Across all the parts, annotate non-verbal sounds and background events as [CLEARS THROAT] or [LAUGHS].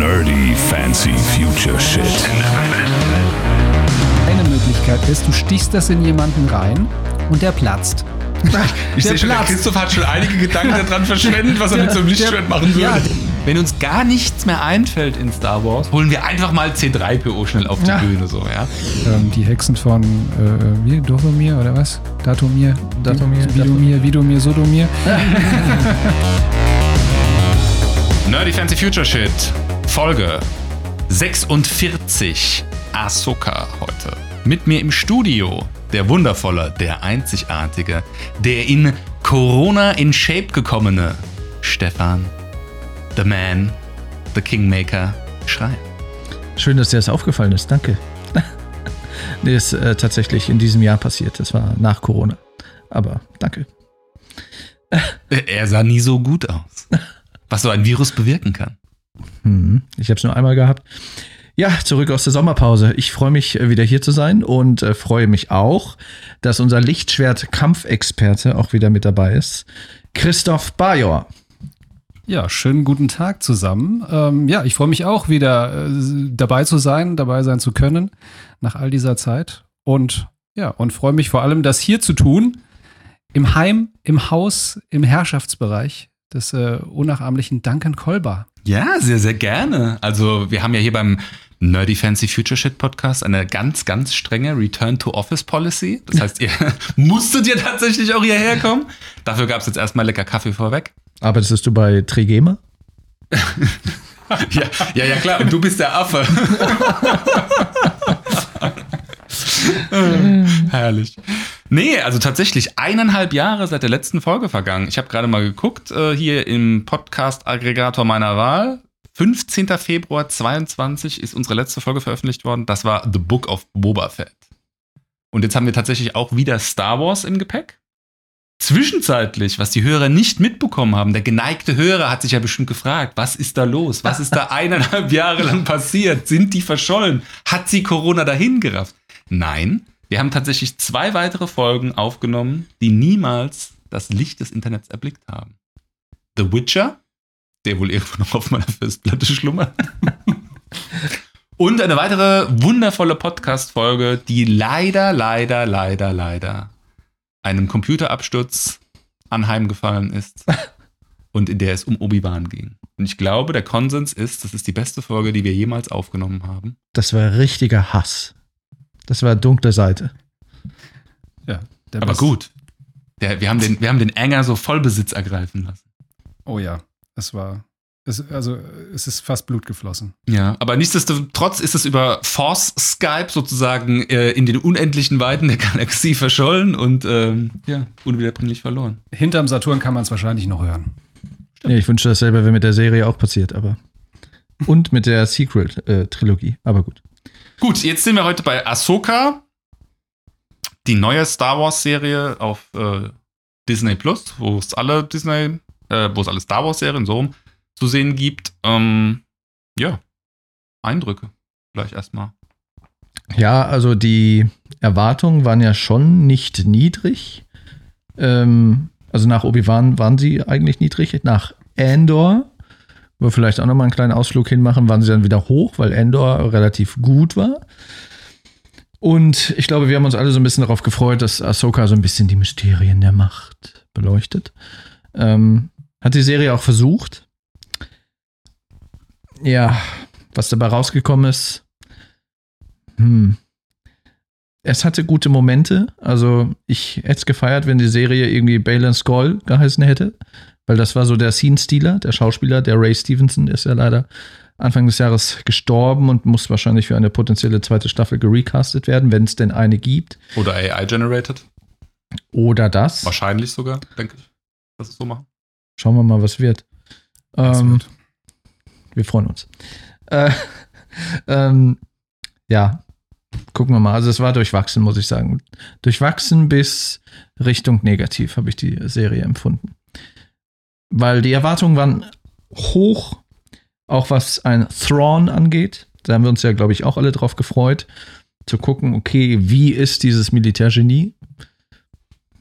Nerdy Fancy Future Shit. Eine Möglichkeit ist, du stichst das in jemanden rein und der platzt. Ich [LAUGHS] Der sehe schon, der. Christoph hat schon einige Gedanken daran verschwendet, was er mit so einem Lichtschwert machen würde. Ja, Wenn uns gar nichts mehr einfällt in Star Wars, holen wir einfach mal C3PO schnell auf die Ja. Bühne, so, ja? ähm, die Hexen von äh, wie, Dovomir oder was? Datomir? Datomir, Vidomir, Vidomir, Sodomir. [LAUGHS] [LAUGHS] Nerdy Fancy Future Shit, Folge 46, Ahsoka heute. Mit mir im Studio der wundervolle, der einzigartige, der in Corona in Shape gekommene Stefan, the man, the Kingmaker, Schrei. Schön, dass dir das aufgefallen ist. Danke. [LAUGHS] nee, ist äh, tatsächlich in diesem Jahr passiert. Das war nach Corona. Aber danke. Er sah nie so gut aus. [LAUGHS] Was so ein Virus bewirken kann. Hm, ich habe es nur einmal gehabt. Ja, zurück aus der Sommerpause. Ich freue mich, äh, wieder hier zu sein und äh, freue mich auch, dass unser Lichtschwert-Kampfexperte auch wieder mit dabei ist. Christoph Bajor. Ja, schönen guten Tag zusammen. Ähm, ja, ich freue mich auch wieder äh, dabei zu sein, dabei sein zu können nach all dieser Zeit. Und ja, und freue mich vor allem, das hier zu tun, im Heim, im Haus, im Herrschaftsbereich des äh, unnachahmlichen Duncan Kolber. Ja, sehr, sehr gerne. Also, wir haben ja hier beim Nerdy Fancy Future Shit Podcast eine ganz, ganz strenge Return to Office Policy. Das heißt, ihr [LAUGHS] musstet ja tatsächlich auch hierher kommen. Dafür gab es jetzt erstmal lecker Kaffee vorweg. Arbeitest du bei Trigema? [LAUGHS] Ja, ja, ja, klar. Und du bist der Affe. [LAUGHS] Herrlich. Nee, also tatsächlich eineinhalb Jahre seit der letzten Folge vergangen. Ich habe gerade mal geguckt, äh, hier im Podcast-Aggregator meiner Wahl. 15. Februar 22 ist unsere letzte Folge veröffentlicht worden. Das war The Book of Boba Fett. Und jetzt haben wir tatsächlich auch wieder Star Wars im Gepäck. Zwischenzeitlich, was die Hörer nicht mitbekommen haben, der geneigte Hörer hat sich ja bestimmt gefragt, was ist da los? Was ist da [LAUGHS] eineinhalb Jahre lang passiert? Sind die verschollen? Hat sie Corona dahin gerafft? Nein, wir haben tatsächlich zwei weitere Folgen aufgenommen, die niemals das Licht des Internets erblickt haben. The Witcher, der wohl irgendwo noch auf meiner Festplatte schlummert. [LAUGHS] Und eine weitere wundervolle Podcast-Folge, die leider, leider, leider, leider einem Computerabsturz anheimgefallen ist [LAUGHS] und in der es um Obi-Wan ging. Und ich glaube, der Konsens ist, das ist die beste Folge, die wir jemals aufgenommen haben. Das war richtiger Hass. Das war dunkle Seite. Ja, der Aber Best- gut. Der, wir, haben den, wir haben den Enger so Vollbesitz ergreifen lassen. Oh ja, es war, es, also es ist fast Blut geflossen. Ja, aber nichtsdestotrotz ist es über Force Skype sozusagen äh, in den unendlichen Weiten der Galaxie verschollen und ähm, ja, unwiederbringlich verloren. Hinterm Saturn kann man es wahrscheinlich noch hören. Nee, ich wünschte, dasselbe wäre mit der Serie auch passiert, aber. Und mit der Sequel-Trilogie. Aber gut. Gut, jetzt sind wir heute bei Ahsoka, die neue Star Wars Serie auf äh, Disney Plus, wo es alle Disney, äh, wo es alle Star Wars Serien so rum zu sehen gibt. Ähm, ja, Eindrücke gleich erstmal. Ja, also die Erwartungen waren ja schon nicht niedrig. Ähm, also nach Obi-Wan waren sie eigentlich niedrig. Nach Andor, wir vielleicht auch nochmal einen kleinen Ausflug hinmachen, waren sie dann wieder hoch, weil Andor relativ gut war. Und ich glaube, wir haben uns alle so ein bisschen darauf gefreut, dass Ahsoka so ein bisschen die Mysterien der Macht beleuchtet. Ähm, hat die Serie auch versucht. Ja, was dabei rausgekommen ist, hm. Es hatte gute Momente. Also, ich hätte es gefeiert, wenn die Serie irgendwie Balin Skull geheißen hätte. Weil das war so der Scene-Stealer, der Schauspieler, der Ray Stevenson, ist ja leider Anfang des Jahres gestorben und muss wahrscheinlich für eine potenzielle zweite Staffel gerecastet werden, wenn es denn eine gibt. Oder AI-generated. Oder das. Wahrscheinlich sogar, denke ich. Das ist so machen. Schauen wir mal, was wird. Es Ähm, wird. Wir freuen uns. Äh, [LAUGHS] ähm, ja, gucken wir mal. Also es war durchwachsen, muss ich sagen. Durchwachsen bis Richtung negativ habe ich die Serie empfunden. Weil die Erwartungen waren hoch, auch was ein Thrawn angeht. Da haben wir uns ja, glaube ich, auch alle drauf gefreut, zu gucken, okay, wie ist dieses Militärgenie?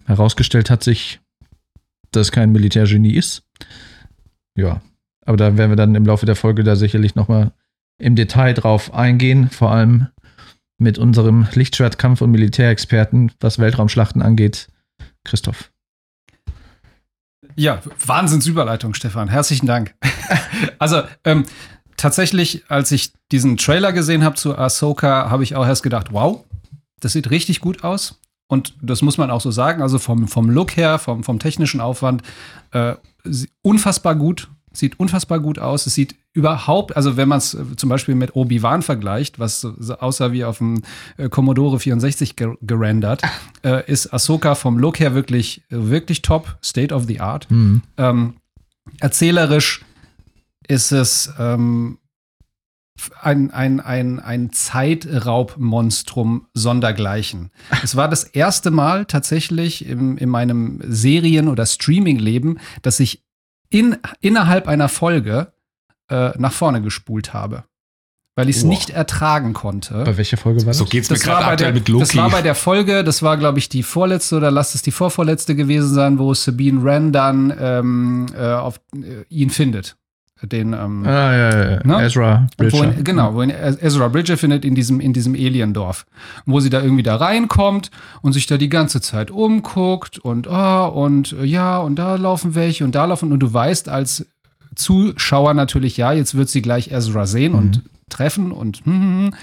Herausgestellt hat sich, dass es kein Militärgenie ist. Ja, Aber da werden wir dann im Laufe der Folge da sicherlich nochmal im Detail drauf eingehen, vor allem mit unserem Lichtschwertkampf- und Militärexperten, was Weltraumschlachten angeht, Christoph. Ja, Wahnsinnsüberleitung, Stefan. Herzlichen Dank. [LAUGHS] also, ähm, tatsächlich, als ich diesen Trailer gesehen habe zu Ahsoka, habe ich auch erst gedacht, wow, das sieht richtig gut aus. Und das muss man auch so sagen. Also vom, vom Look her, vom, vom technischen Aufwand, äh, unfassbar gut. Sieht unfassbar gut aus. Es sieht überhaupt, also wenn man es äh, zum Beispiel mit Obi-Wan vergleicht, was aussah wie auf dem äh, Commodore 64 ger gerendert, [LAUGHS] äh, ist Ahsoka vom Look her wirklich, wirklich top. State of the Art. Mhm. Ähm, erzählerisch ist es ähm, ein, ein, ein, ein Zeitraubmonstrum sondergleichen. [LAUGHS] Es war das erste Mal tatsächlich im, in meinem Serien- oder Streaming-Leben, dass ich in, innerhalb einer Folge äh, nach vorne gespult habe. Weil ich es nicht ertragen konnte. Bei welcher Folge war das? So geht's mir gerade bei aktuell der, mit Loki. das war bei der Folge, das war, glaube ich, die vorletzte oder lasst es die vorvorletzte gewesen sein, wo Sabine Wren dann ähm, äh, auf, äh, ihn findet. Den, ähm, Ah, ja, ja, ja. Ne? Ezra Bridger. Wohin, genau, wohin Ezra Bridger findet in diesem, in diesem Aliendorf. Wo sie da irgendwie da reinkommt und sich da die ganze Zeit umguckt und ah, und äh, ja, und da laufen welche und da laufen. Und du weißt als Zuschauer natürlich, ja, jetzt wird sie gleich Ezra sehen und treffen und hm, hm, hm.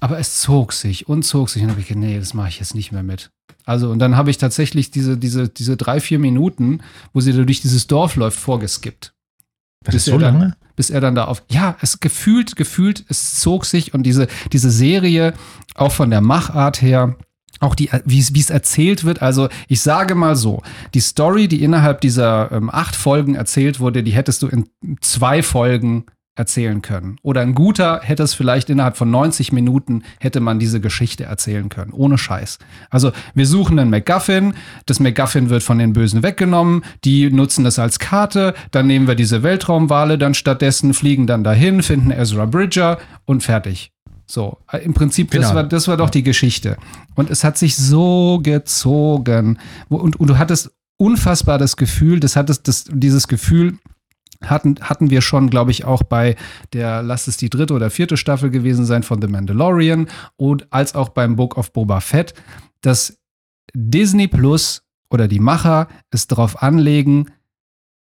aber es zog sich und zog sich und habe ich gedacht, nee, das mache ich jetzt nicht mehr mit. Also, und dann habe ich tatsächlich diese, diese, diese drei, vier Minuten, wo sie da durch dieses Dorf läuft, vorgeskippt War das bis so er dann- lange? bis er dann da auf. Ja, es gefühlt, gefühlt, es zog sich und diese, diese Serie, auch von der Machart her, auch die, wie es erzählt wird. Also, ich sage mal so: Die Story, die innerhalb dieser ähm, acht Folgen erzählt wurde, die hättest du in zwei Folgen erzählen können. Oder ein guter hätte es vielleicht innerhalb von 90 Minuten hätte man diese Geschichte erzählen können. Ohne Scheiß. Also wir suchen einen MacGuffin, das MacGuffin wird von den Bösen weggenommen, die nutzen das als Karte, dann nehmen wir diese Weltraumwale dann stattdessen, fliegen dann dahin, finden Ezra Bridger und fertig. So, äh, im Prinzip, das Finale. war, das war doch die Geschichte. Und es hat sich so gezogen. Und, und du hattest unfassbar das Gefühl, das hattest das, dieses Gefühl, hatten, hatten wir schon, glaube ich, auch bei der, lass es die dritte oder vierte Staffel gewesen sein von The Mandalorian und als auch beim Book of Boba Fett, dass Disney Plus oder die Macher es darauf anlegen,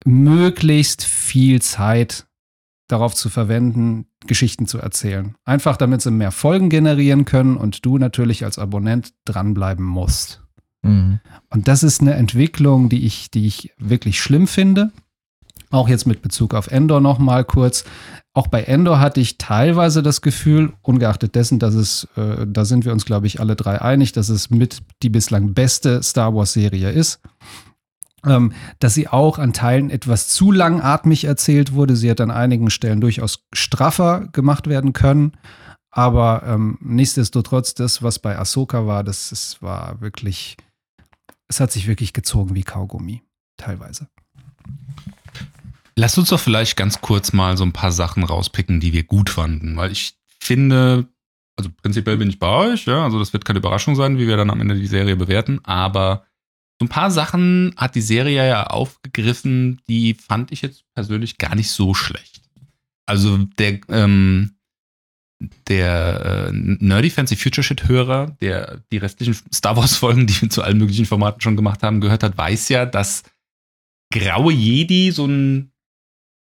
möglichst viel Zeit darauf zu verwenden, Geschichten zu erzählen. Einfach damit sie mehr Folgen generieren können und du natürlich als Abonnent dranbleiben musst. Mhm. Und das ist eine Entwicklung, die ich, die ich wirklich schlimm finde. Auch jetzt mit Bezug auf Endor noch mal kurz. Auch bei Endor hatte ich teilweise das Gefühl, ungeachtet dessen, dass es, äh, da sind wir uns, glaube ich, alle drei einig, dass es mit die bislang beste Star Wars-Serie ist, ähm, dass sie auch an Teilen etwas zu langatmig erzählt wurde. Sie hat an einigen Stellen durchaus straffer gemacht werden können. Aber ähm, nichtsdestotrotz, das, was bei Ahsoka war, das, das war wirklich, es hat sich wirklich gezogen wie Kaugummi, teilweise. Lass uns doch vielleicht ganz kurz mal so ein paar Sachen rauspicken, die wir gut fanden, weil ich finde, also prinzipiell bin ich bei euch, ja, also das wird keine Überraschung sein, wie wir dann am Ende die Serie bewerten, aber so ein paar Sachen hat die Serie ja aufgegriffen, die fand ich jetzt persönlich gar nicht so schlecht. Also der, ähm, der äh, Nerdy Fancy Future Shit Hörer, der die restlichen Star Wars Folgen, die wir zu allen möglichen Formaten schon gemacht haben, gehört hat, weiß ja, dass graue Jedi so ein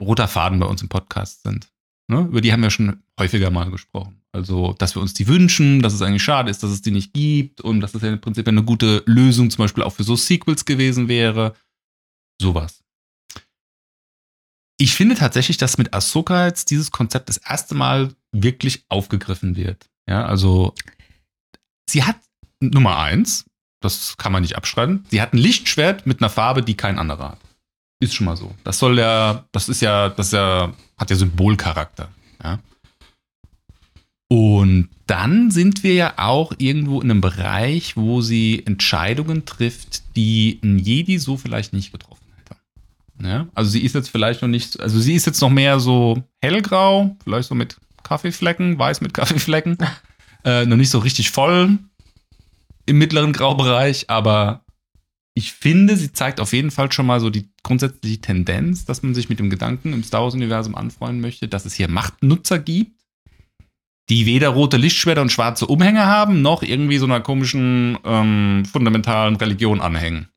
roter Faden bei uns im Podcast sind. Ne? Über die haben wir schon häufiger mal gesprochen. Also, dass wir uns die wünschen, dass es eigentlich schade ist, dass es die nicht gibt und dass es ja im Prinzip eine gute Lösung zum Beispiel auch für so Sequels gewesen wäre. Sowas. Ich finde tatsächlich, dass mit Ahsoka jetzt dieses Konzept das erste Mal wirklich aufgegriffen wird. Ja, also sie hat Nummer eins, das kann man nicht abschreiben. Sie hat ein Lichtschwert mit einer Farbe, die kein anderer hat. Ist schon mal so. Das soll ja, das ist ja, das ja, hat ja Symbolcharakter. Ja. Und dann sind wir ja auch irgendwo in einem Bereich, wo sie Entscheidungen trifft, die ein Jedi so vielleicht nicht getroffen hätte. Ja? Also sie ist jetzt vielleicht noch nicht, also sie ist jetzt noch mehr so hellgrau, vielleicht so mit Kaffeeflecken, weiß mit Kaffeeflecken. [LAUGHS] äh, noch nicht so richtig voll im mittleren Graubereich, aber ich finde, sie zeigt auf jeden Fall schon mal so die grundsätzliche Tendenz, dass man sich mit dem Gedanken im Star Wars-Universum anfreunden möchte, dass es hier Machtnutzer gibt, die weder rote Lichtschwerter und schwarze Umhänge haben, noch irgendwie so einer komischen ähm, fundamentalen Religion anhängen.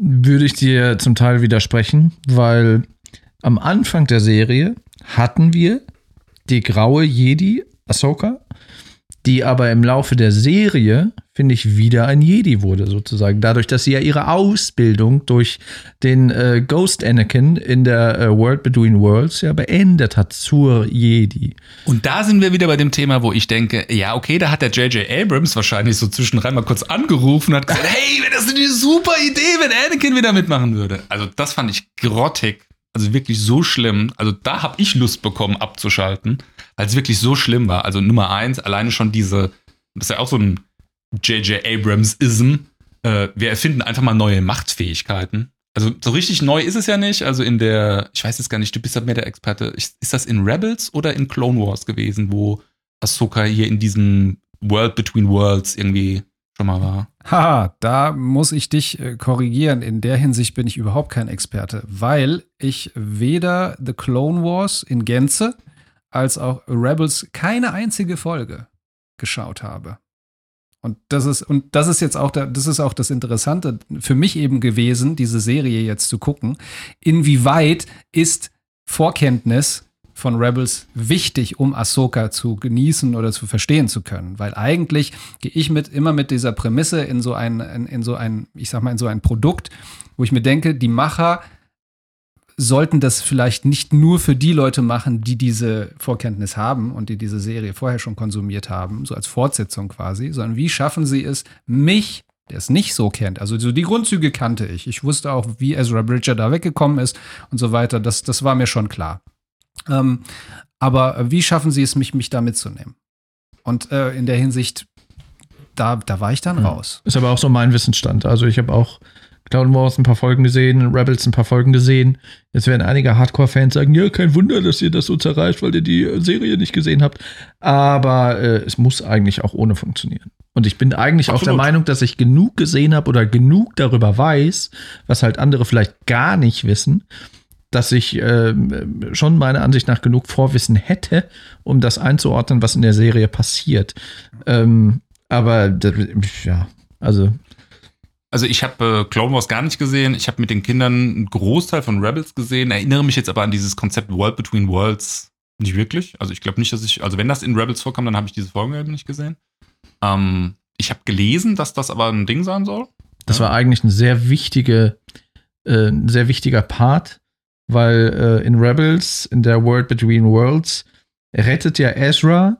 Würde ich dir zum Teil widersprechen, weil am Anfang der Serie hatten wir die graue Jedi, Ahsoka, die aber im Laufe der Serie, finde ich, wieder ein Jedi wurde, sozusagen. Dadurch, dass sie ja ihre Ausbildung durch den äh, Ghost Anakin in der äh, World Between Worlds ja beendet hat zur Jedi. Und da sind wir wieder bei dem Thema, wo ich denke, ja, okay, da hat der J.J. Abrams wahrscheinlich so zwischendrin mal kurz angerufen und hat gesagt, [LAUGHS] hey, das ist eine super Idee, wenn Anakin wieder mitmachen würde. Also das fand ich grottig. Also wirklich so schlimm. Also da habe ich Lust bekommen abzuschalten, weil es wirklich so schlimm war. Also Nummer eins, alleine schon diese, das ist ja auch so ein J.J. Abrams-Ism. Äh, wir erfinden einfach mal neue Machtfähigkeiten. Also so richtig neu ist es ja nicht. Also in der, ich weiß jetzt gar nicht, du bist ja mehr der Experte. Ist das in Rebels oder in Clone Wars gewesen, wo Ahsoka hier in diesem World Between Worlds irgendwie schon mal war? Haha, da muss ich dich äh, korrigieren. In der Hinsicht bin ich überhaupt kein Experte, weil ich weder The Clone Wars in Gänze als auch Rebels keine einzige Folge geschaut habe. Und das ist, und das ist jetzt auch, der, das ist auch das Interessante für mich eben gewesen, diese Serie jetzt zu gucken. Inwieweit ist Vorkenntnis von Rebels wichtig, um Ahsoka zu genießen oder zu verstehen zu können? Weil eigentlich gehe ich mit, immer mit dieser Prämisse in so ein, in, in so ein, ich sag mal, in so ein Produkt, wo ich mir denke, die Macher sollten das vielleicht nicht nur für die Leute machen, die diese Vorkenntnis haben und die diese Serie vorher schon konsumiert haben, so als Fortsetzung quasi, sondern wie schaffen sie es, mich, der es nicht so kennt, also so die Grundzüge kannte ich. Ich wusste auch, wie Ezra Bridger da weggekommen ist und so weiter. Das, das war mir schon klar. Ähm, aber wie schaffen sie es, mich, mich da mitzunehmen? Und äh, in der Hinsicht, da, da war ich dann raus. Ist aber auch so mein Wissensstand. Also ich habe auch Clown Wars ein paar Folgen gesehen, Rebels ein paar Folgen gesehen. Jetzt werden einige Hardcore-Fans sagen, ja, kein Wunder, dass ihr das so zerreißt, weil ihr die Serie nicht gesehen habt. Aber äh, es muss eigentlich auch ohne funktionieren. Und ich bin eigentlich Absolut. auch der Meinung, dass ich genug gesehen habe oder genug darüber weiß, was halt andere vielleicht gar nicht wissen, dass ich äh, schon meiner Ansicht nach genug Vorwissen hätte, um das einzuordnen, was in der Serie passiert. Ähm, aber ja, also also ich habe äh, Clone Wars gar nicht gesehen. Ich habe mit den Kindern einen Großteil von Rebels gesehen. Erinnere mich jetzt aber an dieses Konzept World Between Worlds nicht wirklich. Also ich glaube nicht, dass ich, also wenn das in Rebels vorkommt, dann habe ich diese Folgen halt nicht gesehen. Ähm, ich habe gelesen, dass das aber ein Ding sein soll. Das war eigentlich ein sehr wichtige, äh, sehr wichtiger Part, weil äh, in Rebels, in der World Between Worlds, rettet ja Ezra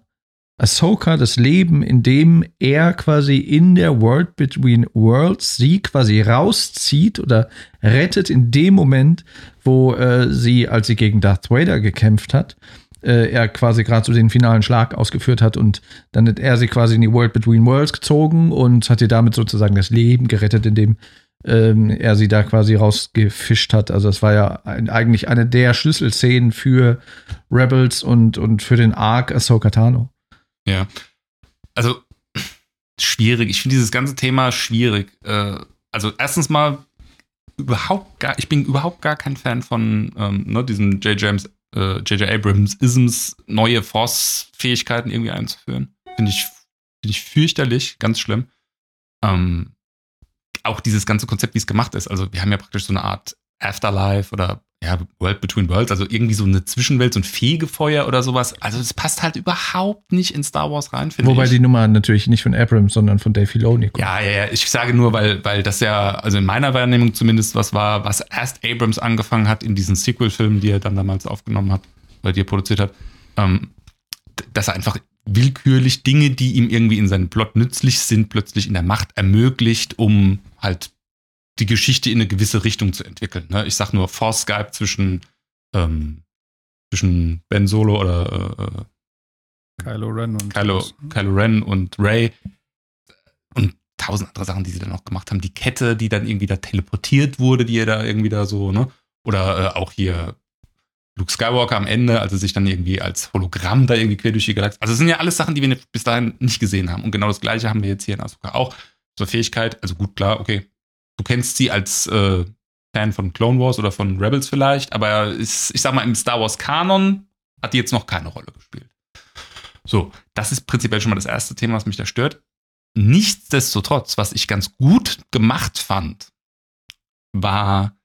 Ahsoka das Leben, indem er quasi in der World Between Worlds sie quasi rauszieht oder rettet in dem Moment, wo äh, sie, als sie gegen Darth Vader gekämpft hat, äh, er quasi gerade so den finalen Schlag ausgeführt hat und dann hat er sie quasi in die World Between Worlds gezogen und hat ihr damit sozusagen das Leben gerettet, indem ähm, er sie da quasi rausgefischt hat. Also das war ja ein, eigentlich eine der Schlüsselszenen für Rebels und, und für den Arc Ahsoka Tano. Ja. Also schwierig. Ich finde dieses ganze Thema schwierig. Äh, also erstens mal überhaupt gar, ich bin überhaupt gar kein Fan von ähm, ne, diesem J. James, äh, J.J. Abrams Isms, neue Force-Fähigkeiten irgendwie einzuführen. Finde ich, find ich fürchterlich, ganz schlimm. Ähm, auch dieses ganze Konzept, wie es gemacht ist. Also wir haben ja praktisch so eine Art Afterlife oder ja, World Between Worlds, also irgendwie so eine Zwischenwelt, so ein Fegefeuer oder sowas. Also das passt halt überhaupt nicht in Star Wars rein, finde ich. Wobei die Nummer natürlich nicht von Abrams, sondern von Dave Filoni kommt. Ja, ja, ja. Ich sage nur, weil, weil das ja, also in meiner Wahrnehmung zumindest was war, was erst Abrams angefangen hat in diesen Sequel-Filmen, die er dann damals aufgenommen hat, oder die er produziert hat, ähm, dass er einfach willkürlich Dinge, die ihm irgendwie in seinem Plot nützlich sind, plötzlich in der Macht ermöglicht, um halt die Geschichte in eine gewisse Richtung zu entwickeln. Ne? Ich sag nur Force Skype zwischen, ähm, zwischen Ben Solo oder äh, äh Kylo Ren und Kylo, Kylo Ren und Ray und tausend andere Sachen, die sie dann auch gemacht haben. Die Kette, die dann irgendwie da teleportiert wurde, die er da irgendwie da so, ne? Oder äh, auch hier Luke Skywalker am Ende, als er sich dann irgendwie als Hologramm da irgendwie quer durch die Galaxie. Also, es sind ja alles Sachen, die wir bis dahin nicht gesehen haben. Und genau das Gleiche haben wir jetzt hier in Asuka auch. So Fähigkeit, also gut, klar, okay, du kennst sie als äh, Fan von Clone Wars oder von Rebels vielleicht, aber ist, ich sag mal, im Star Wars Kanon hat die jetzt noch keine Rolle gespielt. So, das ist prinzipiell schon mal das erste Thema, was mich da stört. Nichtsdestotrotz, was ich ganz gut gemacht fand, war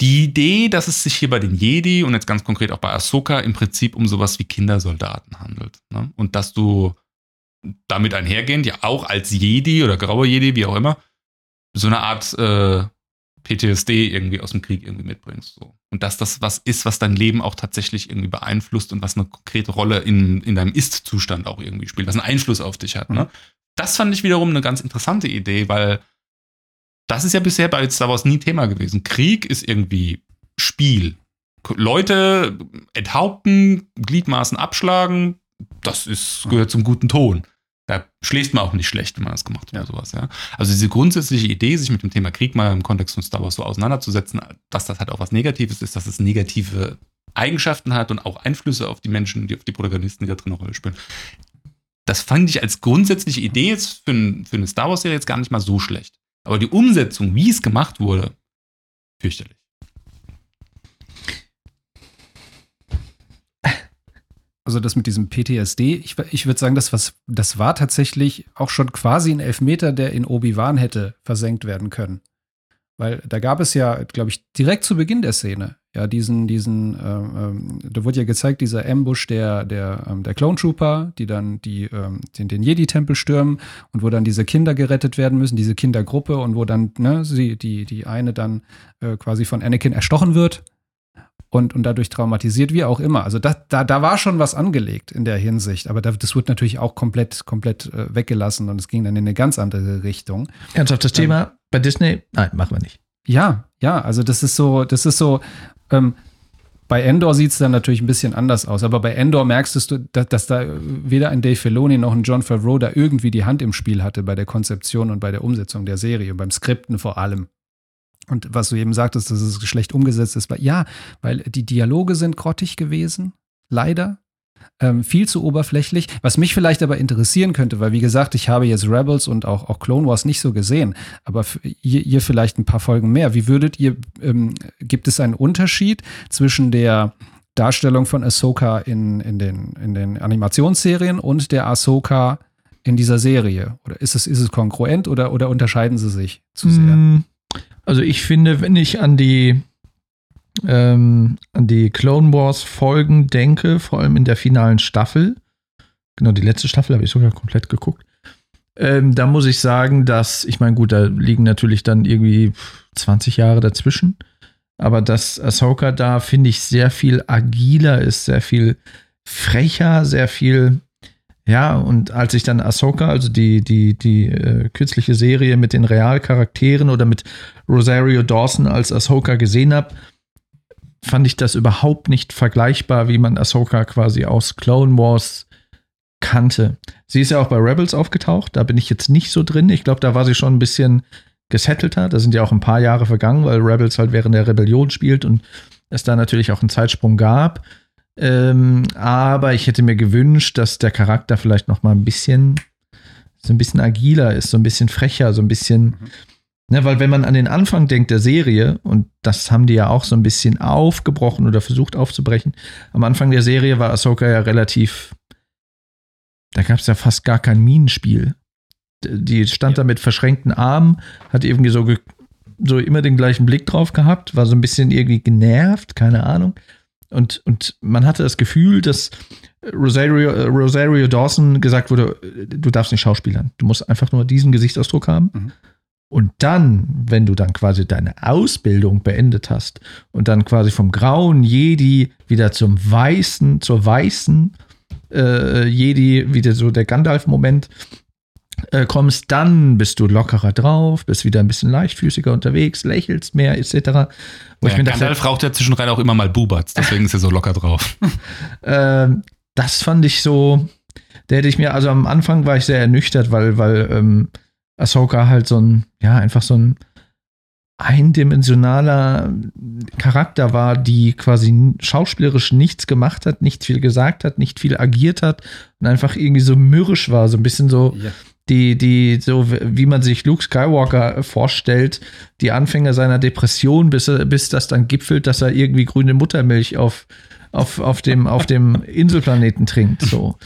die Idee, dass es sich hier bei den Jedi und jetzt ganz konkret auch bei Ahsoka im Prinzip um sowas wie Kindersoldaten handelt. Ne? Und dass du damit einhergehend ja auch als Jedi oder graue Jedi, wie auch immer, so eine Art äh, PTSD irgendwie aus dem Krieg irgendwie mitbringst. So. Und dass das was ist, was dein Leben auch tatsächlich irgendwie beeinflusst und was eine konkrete Rolle in, in deinem Ist-Zustand auch irgendwie spielt, was einen Einfluss auf dich hat. Ne? Das fand ich wiederum eine ganz interessante Idee, weil das ist ja bisher bei Star Wars nie Thema gewesen. Krieg ist irgendwie Spiel. Leute enthaupten, Gliedmaßen abschlagen, das ist, gehört zum guten Ton. Da schläft man auch nicht schlecht, wenn man das gemacht hat ja. oder sowas, ja. Also diese grundsätzliche Idee, sich mit dem Thema Krieg mal im Kontext von Star Wars so auseinanderzusetzen, dass das halt auch was Negatives ist, dass es negative Eigenschaften hat und auch Einflüsse auf die Menschen, die auf die Protagonisten, die da drin eine Rolle spielen. Das fand ich als grundsätzliche Idee jetzt für, ein, für eine Star Wars-Serie jetzt gar nicht mal so schlecht. Aber die Umsetzung, wie es gemacht wurde, fürchterlich. Also das mit diesem PTSD, ich, ich würde sagen, das, was, das war tatsächlich auch schon quasi ein Elfmeter, der in Obi-Wan hätte versenkt werden können. Weil da gab es ja, glaube ich, direkt zu Beginn der Szene, ja, diesen, diesen, ähm, ähm, da wurde ja gezeigt, dieser Ambush der, der, ähm, der Clone Trooper, die dann die, ähm, den, den Jedi-Tempel stürmen und wo dann diese Kinder gerettet werden müssen, diese Kindergruppe und wo dann, ne, sie, die, die eine dann äh, quasi von Anakin erstochen wird und, und dadurch traumatisiert, wie auch immer. Also da, da, da war schon was angelegt in der Hinsicht, aber da, das wird natürlich auch komplett, komplett äh, weggelassen und es ging dann in eine ganz andere Richtung. Ernsthaft das Thema bei Disney? Nein, machen wir nicht. Ja, ja, also das ist so, das ist so, ähm, bei Endor sieht es dann natürlich ein bisschen anders aus, aber bei Endor merkst du, dass, dass, da weder ein Dave Filoni noch ein John Favreau da irgendwie die Hand im Spiel hatte bei der Konzeption und bei der Umsetzung der Serie, beim Skripten vor allem. Und was du eben sagtest, dass es schlecht umgesetzt ist, weil, ja, weil die Dialoge sind grottig gewesen, leider ähm, viel zu oberflächlich. Was mich vielleicht aber interessieren könnte, weil wie gesagt, ich habe jetzt Rebels und auch, auch Clone Wars nicht so gesehen, aber ihr, ihr vielleicht ein paar Folgen mehr. Wie würdet ihr, ähm, gibt es einen Unterschied zwischen der Darstellung von Ahsoka in, in, den, in den Animationsserien und der Ahsoka in dieser Serie? Oder ist es, ist es kongruent oder, oder unterscheiden sie sich zu sehr? Mm, also ich finde, wenn ich an die ähm, an die Clone Wars Folgen denke, vor allem in der finalen Staffel, genau die letzte Staffel habe ich sogar komplett geguckt, ähm, da muss ich sagen, dass, ich meine, gut, da liegen natürlich dann irgendwie 20 Jahre dazwischen, aber dass Ahsoka da, finde ich, sehr viel agiler ist, sehr viel frecher, sehr viel, ja, und als ich dann Ahsoka, also die, die, die äh, kürzliche Serie mit den Realcharakteren oder mit Rosario Dawson als Ahsoka gesehen habe, fand ich das überhaupt nicht vergleichbar, wie man Ahsoka quasi aus Clone Wars kannte. Sie ist ja auch bei Rebels aufgetaucht, da bin ich jetzt nicht so drin. Ich glaube, da war sie schon ein bisschen gesettelter. Da sind ja auch ein paar Jahre vergangen, weil Rebels halt während der Rebellion spielt und es da natürlich auch einen Zeitsprung gab. Ähm, aber ich hätte mir gewünscht, dass der Charakter vielleicht noch mal ein bisschen so ein bisschen agiler ist, so ein bisschen frecher, so ein bisschen mhm. Ne, weil wenn man an den Anfang denkt der Serie, und das haben die ja auch so ein bisschen aufgebrochen oder versucht aufzubrechen, am Anfang der Serie war Ahsoka ja relativ, da gab es ja fast gar kein Minenspiel. Die stand ja. da mit verschränkten Armen, hat irgendwie so, so immer den gleichen Blick drauf gehabt, war so ein bisschen irgendwie genervt, keine Ahnung. Und, und man hatte das Gefühl, dass Rosario, Rosario Dawson gesagt wurde, du darfst nicht schauspielern. Du musst einfach nur diesen Gesichtsausdruck haben. Mhm. Und dann, wenn du dann quasi deine Ausbildung beendet hast und dann quasi vom grauen Jedi wieder zum weißen, zur weißen äh, Jedi, wieder so der Gandalf-Moment äh, kommst, dann bist du lockerer drauf, bist wieder ein bisschen leichtfüßiger unterwegs, lächelst mehr, etc. Wo ja, Gandalf raucht ja zwischendrin auch immer mal Bubatz, deswegen ist er so locker drauf. [LAUGHS] äh, das fand ich so, der hätte ich mir, also am Anfang war ich sehr ernüchtert, weil, weil ähm, Ahsoka halt so ein, ja, einfach so ein eindimensionaler Charakter war, die quasi schauspielerisch nichts gemacht hat, nicht viel gesagt hat, nicht viel agiert hat und einfach irgendwie so mürrisch war, so ein bisschen so, ja. die, die, so wie man sich Luke Skywalker vorstellt, die Anfänge seiner Depression, bis, bis das dann gipfelt, dass er irgendwie grüne Muttermilch auf, auf, auf, dem, auf dem Inselplaneten trinkt. So.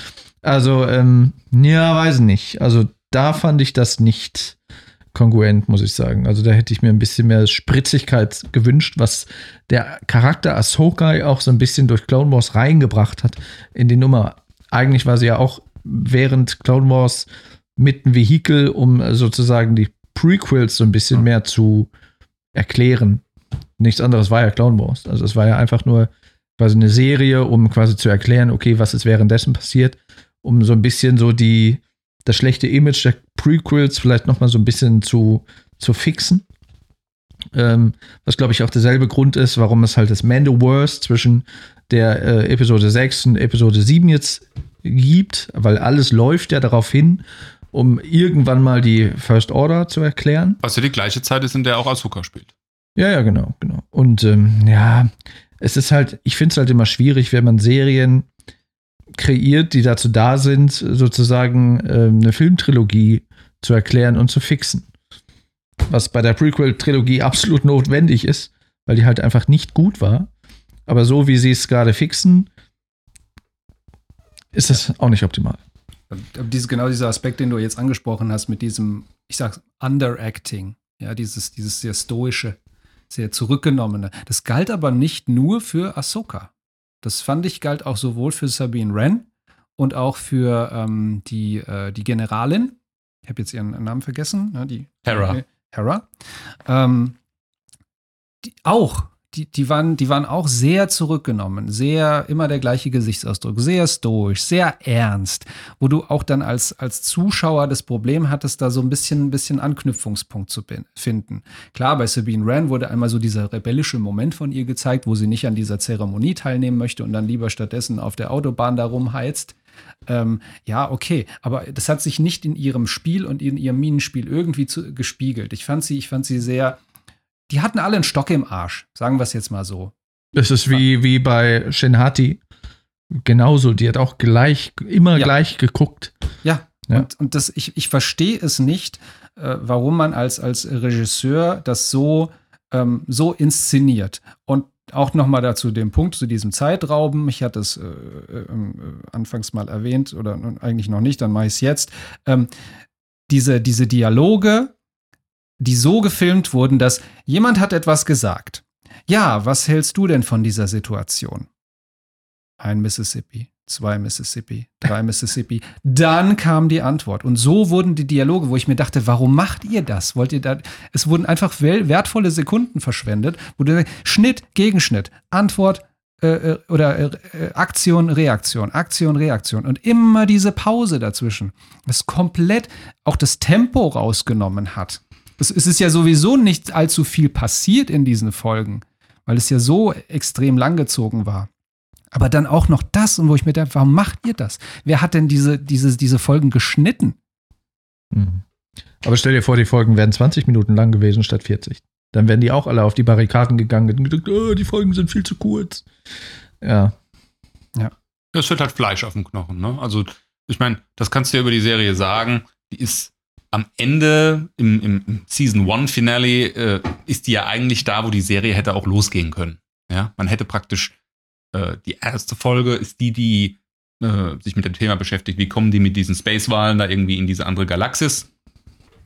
Also, ähm, ja, weiß nicht. Also, da fand ich das nicht kongruent, muss ich sagen. Also, da hätte ich mir ein bisschen mehr Spritzigkeit gewünscht, was der Charakter Ahsoka auch so ein bisschen durch Clone Wars reingebracht hat in die Nummer. Eigentlich war sie ja auch während Clone Wars mit einem Vehikel, um sozusagen die Prequels so ein bisschen mehr zu erklären. Nichts anderes war ja Clone Wars. Also es war ja einfach nur quasi eine Serie, um quasi zu erklären, okay, was ist währenddessen passiert, um so ein bisschen so die, das schlechte Image der Prequels vielleicht nochmal so ein bisschen zu, zu fixen. Ähm, was, glaube ich, auch derselbe Grund ist, warum es halt das Mandoverse zwischen der äh, Episode 6 und Episode 7 jetzt gibt, weil alles läuft ja darauf hin, um irgendwann mal die First Order zu erklären. Was ja die gleiche Zeit ist, in der auch Asuka spielt. Ja, ja, genau, genau. Und ähm, ja, es ist halt, ich finde es halt immer schwierig, wenn man Serien kreiert, die dazu da sind, sozusagen ähm, eine Filmtrilogie zu erklären und zu fixen. Was bei der Prequel-Trilogie absolut notwendig ist, weil die halt einfach nicht gut war. Aber so wie sie es gerade fixen, ist es auch nicht optimal. Diese, genau dieser Aspekt, den du jetzt angesprochen hast, mit diesem, ich sag's, Underacting, ja, dieses, dieses sehr stoische, sehr zurückgenommene. Das galt aber nicht nur für Ahsoka. Das fand ich galt auch sowohl für Sabine Wren und auch für ähm, die, äh, die Generalin. Ich habe jetzt ihren Namen vergessen. Ja, die Hera. Hera. Ähm, die, auch die, die, waren, die waren auch sehr zurückgenommen, sehr immer der gleiche Gesichtsausdruck, sehr stoisch, sehr ernst, wo du auch dann als, als Zuschauer das Problem hattest, da so ein bisschen, ein bisschen Anknüpfungspunkt zu finden. Klar, bei Sabine Wren wurde einmal so dieser rebellische Moment von ihr gezeigt, wo sie nicht an dieser Zeremonie teilnehmen möchte und dann lieber stattdessen auf der Autobahn da rumheizt. Ähm, ja, okay, aber das hat sich nicht in ihrem Spiel und in ihrem Minenspiel irgendwie zu, gespiegelt. Ich fand sie, ich fand sie sehr, die hatten alle einen Stock im Arsch, sagen wir es jetzt mal so. Es ist wie, wie bei Shinhati. Genauso, die hat auch gleich, immer ja. gleich geguckt. Ja, ja. und, und das, ich, ich verstehe es nicht, äh, warum man als, als Regisseur das so, ähm, so inszeniert. Und auch noch mal dazu den Punkt zu diesem Zeitrauben. Ich hatte es äh, äh, anfangs mal erwähnt oder eigentlich noch nicht, dann mache ich es jetzt. Ähm, diese, diese Dialoge die so gefilmt wurden, dass jemand hat etwas gesagt. Ja, was hältst du denn von dieser Situation? Ein Mississippi, zwei Mississippi, drei [LAUGHS] Mississippi. Dann kam die Antwort. Und so wurden die Dialoge, wo ich mir dachte, warum macht ihr das? Wollt ihr da? Es wurden einfach wertvolle Sekunden verschwendet, wo du Schnitt, Gegenschnitt, Antwort, äh, äh oder äh, Aktion, Reaktion, Aktion, Reaktion und immer diese Pause dazwischen, das komplett auch das Tempo rausgenommen hat es, es ist ja sowieso nicht allzu viel passiert in diesen Folgen, weil es ja so extrem langgezogen war. Aber dann auch noch das, und wo ich mir dachte, warum macht ihr das? Wer hat denn diese, diese, diese Folgen geschnitten? Mhm. Aber stell dir vor, die Folgen wären 20 Minuten lang gewesen statt 40. Dann wären die auch alle auf die Barrikaden gegangen und gedacht, oh, die Folgen sind viel zu kurz. Ja. Ja. Es wird halt Fleisch auf dem Knochen, ne? Also, ich meine, das kannst du ja über die Serie sagen. Die ist am Ende im, im Season One Finale äh, ist die ja eigentlich da, wo die Serie hätte auch losgehen können. Ja, man hätte praktisch äh, die erste Folge ist die, die äh, sich mit dem Thema beschäftigt, wie kommen die mit diesen Space-Wahlen da irgendwie in diese andere Galaxis.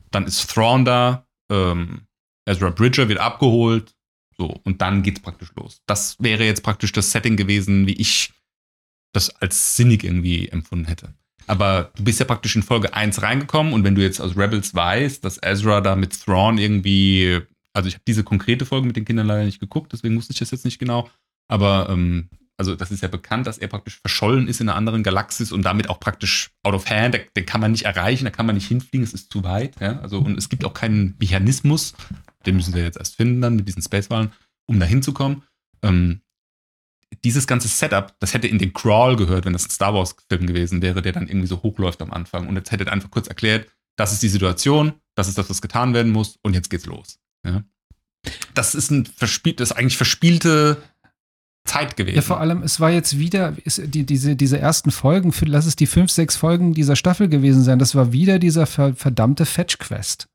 Dann ist Thrawn da, ähm, Ezra Bridger wird abgeholt, so, und dann geht's praktisch los. Das wäre jetzt praktisch das Setting gewesen, wie ich das als sinnig irgendwie empfunden hätte. Aber du bist ja praktisch in Folge 1 reingekommen und wenn du jetzt aus Rebels weißt, dass Ezra da mit Thrawn irgendwie, also ich habe diese konkrete Folge mit den Kindern leider nicht geguckt, deswegen wusste ich das jetzt nicht genau. Aber ähm, also das ist ja bekannt, dass er praktisch verschollen ist in einer anderen Galaxis und damit auch praktisch out of hand, den kann man nicht erreichen, da kann man nicht hinfliegen, es ist zu weit. Ja? Also, und es gibt auch keinen Mechanismus, den müssen wir jetzt erst finden dann mit diesen Spacewahlen, um da hinzukommen. Ähm, dieses ganze Setup, das hätte in den Crawl gehört, wenn das ein Star Wars-Film gewesen wäre, der dann irgendwie so hochläuft am Anfang. Und jetzt hättet einfach kurz erklärt, das ist die Situation, das ist das, was getan werden muss, und jetzt geht's los. Ja. Das ist ein verspielt, das ist eigentlich verspielte Zeit gewesen. Ja, vor allem, es war jetzt wieder, ist die, diese, diese ersten Folgen, lass es die fünf, sechs Folgen dieser Staffel gewesen sein, das war wieder dieser ver, verdammte Fetch-Quest.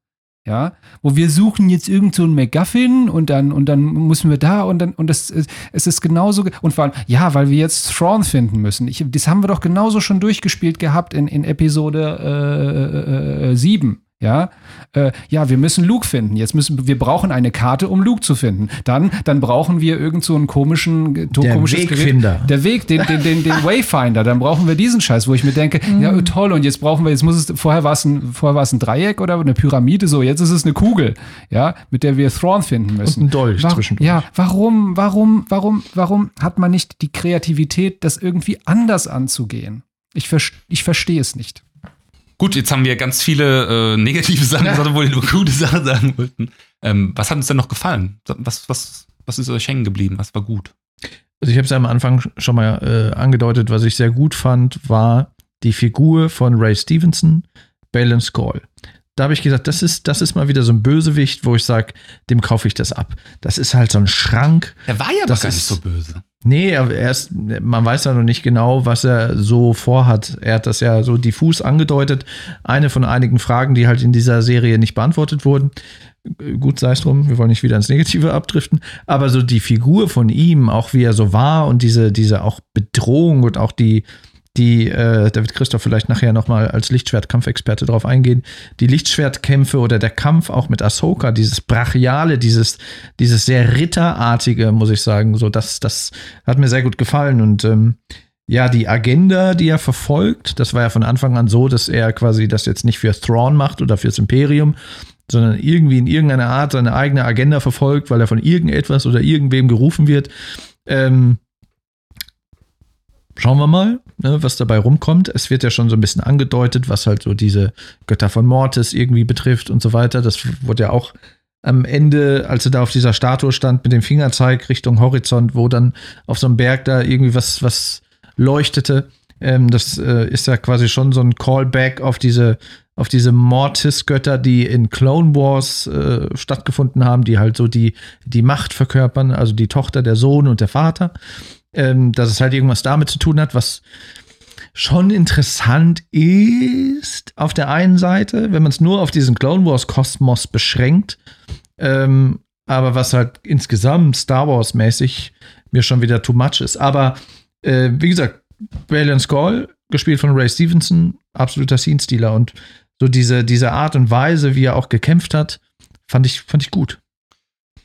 Ja, wo wir suchen jetzt irgend so ein MacGuffin und dann, und dann müssen wir da und dann, und es, es ist genauso, und vor allem, ja, weil wir jetzt Thrawn finden müssen. Ich, das haben wir doch genauso schon durchgespielt gehabt in, in Episode äh, äh, 7. Ja, äh, ja, wir müssen Luke finden. Jetzt müssen wir brauchen eine Karte, um Luke zu finden. Dann, dann brauchen wir irgend so einen komischen, Der komisches Wegfinder. Gerät. Der Weg, den, den, den, den [LAUGHS] Wayfinder. Dann brauchen wir diesen Scheiß, wo ich mir denke, ja toll. Und jetzt brauchen wir, jetzt muss es, vorher war es ein, vorher war es ein Dreieck oder eine Pyramide. So, jetzt ist es eine Kugel, ja, mit der wir Thrawn finden müssen. Und ein Dolch Wa- zwischendurch. Ja, warum, warum, warum, warum hat man nicht die Kreativität, das irgendwie anders anzugehen? Ich, vers- ich verstehe es nicht. Gut, jetzt haben wir ganz viele äh, negative Sachen gesagt, obwohl wir nur gute Sachen sagen wollten. Ähm, was hat uns denn noch gefallen? Was, was, was ist euch hängen geblieben? Was war gut? Also ich habe es am Anfang schon mal äh, angedeutet, was ich sehr gut fand, war die Figur von Ray Stevenson, Balin Skull. Da habe ich gesagt, das ist, das ist mal wieder so ein Bösewicht, wo ich sage, dem kaufe ich das ab. Das ist halt so ein Schrank. Er war ja Das doch gar nicht ist- so böse. Nee, er ist, man weiß ja noch nicht genau, was er so vorhat. Er hat das ja so diffus angedeutet. Eine von einigen Fragen, die halt in dieser Serie nicht beantwortet wurden. Gut sei es drum, wir wollen nicht wieder ins Negative abdriften. Aber so die Figur von ihm, auch wie er so war und diese, diese auch Bedrohung und auch die, die, äh, da wird Christoph vielleicht nachher nochmal als Lichtschwertkampfexperte drauf eingehen, die Lichtschwertkämpfe oder der Kampf auch mit Ahsoka, dieses Brachiale, dieses, dieses sehr Ritterartige, muss ich sagen, so das, das hat mir sehr gut gefallen und ähm, ja, die Agenda, die er verfolgt, das war ja von Anfang an so, dass er quasi das jetzt nicht für Thrawn macht oder fürs Imperium, sondern irgendwie in irgendeiner Art seine eigene Agenda verfolgt, weil er von irgendetwas oder irgendwem gerufen wird. Ähm, schauen wir mal, ne, was dabei rumkommt. Es wird ja schon so ein bisschen angedeutet, was halt so diese Götter von Mortis irgendwie betrifft und so weiter. Das wurde ja auch am Ende, als er da auf dieser Statue stand mit dem Fingerzeig Richtung Horizont, wo dann auf so einem Berg da irgendwie was, was leuchtete. Ähm, das äh, ist ja quasi schon so ein Callback auf diese, auf diese Mortis-Götter, die in Clone Wars äh, stattgefunden haben, die halt so die, die Macht verkörpern, also die Tochter, der Sohn und der Vater. Ähm, dass es halt irgendwas damit zu tun hat, was schon interessant ist auf der einen Seite, wenn man es nur auf diesen Clone Wars Kosmos beschränkt, ähm, aber was halt insgesamt Star Wars mäßig mir schon wieder too much ist. Aber äh, wie gesagt, Balin Skull, gespielt von Ray Stevenson, absoluter Scene-Stealer und so diese, diese Art und Weise, wie er auch gekämpft hat, fand ich, fand ich gut.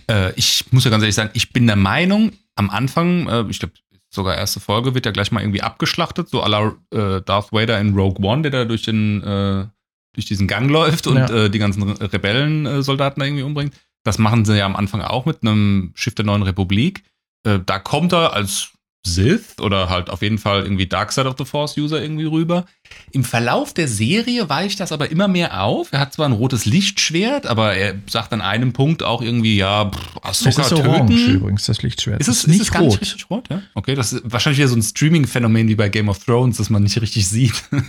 Äh, ich muss ja ganz ehrlich sagen, ich bin der Meinung, am Anfang, äh, ich glaube, sogar erste Folge, wird ja gleich mal irgendwie abgeschlachtet, so à la äh, Darth Vader in Rogue One, der da durch den äh, durch diesen Gang läuft und Ja. äh, die ganzen Re Rebellensoldaten da irgendwie umbringt. Das machen sie ja am Anfang auch mit einem Schiff der Neuen Republik. Äh, da kommt er als Sith oder halt auf jeden Fall irgendwie Dark Side of the Force User irgendwie rüber. Im Verlauf der Serie weicht das aber immer mehr auf. Er hat zwar ein rotes Lichtschwert, aber er sagt an einem Punkt auch irgendwie, ja, Ahsoka ist orange töten. übrigens, das Lichtschwert. Ist es, ist ist es gar nicht rot? Ja? Okay, das ist wahrscheinlich wieder so ein Streaming-Phänomen wie bei Game of Thrones, das man nicht richtig sieht. [LAUGHS]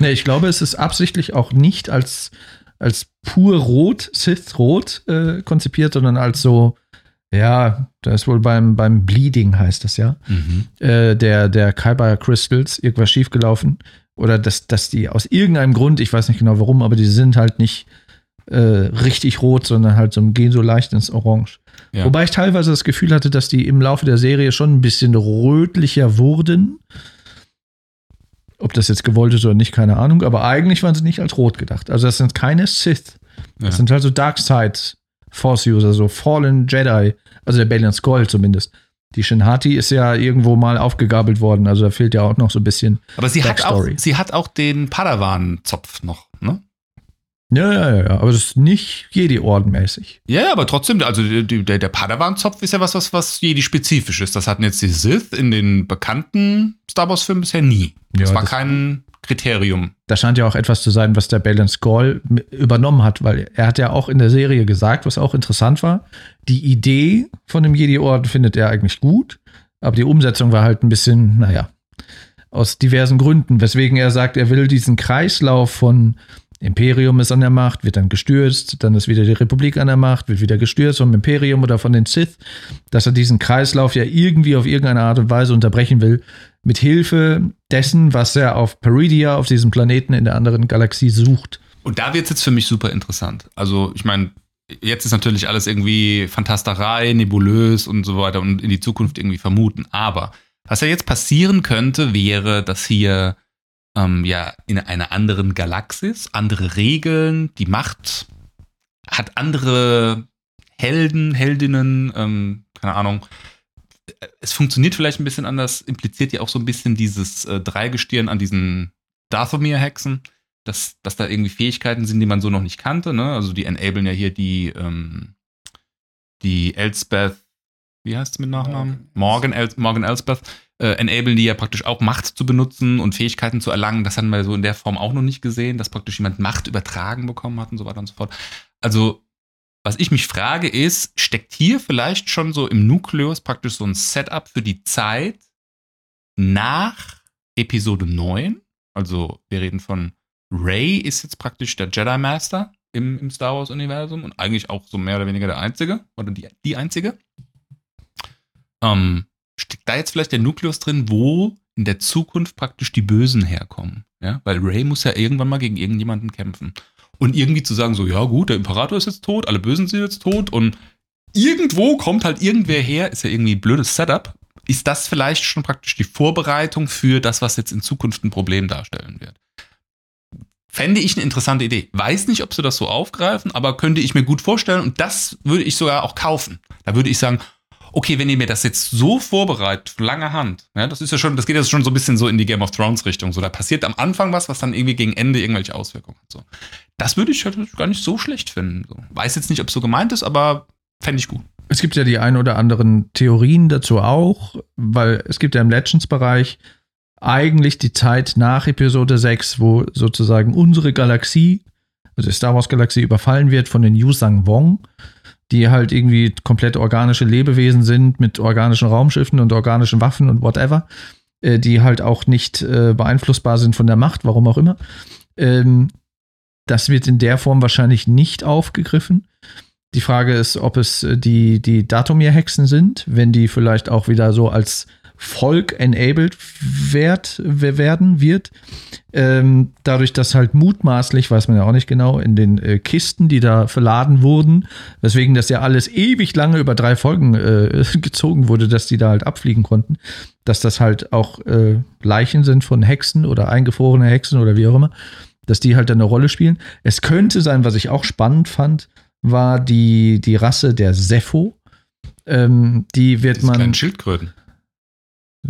Nee, ich glaube, es ist absichtlich auch nicht als, als pur rot, Sith-Rot äh, konzipiert, sondern als so, ja, da ist wohl beim, beim Bleeding heißt das ja, äh, der, der Kyber Crystals irgendwas schiefgelaufen. Oder dass, dass die aus irgendeinem Grund, ich weiß nicht genau warum, aber die sind halt nicht äh, richtig rot, sondern halt so gehen so leicht ins Orange. Ja. Wobei ich teilweise das Gefühl hatte, dass die im Laufe der Serie schon ein bisschen rötlicher wurden. Ob das jetzt gewollt ist oder nicht, keine Ahnung. Aber eigentlich waren sie nicht als rot gedacht. Also das sind keine Sith. Das Ja. sind halt so Darkside Force-User, so Fallen Jedi. Also der Balian Skull zumindest. Die Shinhati ist ja irgendwo mal aufgegabelt worden. Also da fehlt ja auch noch so ein bisschen. Aber sie hat, auch, sie hat auch den Padawan-Zopf noch, ne? Ja, ja, ja. Aber das ist nicht Jedi-Orden-mäßig. Ja, aber trotzdem, also der, der Padawan-Zopf ist ja was, was, was Jedi-spezifisch ist. Das hatten jetzt die Sith in den bekannten Star Wars-Filmen bisher nie. Das Ja, war das- kein Kriterium. Da scheint ja auch etwas zu sein, was der Skull m- übernommen hat, weil er hat ja auch in der Serie gesagt, was auch interessant war, die Idee von dem Jedi-Orden findet er eigentlich gut, aber die Umsetzung war halt ein bisschen, naja, aus diversen Gründen, weswegen er sagt, er will diesen Kreislauf von Imperium ist an der Macht, wird dann gestürzt, dann ist wieder die Republik an der Macht, wird wieder gestürzt vom Imperium oder von den Sith, dass er diesen Kreislauf ja irgendwie auf irgendeine Art und Weise unterbrechen will, mit Hilfe dessen, was er auf Peridia, auf diesem Planeten in der anderen Galaxie sucht. Und da wird es jetzt für mich super interessant. Also, ich meine, jetzt ist natürlich alles irgendwie Fantasterei, nebulös und so weiter und in die Zukunft irgendwie vermuten. Aber was ja jetzt passieren könnte, wäre, dass hier ähm, ja in einer anderen Galaxis, andere Regeln, die Macht hat andere Helden, Heldinnen, ähm, keine Ahnung. Es funktioniert vielleicht ein bisschen anders, impliziert ja auch so ein bisschen dieses äh, Dreigestirn an diesen Dathomir-Hexen, dass, dass da irgendwie Fähigkeiten sind, die man so noch nicht kannte. Ne? Also die enablen ja hier die, ähm, die Elsbeth, wie heißt sie mit Nachnamen? Morgan, El Morgan Elsbeth, äh, enablen die ja praktisch auch Macht zu benutzen und Fähigkeiten zu erlangen. Das haben wir so in der Form auch noch nicht gesehen, dass praktisch jemand Macht übertragen bekommen hat und so weiter und so fort. Also, was ich mich frage ist, steckt hier vielleicht schon so im Nukleus praktisch so ein Setup für die Zeit nach Episode 9? Also, wir reden von Ray ist jetzt praktisch der Jedi Master im, im Star Wars-Universum und eigentlich auch so mehr oder weniger der Einzige oder die, die Einzige. Ähm, steckt da jetzt vielleicht der Nukleus drin, wo in der Zukunft praktisch die Bösen herkommen? Ja, weil Ray muss ja irgendwann mal gegen irgendjemanden kämpfen. Und irgendwie zu sagen, so, ja gut, der Imperator ist jetzt tot, alle Bösen sind jetzt tot und irgendwo kommt halt irgendwer her, ist ja irgendwie ein blödes Setup. Ist das vielleicht schon praktisch die Vorbereitung für das, was jetzt in Zukunft ein Problem darstellen wird? Fände ich eine interessante Idee. Weiß nicht, ob sie das so aufgreifen, aber könnte ich mir gut vorstellen und das würde ich sogar auch kaufen. Da würde ich sagen, okay, wenn ihr mir das jetzt so vorbereitet, lange Hand, ja, das ist ja schon, das geht jetzt schon so ein bisschen so in die Game of Thrones Richtung. So, da passiert am Anfang was, was dann irgendwie gegen Ende irgendwelche Auswirkungen hat. So. Das würde ich halt gar nicht so schlecht finden. So. Weiß jetzt nicht, ob es so gemeint ist, aber fände ich gut. Es gibt ja die ein oder anderen Theorien dazu auch, weil es gibt ja im Legends-Bereich eigentlich die Zeit nach Episode 6, wo sozusagen unsere Galaxie, also die Star Wars Galaxie, überfallen wird von den Yusang Wong, die halt irgendwie komplett organische Lebewesen sind mit organischen Raumschiffen und organischen Waffen und whatever, äh, die halt auch nicht äh, beeinflussbar sind von der Macht, warum auch immer. Ähm, das wird in der Form wahrscheinlich nicht aufgegriffen. Die Frage ist, ob es äh, die, die Datumir-Hexen sind, wenn die vielleicht auch wieder so als Volk enabled werd, werden wird. Ähm, dadurch, dass halt mutmaßlich, weiß man ja auch nicht genau, in den äh, Kisten, die da verladen wurden, weswegen das ja alles ewig lange über drei Folgen äh, [LAUGHS] gezogen wurde, dass die da halt abfliegen konnten, dass das halt auch äh, Leichen sind von Hexen oder eingefrorene Hexen oder wie auch immer, dass die halt eine Rolle spielen. Es könnte sein, was ich auch spannend fand, war die, die Rasse der Sepho. Ähm, die wird das man. Schildkröten.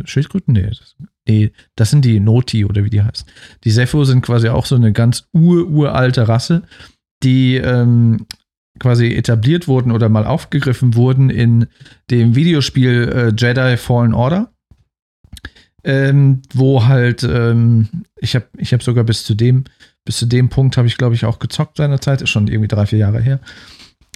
Schildkröten? Nee das, nee, das sind die Noti oder wie die heißen. Die Sepho sind quasi auch so eine ganz ur, uralte Rasse, die ähm, quasi etabliert wurden oder mal aufgegriffen wurden in dem Videospiel äh, Jedi Fallen Order. Ähm, wo halt, ähm, ich habe ich hab sogar bis zu dem, bis zu dem Punkt habe ich, glaube ich, auch gezockt seinerzeit, ist schon irgendwie drei, vier Jahre her.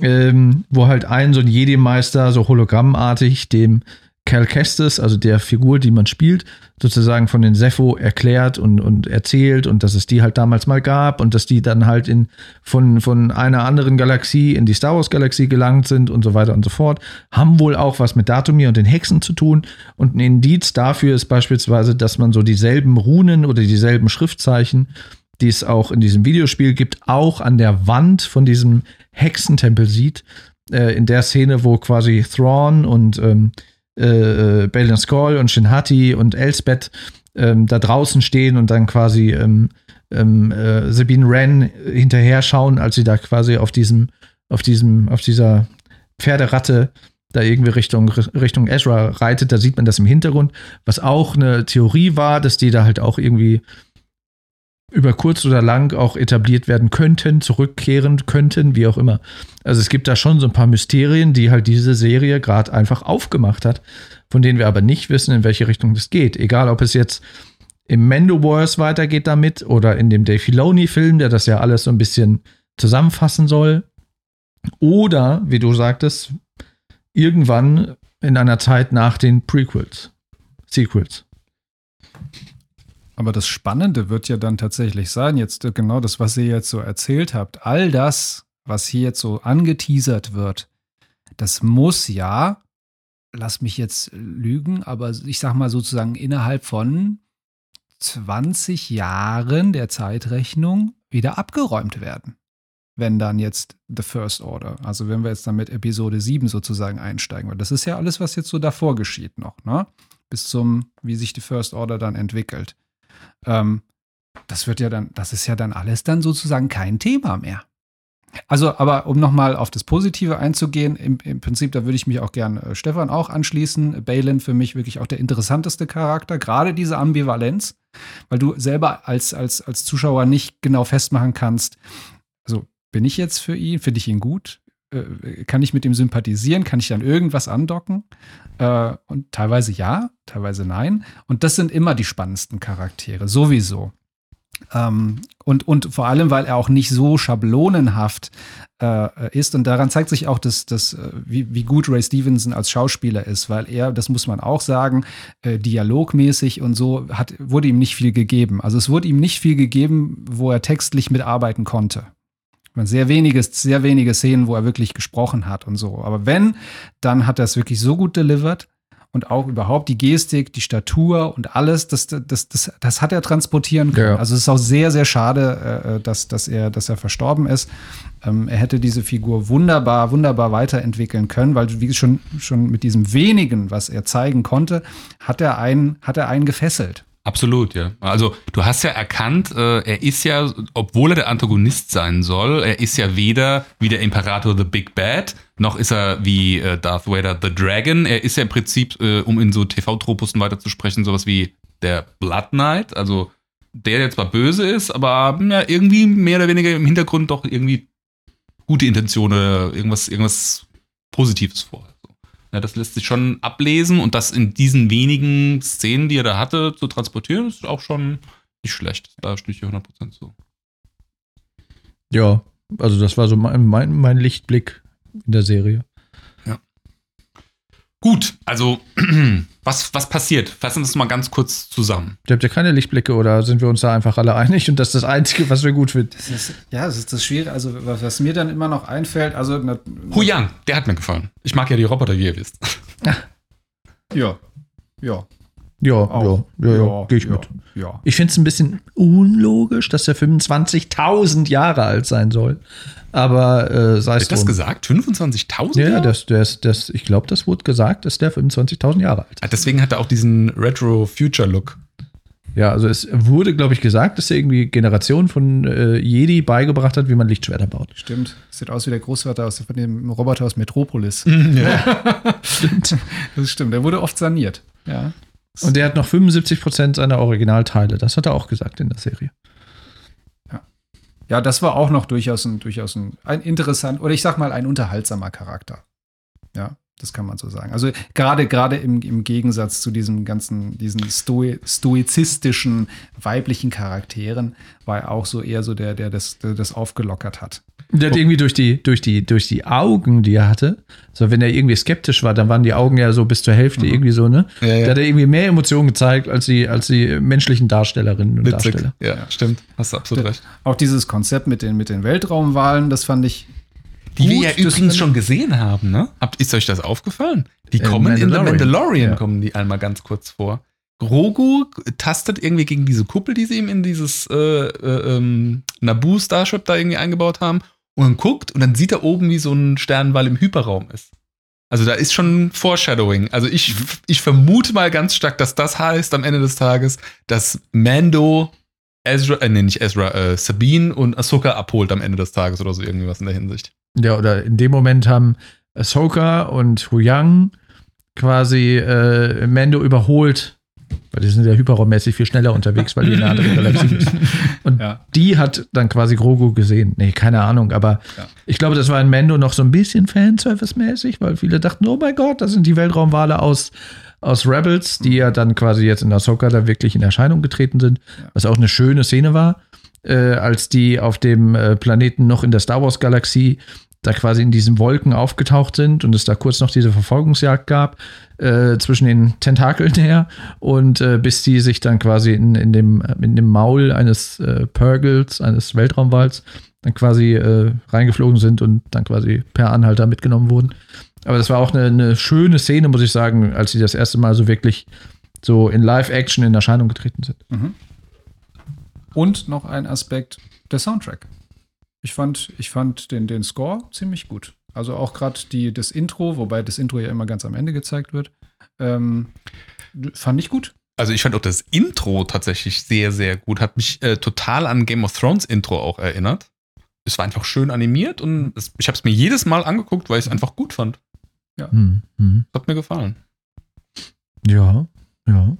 Ähm, wo halt ein so ein Jedi-Meister so hologrammartig dem Cal Kestis, also der Figur, die man spielt, sozusagen von den Sepho erklärt und, und erzählt und dass es die halt damals mal gab und dass die dann halt in, von, von einer anderen Galaxie in die Star Wars Galaxie gelangt sind und so weiter und so fort, haben wohl auch was mit Datumir und den Hexen zu tun. Und ein Indiz dafür ist beispielsweise, dass man so dieselben Runen oder dieselben Schriftzeichen, die es auch in diesem Videospiel gibt, auch an der Wand von diesem Hexentempel sieht. Äh, in der Szene, wo quasi Thrawn und ähm, äh, äh Balin Skoll und Shinhati und Elsbeth ähm, da draußen stehen und dann quasi ähm, ähm, äh, Sabine Wren hinterher schauen, als sie da quasi auf diesem, auf diesem, auf dieser Pferderatte da irgendwie Richtung, Richtung Ezra reitet, da sieht man das im Hintergrund, was auch eine Theorie war, dass die da halt auch irgendwie über kurz oder lang auch etabliert werden könnten, zurückkehren könnten, wie auch immer. Also es gibt da schon so ein paar Mysterien, die halt diese Serie gerade einfach aufgemacht hat, von denen wir aber nicht wissen, in welche Richtung das geht. Egal, ob es jetzt im Mandoverse weitergeht damit oder in dem Dave Filoni-Film, der das ja alles so ein bisschen zusammenfassen soll. Oder, wie du sagtest, irgendwann in einer Zeit nach den Prequels, Sequels. Aber das Spannende wird ja dann tatsächlich sein, jetzt äh, genau das, was ihr jetzt so erzählt habt, all das, was hier jetzt so angeteasert wird, das muss ja, lass mich jetzt lügen, aber ich sag mal sozusagen innerhalb von 20 Jahren der Zeitrechnung wieder abgeräumt werden. Wenn dann jetzt The First Order, also wenn wir jetzt dann mit Episode 7 sozusagen einsteigen, weil das ist ja alles, was jetzt so davor geschieht noch, ne? Bis zum, wie sich die First Order dann entwickelt. Ähm, das wird ja dann, das ist ja dann alles dann sozusagen kein Thema mehr. Also, aber um nochmal auf das Positive einzugehen, im, im Prinzip, da würde ich mich auch gern äh, Stefan auch anschließen. Balin für mich wirklich auch der interessanteste Charakter, gerade diese Ambivalenz, weil du selber als, als, als Zuschauer nicht genau festmachen kannst, also bin ich jetzt für ihn, finde ich ihn gut, äh, kann ich mit ihm sympathisieren, kann ich dann irgendwas andocken? Äh, und teilweise ja, teilweise nein. Und das sind immer die spannendsten Charaktere, sowieso. Ähm, und, und vor allem, weil er auch nicht so schablonenhaft äh, ist. Und daran zeigt sich auch, dass, dass, äh, wie, wie gut Ray Stevenson als Schauspieler ist, weil er, das muss man auch sagen, äh, dialogmäßig und so hat, wurde ihm nicht viel gegeben. Also es wurde ihm nicht viel gegeben, wo er textlich mitarbeiten konnte. Sehr wenige, sehr wenige Szenen, wo er wirklich gesprochen hat und so. Aber wenn, dann hat er es wirklich so gut delivered und auch überhaupt die Gestik, die Statur und alles, das, das, das, das hat er transportieren können. Ja. Also es ist auch sehr, sehr schade, äh, dass, dass, er, dass er verstorben ist. Ähm, er hätte diese Figur wunderbar, wunderbar weiterentwickeln können, weil wie schon, schon mit diesem wenigen, was er zeigen konnte, hat er einen, hat er einen gefesselt. Absolut, ja. Also du hast ja erkannt, äh, er ist ja, obwohl er der Antagonist sein soll, er ist ja weder wie der Imperator The Big Bad, noch ist er wie äh, Darth Vader The Dragon. Er ist ja im Prinzip, äh, um in so TV-Tropussen weiterzusprechen, sowas wie der Blood Knight, also der, der zwar böse ist, aber ja, irgendwie mehr oder weniger im Hintergrund doch irgendwie gute Intentionen, irgendwas, irgendwas Positives vor. Ja, das lässt sich schon ablesen und das in diesen wenigen Szenen, die er da hatte, zu transportieren, ist auch schon nicht schlecht. Da stehe ich 100% zu. Ja, also das war so mein, mein, mein Lichtblick in der Serie. Gut, also [CLEARS THROAT] was, was passiert? Fassen wir das mal ganz kurz zusammen. Ihr habt ja keine Lichtblicke oder sind wir uns da einfach alle einig und das ist das Einzige, was wir gut finden? Das ist, ja, das ist das Schwierige. Also, was mir dann immer noch einfällt, also. Na, Hu Yang, der hat mir gefallen. Ich mag ja die Roboter, wie ihr wisst. Ja. Ja. Ja, ja, ja, ja, gehe ich ja, mit. Ja. Ich finde es ein bisschen unlogisch, dass er 25.000 Jahre alt sein soll. Aber äh, sei es Hat das gesagt? 25.000 Jahre? Ja, das, das, das, ich glaube, das wurde gesagt, dass der 25.000 Jahre alt ist. Ah, deswegen hat er auch diesen Retro-Future-Look. Ja, also es wurde, glaube ich, gesagt, dass er irgendwie Generationen von äh, Jedi beigebracht hat, wie man Lichtschwerter baut. Stimmt. Sieht aus wie der Großvater aus, von dem Roboter aus Metropolis. [LAUGHS] Ja. [LAUGHS] stimmt. Das stimmt. Der wurde oft saniert. Ja. Und der hat noch 75 Prozent seiner Originalteile. Das hat er auch gesagt in der Serie. Ja, ja das war auch noch durchaus ein, durchaus ein, ein interessant, oder ich sag mal, ein unterhaltsamer Charakter. Ja, das kann man so sagen. Also gerade gerade im, im Gegensatz zu diesen ganzen, diesen Stoi, stoizistischen weiblichen Charakteren war er auch so eher so der, der das, der das aufgelockert hat. Der hat irgendwie durch die, durch die, durch die Augen, die er hatte, so wenn er irgendwie skeptisch war, dann waren die Augen ja so bis zur Hälfte mhm. irgendwie so, ne? Ja, ja. Da hat er irgendwie mehr Emotionen gezeigt als die, als die menschlichen Darstellerinnen und Witzig. Darsteller. Ja, ja, stimmt. Hast du absolut recht. Auch dieses Konzept mit den, mit den Weltraumwahlen, das fand ich. Die gut, wir ja übrigens schon gesehen haben, ne? ist euch das aufgefallen? Die äh, kommen in The Mandalorian, kommen die einmal ganz kurz vor. Grogu tastet irgendwie gegen diese Kuppel, die sie ihm in dieses äh, äh, ähm, Naboo Starship da irgendwie eingebaut haben und dann guckt und dann sieht er oben, wie so ein Sternenwall im Hyperraum ist. Also da ist schon Foreshadowing. Also ich, ich vermute mal ganz stark, dass das heißt am Ende des Tages, dass Mando Ezra, äh, nee, nicht Ezra, äh, Sabine und Ahsoka abholt am Ende des Tages oder so irgendwas in der Hinsicht. Ja, oder in dem Moment haben Ahsoka und Hu Yang quasi äh, Mando überholt weil die sind ja hyperraummäßig viel schneller unterwegs, weil die in einer anderen Galaxie [LAUGHS] sind. Und ja. die hat dann quasi Grogu gesehen. Nee, keine Ahnung, aber ja. ich glaube, das war in Mendo noch so ein bisschen Fanservice-mäßig, weil viele dachten, oh mein Gott, das sind die Weltraumwale aus, aus Rebels, die ja dann quasi jetzt in Ahsoka da wirklich in Erscheinung getreten sind, ja. was auch eine schöne Szene war. Äh, als die auf dem äh, Planeten noch in der Star Wars Galaxie da quasi in diesen Wolken aufgetaucht sind und es da kurz noch diese Verfolgungsjagd gab äh, zwischen den Tentakeln her und äh, bis die sich dann quasi in, in, dem, in dem Maul eines äh, Purgles, eines Weltraumwalls, dann quasi äh, reingeflogen sind und dann quasi per Anhalter mitgenommen wurden. Aber das war auch eine, eine schöne Szene, muss ich sagen, als sie das erste Mal so wirklich so in Live-Action in Erscheinung getreten sind. Und noch ein Aspekt, der Soundtrack. Ich fand, ich fand den, den Score ziemlich gut. Also auch gerade das Intro, wobei das Intro ja immer ganz am Ende gezeigt wird, ähm, fand ich gut. Also ich fand auch das Intro tatsächlich sehr, sehr gut. Hat mich äh, total an Game of Thrones Intro auch erinnert. Es war einfach schön animiert und es, ich habe es mir jedes Mal angeguckt, weil ich es einfach gut fand. Hm, hm. Hat mir gefallen. Ja, ja.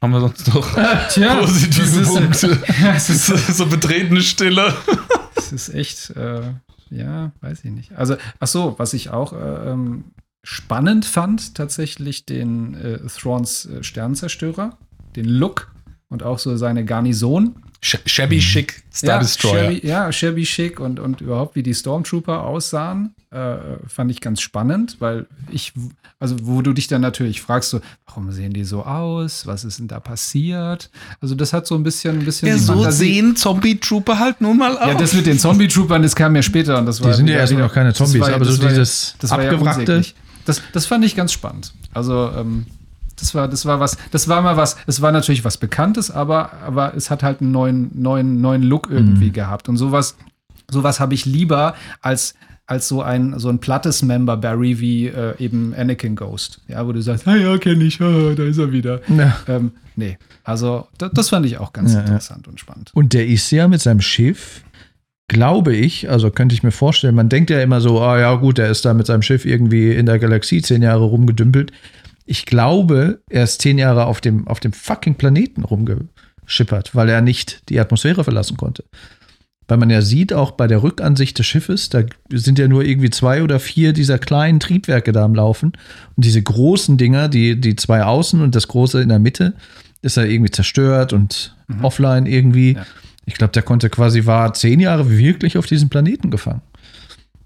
Haben wir sonst noch [LAUGHS] Tja, positive das ist, Punkte? [LAUGHS] es ist, so betretene Stille. [LAUGHS] es ist echt, äh, ja, weiß ich nicht. Also, ach so, was ich auch äh, ähm, spannend fand, tatsächlich den äh, Thrawns äh, Sternzerstörer, den Look und auch so seine Garnison. Sh Shabby Chic Star ja, Destroyer. Shabby, ja, shabby chic und, und überhaupt wie die Stormtrooper aussahen, äh, fand ich ganz spannend, weil ich, also wo du dich dann natürlich fragst, so, warum sehen die so aus? Was ist denn da passiert? Also das hat so ein bisschen, ein bisschen Ja, so Fantasie- sehen Zombie-Trooper halt nun mal aus. Ja, das mit den Zombie-Troopern, das kam ja später und das war. Die sind ja erstmal noch keine das Zombies, war ja- aber so ja- dieses ja abgewrackte. unsäglich. Das, das fand ich ganz spannend. Also, ähm, das war, das war was, das war mal was, es war natürlich was Bekanntes, aber, aber es hat halt einen neuen, neuen, neuen Look irgendwie gehabt. Und sowas, sowas habe ich lieber als, als so ein, so ein plattes Member Barry wie äh, eben Anakin Ghost. Ja, wo du sagst, ah ja, kenne ich, ah, da ist er wieder. Ja. Ähm, nee, also das, das fand ich auch ganz Ja, ja. interessant und spannend. Und der ist ja mit seinem Schiff, glaube ich, also könnte ich mir vorstellen, man denkt ja immer so, ah ja gut, der ist da mit seinem Schiff irgendwie in der Galaxie zehn Jahre rumgedümpelt. Ich glaube, er ist zehn Jahre auf dem, auf dem fucking Planeten rumgeschippert, weil er nicht die Atmosphäre verlassen konnte. Weil man ja sieht, auch bei der Rückansicht des Schiffes, da sind ja nur irgendwie zwei oder vier dieser kleinen Triebwerke da am Laufen. Und diese großen Dinger, die, die zwei außen und das große in der Mitte, ist ja irgendwie zerstört und offline irgendwie. Ja. Ich glaube, der konnte quasi, war zehn Jahre wirklich auf diesem Planeten gefangen.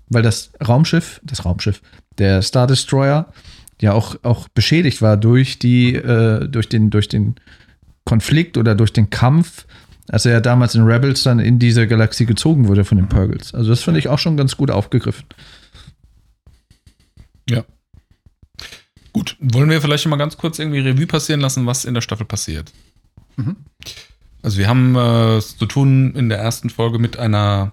Weil das Raumschiff, das Raumschiff, der Star Destroyer, ja auch, auch beschädigt war durch die, äh, durch den, durch den Konflikt oder durch den Kampf, als er ja damals in Rebels dann in diese Galaxie gezogen wurde von den Purgles. Also das fand ich auch schon ganz gut aufgegriffen. Ja. Gut, wollen wir vielleicht mal ganz kurz irgendwie Revue passieren lassen, was in der Staffel passiert. Mhm. Also wir haben äh, es zu tun in der ersten Folge mit einer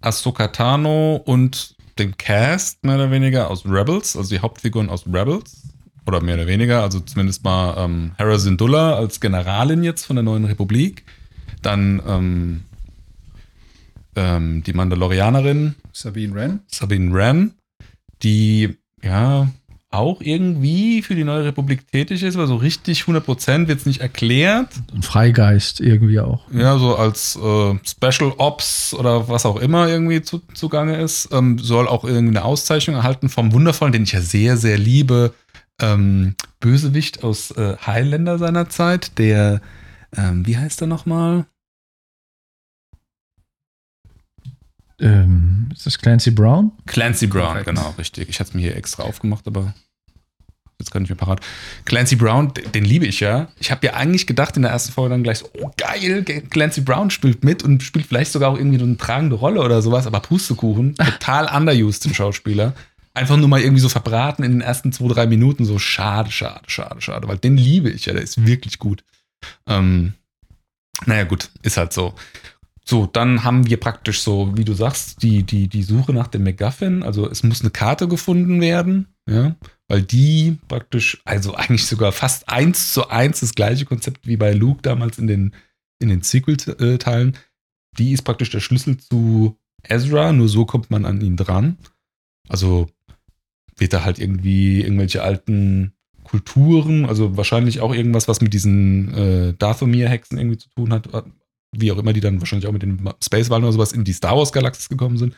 Ahsoka Tano und dem Cast mehr oder weniger aus Rebels, also die Hauptfiguren aus Rebels oder mehr oder weniger, also zumindest mal ähm, Hera Syndulla als Generalin jetzt von der neuen Republik, dann ähm, ähm, die Mandalorianerin Sabine Wren. Sabine Wren, die ja auch irgendwie für die neue Republik tätig ist, aber so richtig 100% wird es nicht erklärt. Ein Freigeist irgendwie auch. Ja, so als äh, Special Ops oder was auch immer irgendwie zu, zugange ist. Ähm, soll auch irgendeine Auszeichnung erhalten vom Wundervollen, den ich ja sehr, sehr liebe. Ähm, Bösewicht aus äh, Highlander seiner Zeit, der, ähm, wie heißt er nochmal? Ähm, ist das Clancy Brown? Clancy Brown, Perfekt. genau, richtig. Ich hatte es mir hier extra aufgemacht, aber jetzt kann ich mir parat. Clancy Brown, den, den liebe ich ja. Ich habe ja eigentlich gedacht in der ersten Folge dann gleich so, oh geil, Clancy Brown spielt mit und spielt vielleicht sogar auch irgendwie so eine tragende Rolle oder sowas, aber Pustekuchen, [LAUGHS] total underused, den Schauspieler. Einfach nur mal irgendwie so verbraten in den ersten zwei, drei Minuten, so schade, schade, schade, schade, weil den liebe ich ja, der ist wirklich gut. Ähm, naja, gut, ist halt so. So, dann haben wir praktisch so, wie du sagst, die, die, die Suche nach dem MacGuffin. Also es muss eine Karte gefunden werden, ja, weil die praktisch, also eigentlich sogar fast eins zu eins das gleiche Konzept wie bei Luke damals in den, in den Sequel-Teilen. Die ist praktisch der Schlüssel zu Ezra, nur so kommt man an ihn dran. Also wird da halt irgendwie irgendwelche alten Kulturen, also wahrscheinlich auch irgendwas, was mit diesen äh, Dathomir-Hexen irgendwie zu tun hat, wie auch immer die dann wahrscheinlich auch mit den Space-Wahlen oder sowas in die Star Wars-Galaxis gekommen sind.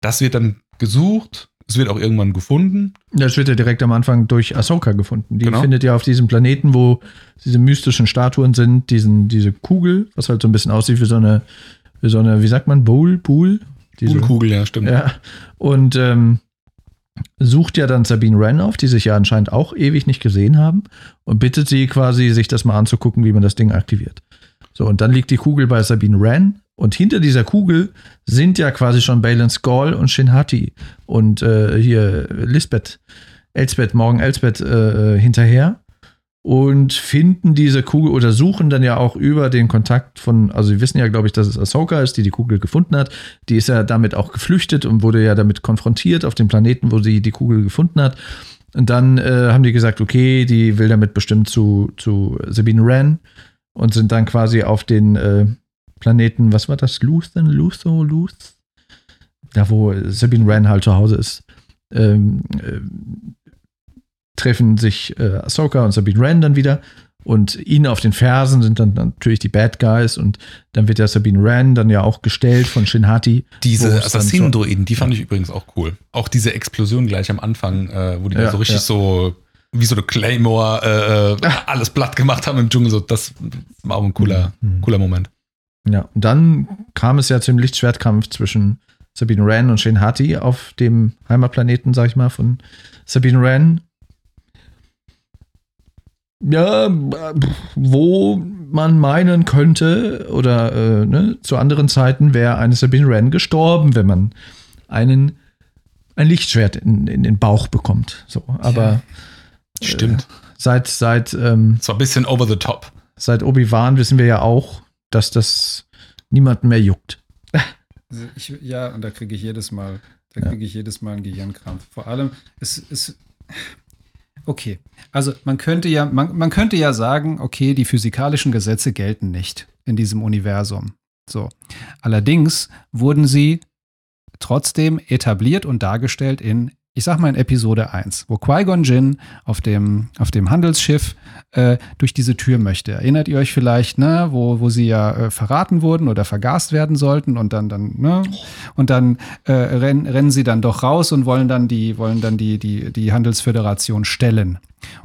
Das wird dann gesucht, es wird auch irgendwann gefunden. Das wird ja direkt am Anfang durch Ahsoka gefunden. Die Genau. findet ja auf diesem Planeten, wo diese mystischen Statuen sind, diesen, diese Kugel, was halt so ein bisschen aussieht wie so eine so eine, wie sagt man, Bowl, Pool? Diese- Kugel, ja, stimmt. Ja. Und ähm, sucht ja dann Sabine Wren auf, die sich ja anscheinend auch ewig nicht gesehen haben, und bittet sie quasi, sich das mal anzugucken, wie man das Ding aktiviert. So, und dann liegt die Kugel bei Sabine Wren. Und hinter dieser Kugel sind ja quasi schon Balin Skull und Shin Hati und äh, hier Lisbeth, Elsbeth, morgen Elsbeth äh, hinterher und finden diese Kugel oder suchen dann ja auch über den Kontakt von, also sie wissen ja, glaube ich, dass es Ahsoka ist, die die Kugel gefunden hat. Die ist ja damit auch geflüchtet und wurde ja damit konfrontiert auf dem Planeten, wo sie die Kugel gefunden hat. Und dann äh, haben die gesagt, okay, die will damit bestimmt zu, zu Sabine Wren und sind dann quasi auf den äh, Planeten, was war das? Luthen? Lutho? Luth? Da, wo Sabine Wren halt zu Hause ist. Ähm, ähm, treffen sich äh, Ahsoka und Sabine Wren dann wieder und ihnen auf den Fersen sind dann natürlich die Bad Guys und dann wird ja Sabine Wren dann ja auch gestellt von Shin Hati. Diese Assassinen-Droiden, die fand ich übrigens auch cool. Auch diese Explosion gleich am Anfang, äh, wo die Ja, da so richtig ja. so wie so eine Claymore äh, äh, alles platt gemacht haben im Dschungel. So, das war auch ein cooler, Mhm. cooler Moment. Ja, und dann kam es ja zum Lichtschwertkampf zwischen Sabine Wren und Shin Hati auf dem Heimatplaneten, sag ich mal, von Sabine Wren. Ja, wo man meinen könnte, oder äh, ne, zu anderen Zeiten wäre eine Sabine Wren gestorben, wenn man einen, ein Lichtschwert in, in den Bauch bekommt. So, aber Stimmt. seit, seit ähm, war ein bisschen over the top. seit Obi-Wan wissen wir ja auch, dass das niemanden mehr juckt. [LAUGHS] Ich, ja, und da kriege ich jedes Mal, da Ja. kriege ich jedes Mal einen Gehirnkrampf. Vor allem, es ist. Okay, also man könnte ja, man, man könnte ja sagen, okay, die physikalischen Gesetze gelten nicht in diesem Universum. So. Allerdings wurden sie trotzdem etabliert und dargestellt in, ich sag mal in Episode 1, wo Qui-Gon Jinn auf dem, auf dem Handelsschiff äh, durch diese Tür möchte. Erinnert ihr euch vielleicht, ne, wo, wo sie ja äh, verraten wurden oder vergast werden sollten und dann, dann, ne, und dann äh, rennen, rennen sie dann doch raus und wollen dann die, wollen dann die, die, die Handelsföderation stellen.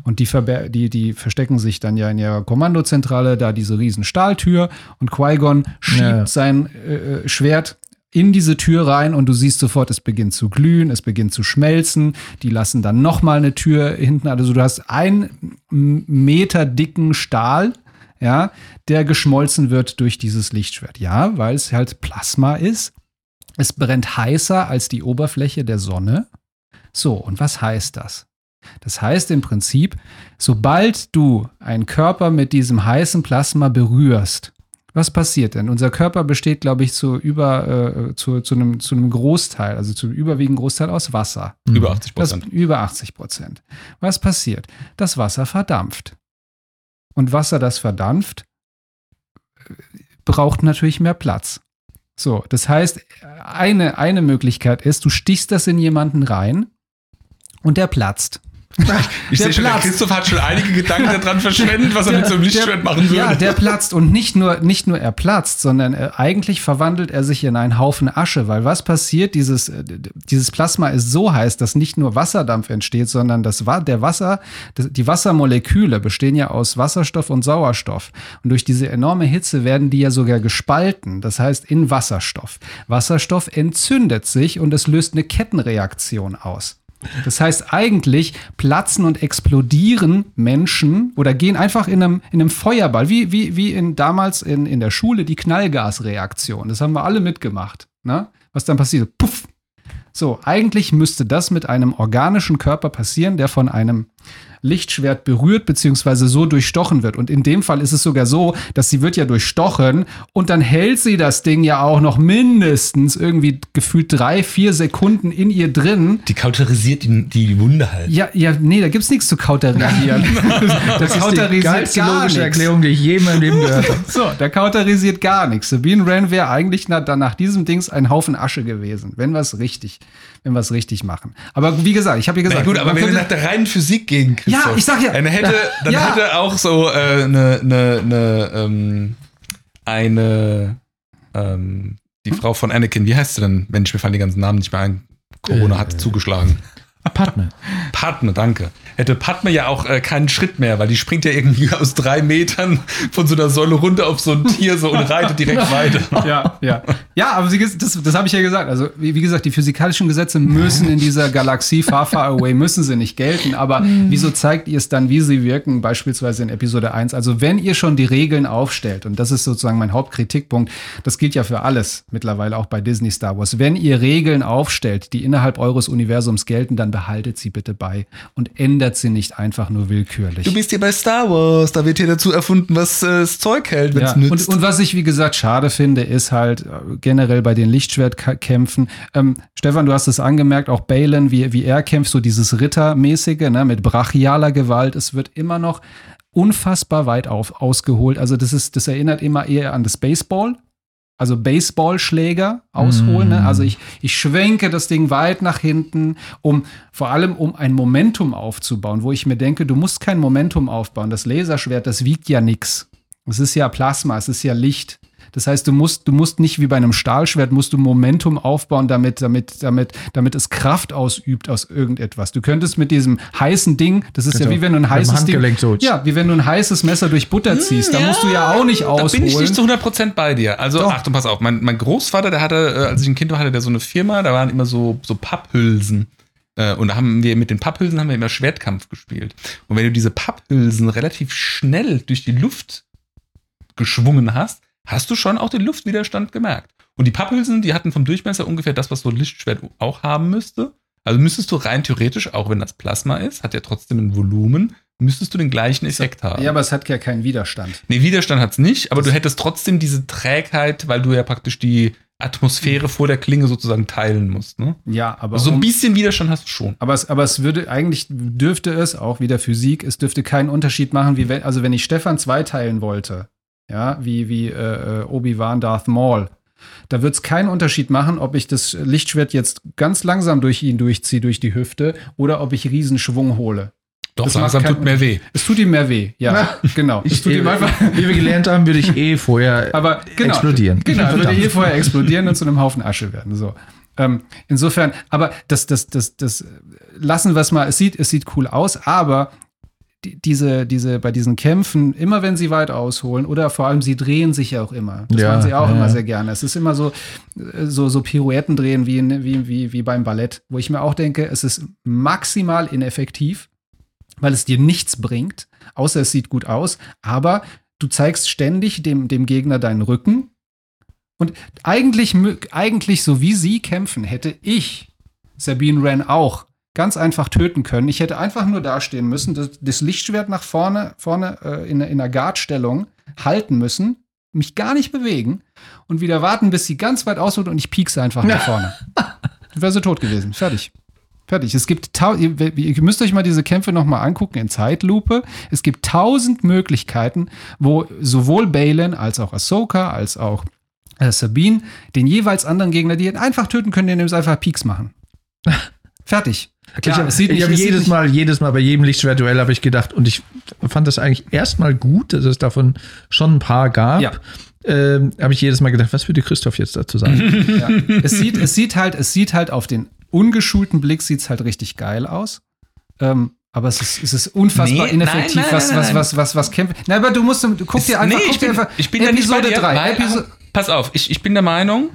Und die, die, die verstecken sich dann ja in ihrer Kommandozentrale, da diese riesen Stahltür und Qui-Gon schiebt Ja. sein äh, Schwert in diese Tür rein und du siehst sofort, es beginnt zu glühen, es beginnt zu schmelzen. Die lassen dann noch mal eine Tür hinten. Also du hast einen Meter dicken Stahl, ja, der geschmolzen wird durch dieses Lichtschwert. Ja, weil es halt Plasma ist. Es brennt heißer als die Oberfläche der Sonne. So, und was heißt das? Das heißt im Prinzip, sobald du einen Körper mit diesem heißen Plasma berührst, was passiert denn? Unser Körper besteht, glaube ich, zu über äh, zu, zu, einem, zu einem Großteil, also zu einem überwiegenden Großteil aus Wasser. Über 80 Das, Prozent. über 80 Prozent. Was passiert? Das Wasser verdampft. Und Wasser, das verdampft, braucht natürlich mehr Platz. So, das heißt, eine, eine Möglichkeit ist, du stichst das in jemanden rein und der platzt. Ich Der sehe schon, der Platz. Christoph hat schon einige Gedanken daran verschwendet, was er mit so einem Lichtschwert machen würde. Ja, der platzt und nicht nur, nicht nur er platzt, sondern äh, eigentlich verwandelt er sich in einen Haufen Asche, weil was passiert? Dieses, äh, dieses Plasma ist so heiß, dass nicht nur Wasserdampf entsteht, sondern das, der Wasser, die Wassermoleküle bestehen ja aus Wasserstoff und Sauerstoff. Und durch diese enorme Hitze werden die ja sogar gespalten, das heißt in Wasserstoff. Wasserstoff entzündet sich und es löst eine Kettenreaktion aus. Das heißt, eigentlich platzen und explodieren Menschen oder gehen einfach in einem, in einem Feuerball, wie, wie, wie in, damals in, in der Schule die Knallgasreaktion. Das haben wir alle mitgemacht. Ne? Was dann passiert? Puff! So, eigentlich müsste das mit einem organischen Körper passieren, der von einem Lichtschwert berührt beziehungsweise so durchstochen wird. Und in dem Fall ist es sogar so, dass sie wird ja durchstochen und dann hält sie das Ding ja auch noch mindestens irgendwie gefühlt drei, vier Sekunden in ihr drin. Die kauterisiert die, die Wunde halt. Ja, ja, nee, da gibt's nichts zu kauterisieren. Das, [LAUGHS] Das ist die geilste gar logische. Erklärung, die ich je in meinem Leben gehört [LAUGHS] habe. So, der kauterisiert gar nichts. Sabine Wren wäre eigentlich nach, nach diesem Dings ein Haufen Asche gewesen, wenn wir es richtig, wenn wir es richtig machen. Aber wie gesagt, ich habe ja gesagt, Na gut, aber wenn wir nach der reinen Physik gehen, Ja, ich sag ja. dann hätte, dann Ja. hätte auch so äh, eine, eine, eine, ähm, eine ähm, die Frau von Anakin, wie heißt sie denn? Mensch, mir fallen die ganzen Namen nicht mehr ein. Corona Äh. hat zugeschlagen. [LAUGHS] Padme. Padme, danke. Hätte Padme ja auch äh, keinen Schritt mehr, weil die springt ja irgendwie [LAUGHS] aus drei Metern von so einer Säule runter auf so ein Tier so und reitet direkt [LAUGHS] weiter. Ja, ja. Ja, aber sie, das, das habe ich ja gesagt. Also, wie, wie gesagt, die physikalischen Gesetze müssen in dieser Galaxie Far Far Away müssen sie nicht gelten. Aber wieso zeigt ihr es dann, wie sie wirken, beispielsweise in Episode 1? Also, wenn ihr schon die Regeln aufstellt, und das ist sozusagen mein Hauptkritikpunkt, das gilt ja für alles mittlerweile auch bei Disney Star Wars. Wenn ihr Regeln aufstellt, die innerhalb eures Universums gelten, dann behaltet sie bitte bei und ändert sie nicht einfach nur willkürlich. Du bist hier bei Star Wars, da wird hier dazu erfunden, was äh, das Zeug hält, wenn es Ja, nützt. und, und was ich, wie gesagt, schade finde, ist halt äh, generell bei den Lichtschwertkämpfen. Ähm, Stefan, du hast es angemerkt, auch Balin, wie, wie er kämpft, so dieses Rittermäßige, ne, mit brachialer Gewalt. Es wird immer noch unfassbar weit auf, ausgeholt. Also, das ist, das erinnert immer eher an das Baseball. Also Baseballschläger ausholen. Ne? Also ich, ich schwenke das Ding weit nach hinten, um vor allem um ein Momentum aufzubauen, wo ich mir denke, du musst kein Momentum aufbauen. Das Laserschwert, das wiegt ja nix. Es ist ja Plasma, es ist ja Licht. Das heißt, du musst, du musst nicht wie bei einem Stahlschwert, musst du Momentum aufbauen, damit, damit, damit, damit es Kraft ausübt aus irgendetwas. Du könntest mit diesem heißen Ding, das ist ja Also, wie wenn du ein heißes Ding, so. ja, wie wenn du ein heißes Messer durch Butter ziehst. Da musst du ja auch nicht Da ausholen. bin ich nicht zu 100% bei dir. Also, Doch. Achtung, pass auf. Mein, mein Großvater, der hatte, äh, als ich ein Kind war, hatte der so eine Firma, da waren immer so, so Papphülsen. Äh, Und da haben wir mit den Papphülsen haben wir immer Schwertkampf gespielt. Und wenn du diese Papphülsen relativ schnell durch die Luft geschwungen hast, hast du schon auch den Luftwiderstand gemerkt. Und die Papphülsen, die hatten vom Durchmesser ungefähr das, was so ein Lichtschwert auch haben müsste. Also müsstest du rein theoretisch, auch wenn das Plasma ist, hat ja trotzdem ein Volumen, müsstest du den gleichen Effekt haben. Ja, aber es hat ja keinen Widerstand. Nee, Widerstand hat's nicht, aber du hättest trotzdem diese Trägheit, weil du ja praktisch die Atmosphäre vor der Klinge sozusagen teilen musst. Ne? Ja, aber Also so ein bisschen Widerstand hast du schon. Aber es, aber es würde eigentlich dürfte es auch wieder Physik, es dürfte keinen Unterschied machen, wie wenn, also wenn ich Stefan zweiteilen wollte, ja, wie, wie äh, äh, Obi-Wan Darth Maul, da wird es keinen Unterschied machen, ob ich das Lichtschwert jetzt ganz langsam durch ihn durchziehe, durch die Hüfte, oder ob ich Riesenschwung hole. Doch, Das langsam tut mehr weh. Es tut ihm mehr weh, ja, genau. Es Ich, tut ihm einfach, wie wir gelernt haben, würde ich eh vorher [LAUGHS] aber genau, explodieren. Genau, er [LAUGHS] würde Verdammt. eh vorher explodieren und zu einem Haufen Asche werden. So. Ähm, insofern, aber das, das, das, das lassen wir es mal. Es sieht, es sieht cool aus, aber die, diese, diese, bei diesen Kämpfen, immer wenn sie weit ausholen, oder vor allem sie drehen sich ja auch immer. Das Ja, machen sie auch ja, immer sehr gerne. Es ist immer so, äh, so, so Pirouetten drehen wie, in- wie, wie, wie beim Ballett, wo ich mir auch denke, es ist maximal ineffektiv, weil es dir nichts bringt, außer es sieht gut aus, aber du zeigst ständig dem, dem Gegner deinen Rücken. Und eigentlich, eigentlich, so wie sie kämpfen, hätte ich Sabine Wren auch ganz einfach töten können. Ich hätte einfach nur dastehen müssen, das, das Lichtschwert nach vorne, vorne äh, in, in einer Guardstellung halten müssen, mich gar nicht bewegen und wieder warten, bis sie ganz weit ausholt und ich piekse einfach nach vorne. [LAUGHS] Wäre sie tot gewesen. Fertig. Fertig. Es gibt ihr, ihr müsst euch mal diese Kämpfe noch mal angucken in Zeitlupe. Es gibt tausend Möglichkeiten, wo sowohl Balin als auch Ahsoka als auch äh, Sabine den jeweils anderen Gegner, die ihn einfach töten können, indem sie einfach Pieks machen. [LAUGHS] Fertig. Ich habe hab jedes nicht- Mal, jedes Mal bei jedem Lichtschwertduell habe ich gedacht und ich fand das eigentlich erstmal gut, dass es davon schon ein paar gab. Ja. Ähm, habe ich jedes Mal gedacht, was würde Christoph jetzt dazu sagen? [LAUGHS] Ja. Es, sieht, es sieht halt, es sieht halt auf den ungeschulten Blick sieht's halt richtig geil aus. Ähm, aber es ist, es ist unfassbar Nee, ineffektiv, nein, nein, was, nein, was, nein. was, was, was kämpft. Na, aber du musst, du guck dir einfach, nee, guck ich dir bin, einfach ich bin da nicht bei Episode dir, 3. weil, Episo pass auf, ich, ich bin der Meinung,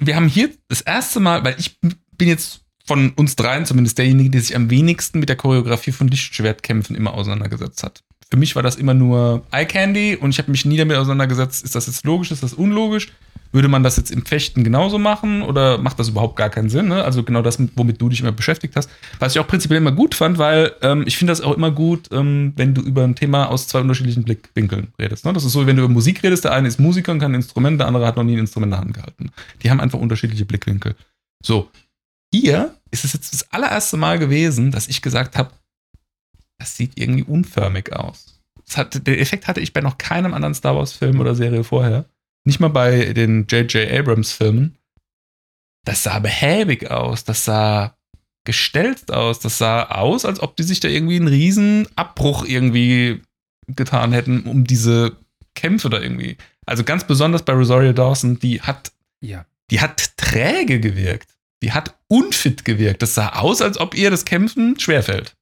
wir haben hier das erste Mal, weil ich bin jetzt von uns dreien zumindest derjenige, der sich am wenigsten mit der Choreografie von Lichtschwertkämpfen immer auseinandergesetzt hat. Für mich war das immer nur Eye Candy und ich habe mich nie damit auseinandergesetzt, ist das jetzt logisch, ist das unlogisch? Würde man das jetzt im Fechten genauso machen oder macht das überhaupt gar keinen Sinn? Ne? Also genau das, womit du dich immer beschäftigt hast. Was ich auch prinzipiell immer gut fand, weil ähm, ich finde das auch immer gut, ähm, wenn du über ein Thema aus zwei unterschiedlichen Blickwinkeln redest. Ne? Das ist so, wenn du über Musik redest, der eine ist Musiker und kann ein Instrument, der andere hat noch nie ein Instrument in der Hand gehalten. Die haben einfach unterschiedliche Blickwinkel. So, hier ist es jetzt das allererste Mal gewesen, dass ich gesagt habe, das sieht irgendwie unförmig aus. Das hat, den Effekt hatte ich bei noch keinem anderen Star Wars-Film oder Serie vorher. Nicht mal bei den J.J. Abrams-Filmen. Das sah behäbig aus, das sah gestelzt aus, das sah aus, als ob die sich da irgendwie einen riesen Abbruch irgendwie getan hätten, um diese Kämpfe da irgendwie. Also ganz besonders bei Rosario Dawson, die hat Ja. die hat träge gewirkt. Die hat unfit gewirkt. Das sah aus, als ob ihr das Kämpfen schwerfällt.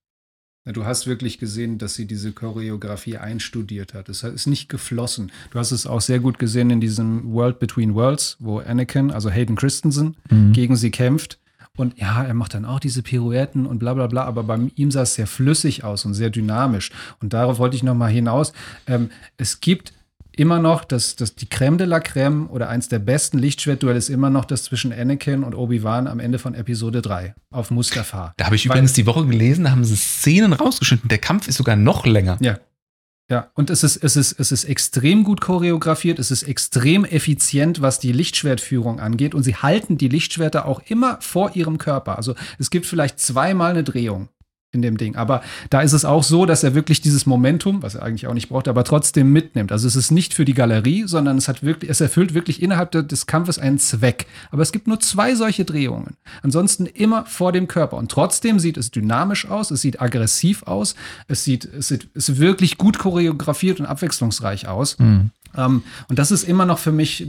Ja, Du hast wirklich gesehen, dass sie diese Choreografie einstudiert hat. Es ist nicht geflossen. Du hast es auch sehr gut gesehen in diesem World Between Worlds, wo Anakin, also Hayden Christensen, Mhm. gegen sie kämpft. Und ja, er macht dann auch diese Pirouetten und bla bla bla, aber bei ihm sah es sehr flüssig aus und sehr dynamisch. Und darauf wollte ich noch mal hinaus. Ähm, es gibt immer noch das, das, die Crème de la Crème oder eins der besten Lichtschwertduelle ist immer noch das zwischen Anakin und Obi-Wan am Ende von Episode 3 auf Mustafar. Da habe ich Weil- übrigens die Woche gelesen, da haben sie Szenen rausgeschnitten. Der Kampf ist sogar noch länger. Ja. Ja, und es ist, es, ist, es ist extrem gut choreografiert, es ist extrem effizient, was die Lichtschwertführung angeht. Und sie halten die Lichtschwerter auch immer vor ihrem Körper. Also es gibt vielleicht zweimal eine Drehung in dem Ding. Aber da ist es auch so, dass er wirklich dieses Momentum, was er eigentlich auch nicht braucht, aber trotzdem mitnimmt. Also es ist nicht für die Galerie, sondern es hat wirklich, es erfüllt wirklich innerhalb de- des Kampfes einen Zweck. Aber es gibt nur zwei solche Drehungen. Ansonsten immer vor dem Körper. Und trotzdem sieht es dynamisch aus, es sieht aggressiv aus, es sieht, es sieht, es sieht wirklich gut choreografiert und abwechslungsreich aus. Mhm. Ähm, und das ist immer noch für mich äh,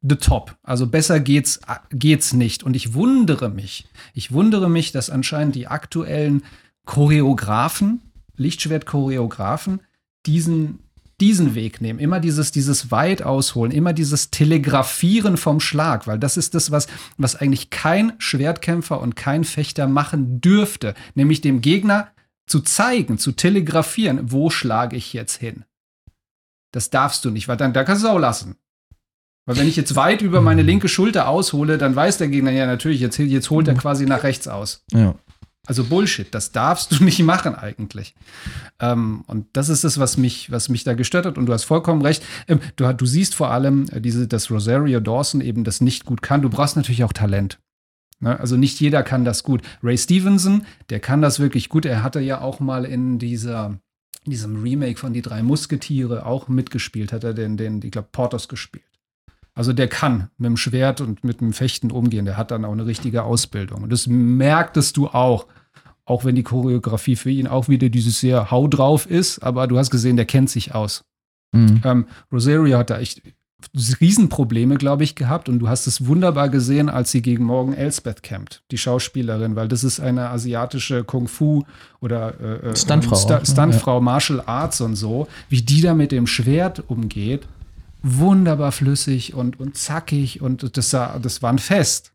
the top. Also besser geht's, äh, geht's nicht. Und ich wundere mich, ich wundere mich, dass anscheinend die aktuellen Choreografen, Lichtschwert-Choreografen, diesen, diesen Weg nehmen. Immer dieses, dieses weit ausholen, immer dieses Telegrafieren vom Schlag, weil das ist das, was, was eigentlich kein Schwertkämpfer und kein Fechter machen dürfte. Nämlich dem Gegner zu zeigen, zu telegrafieren, wo schlage ich jetzt hin. Das darfst du nicht, weil dann da kannst du es auch lassen. Weil wenn ich jetzt weit über meine [LAUGHS] linke Schulter aushole, dann weiß der Gegner ja natürlich, jetzt, jetzt holt er quasi nach rechts aus. Ja. Also Bullshit, das darfst du [LAUGHS] nicht machen eigentlich. Ähm, und das ist es, was mich, was mich da gestört hat. Und du hast vollkommen recht. Ähm, du, du siehst vor allem, äh, diese, dass Rosario Dawson eben das nicht gut kann. Du brauchst natürlich auch Talent. Ne? Also nicht jeder kann das gut. Ray Stevenson, der kann das wirklich gut. Er hatte ja auch mal in dieser, diesem Remake von Die drei Musketiere auch mitgespielt. Hat er den, den ich glaube, Portos gespielt. Also der kann mit dem Schwert und mit dem Fechten umgehen. Der hat dann auch eine richtige Ausbildung. Und das merktest du auch. Auch wenn die Choreografie für ihn auch wieder dieses sehr Hau drauf ist. Aber du hast gesehen, der kennt sich aus. Mhm. Ähm, Rosario hat da echt Riesenprobleme, glaube ich, gehabt. Und du hast es wunderbar gesehen, als sie gegen Morgan Elsbeth kämpft, die Schauspielerin, weil das ist eine asiatische Kung-Fu oder äh, äh, Stuntfrau auch, ne? Stuntfrau, Martial Arts und so, wie die da mit dem Schwert umgeht. Wunderbar flüssig und, und zackig und das, sah, das war ein Fest.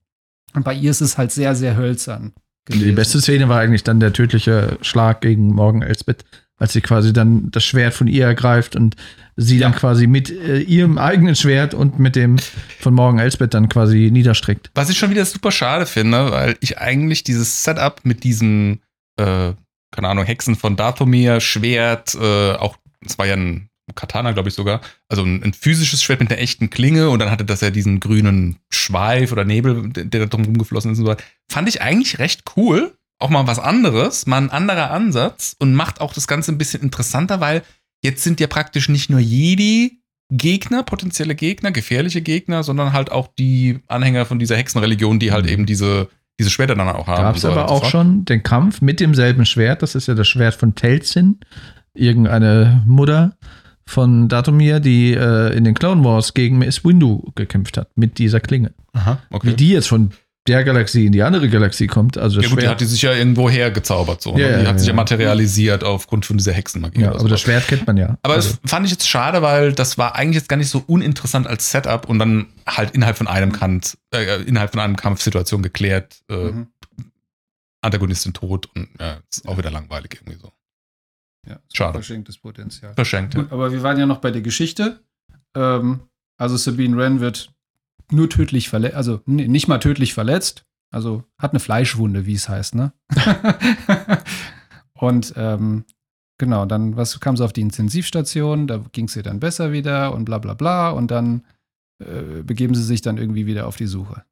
Und bei ihr ist es halt sehr, sehr hölzern. Die gewesen. beste Szene war eigentlich dann der tödliche Schlag gegen Morgan Elsbeth, als sie quasi dann das Schwert von ihr ergreift und sie dann quasi mit äh, ihrem eigenen Schwert und mit dem von Morgan Elsbeth dann quasi niederstreckt. Was ich schon wieder super schade finde, weil ich eigentlich dieses Setup mit diesem, äh, keine Ahnung, Hexen von Dathomir, Schwert, äh, auch, es war ja ein Katana, glaube ich sogar, also ein, ein physisches Schwert mit einer echten Klinge und dann hatte das ja diesen grünen Schweif oder Nebel, der, der da drum rumgeflossen ist und so weiter. Fand ich eigentlich recht cool. Auch mal was anderes, mal ein anderer Ansatz und macht auch das Ganze ein bisschen interessanter, weil jetzt sind ja praktisch nicht nur Jedi Gegner, potenzielle Gegner, gefährliche Gegner, sondern halt auch die Anhänger von dieser Hexenreligion, die halt eben diese, diese Schwerter dann auch haben. Gab es so aber auch schon den Kampf mit demselben Schwert, das ist ja das Schwert von Telzin, irgendeine Mutter von Datomir, die äh, in den Clone Wars gegen Miss Windu gekämpft hat, mit dieser Klinge. Aha, okay. Wie die jetzt von der Galaxie in die andere Galaxie kommt, also das ja gut, die hat die sich ja irgendwo hergezaubert. So, ne? Ja, die ja, hat sich ja materialisiert aufgrund von dieser Hexenmagie. ja, aber das sowas. Schwert kennt man ja. Aber also, das fand ich jetzt schade, weil das war eigentlich jetzt gar nicht so uninteressant als Setup und dann halt innerhalb von einem Kampf, äh, innerhalb von einem Kampfsituation geklärt, äh, Mhm. Antagonistin tot und ja, ist auch wieder langweilig irgendwie so. Ja, Schade. Verschenktes Potenzial. Verschenkt. Ja. Gut, aber wir waren ja noch bei der Geschichte. Ähm, also Sabine Wren wird nur tödlich verletzt, also nee, nicht mal tödlich verletzt, also hat eine Fleischwunde, wie es heißt, ne? [LAUGHS] und ähm, genau, dann was kam sie auf die Intensivstation, da ging es ihr dann besser wieder und bla bla bla und dann äh, begeben sie sich dann irgendwie wieder auf die Suche.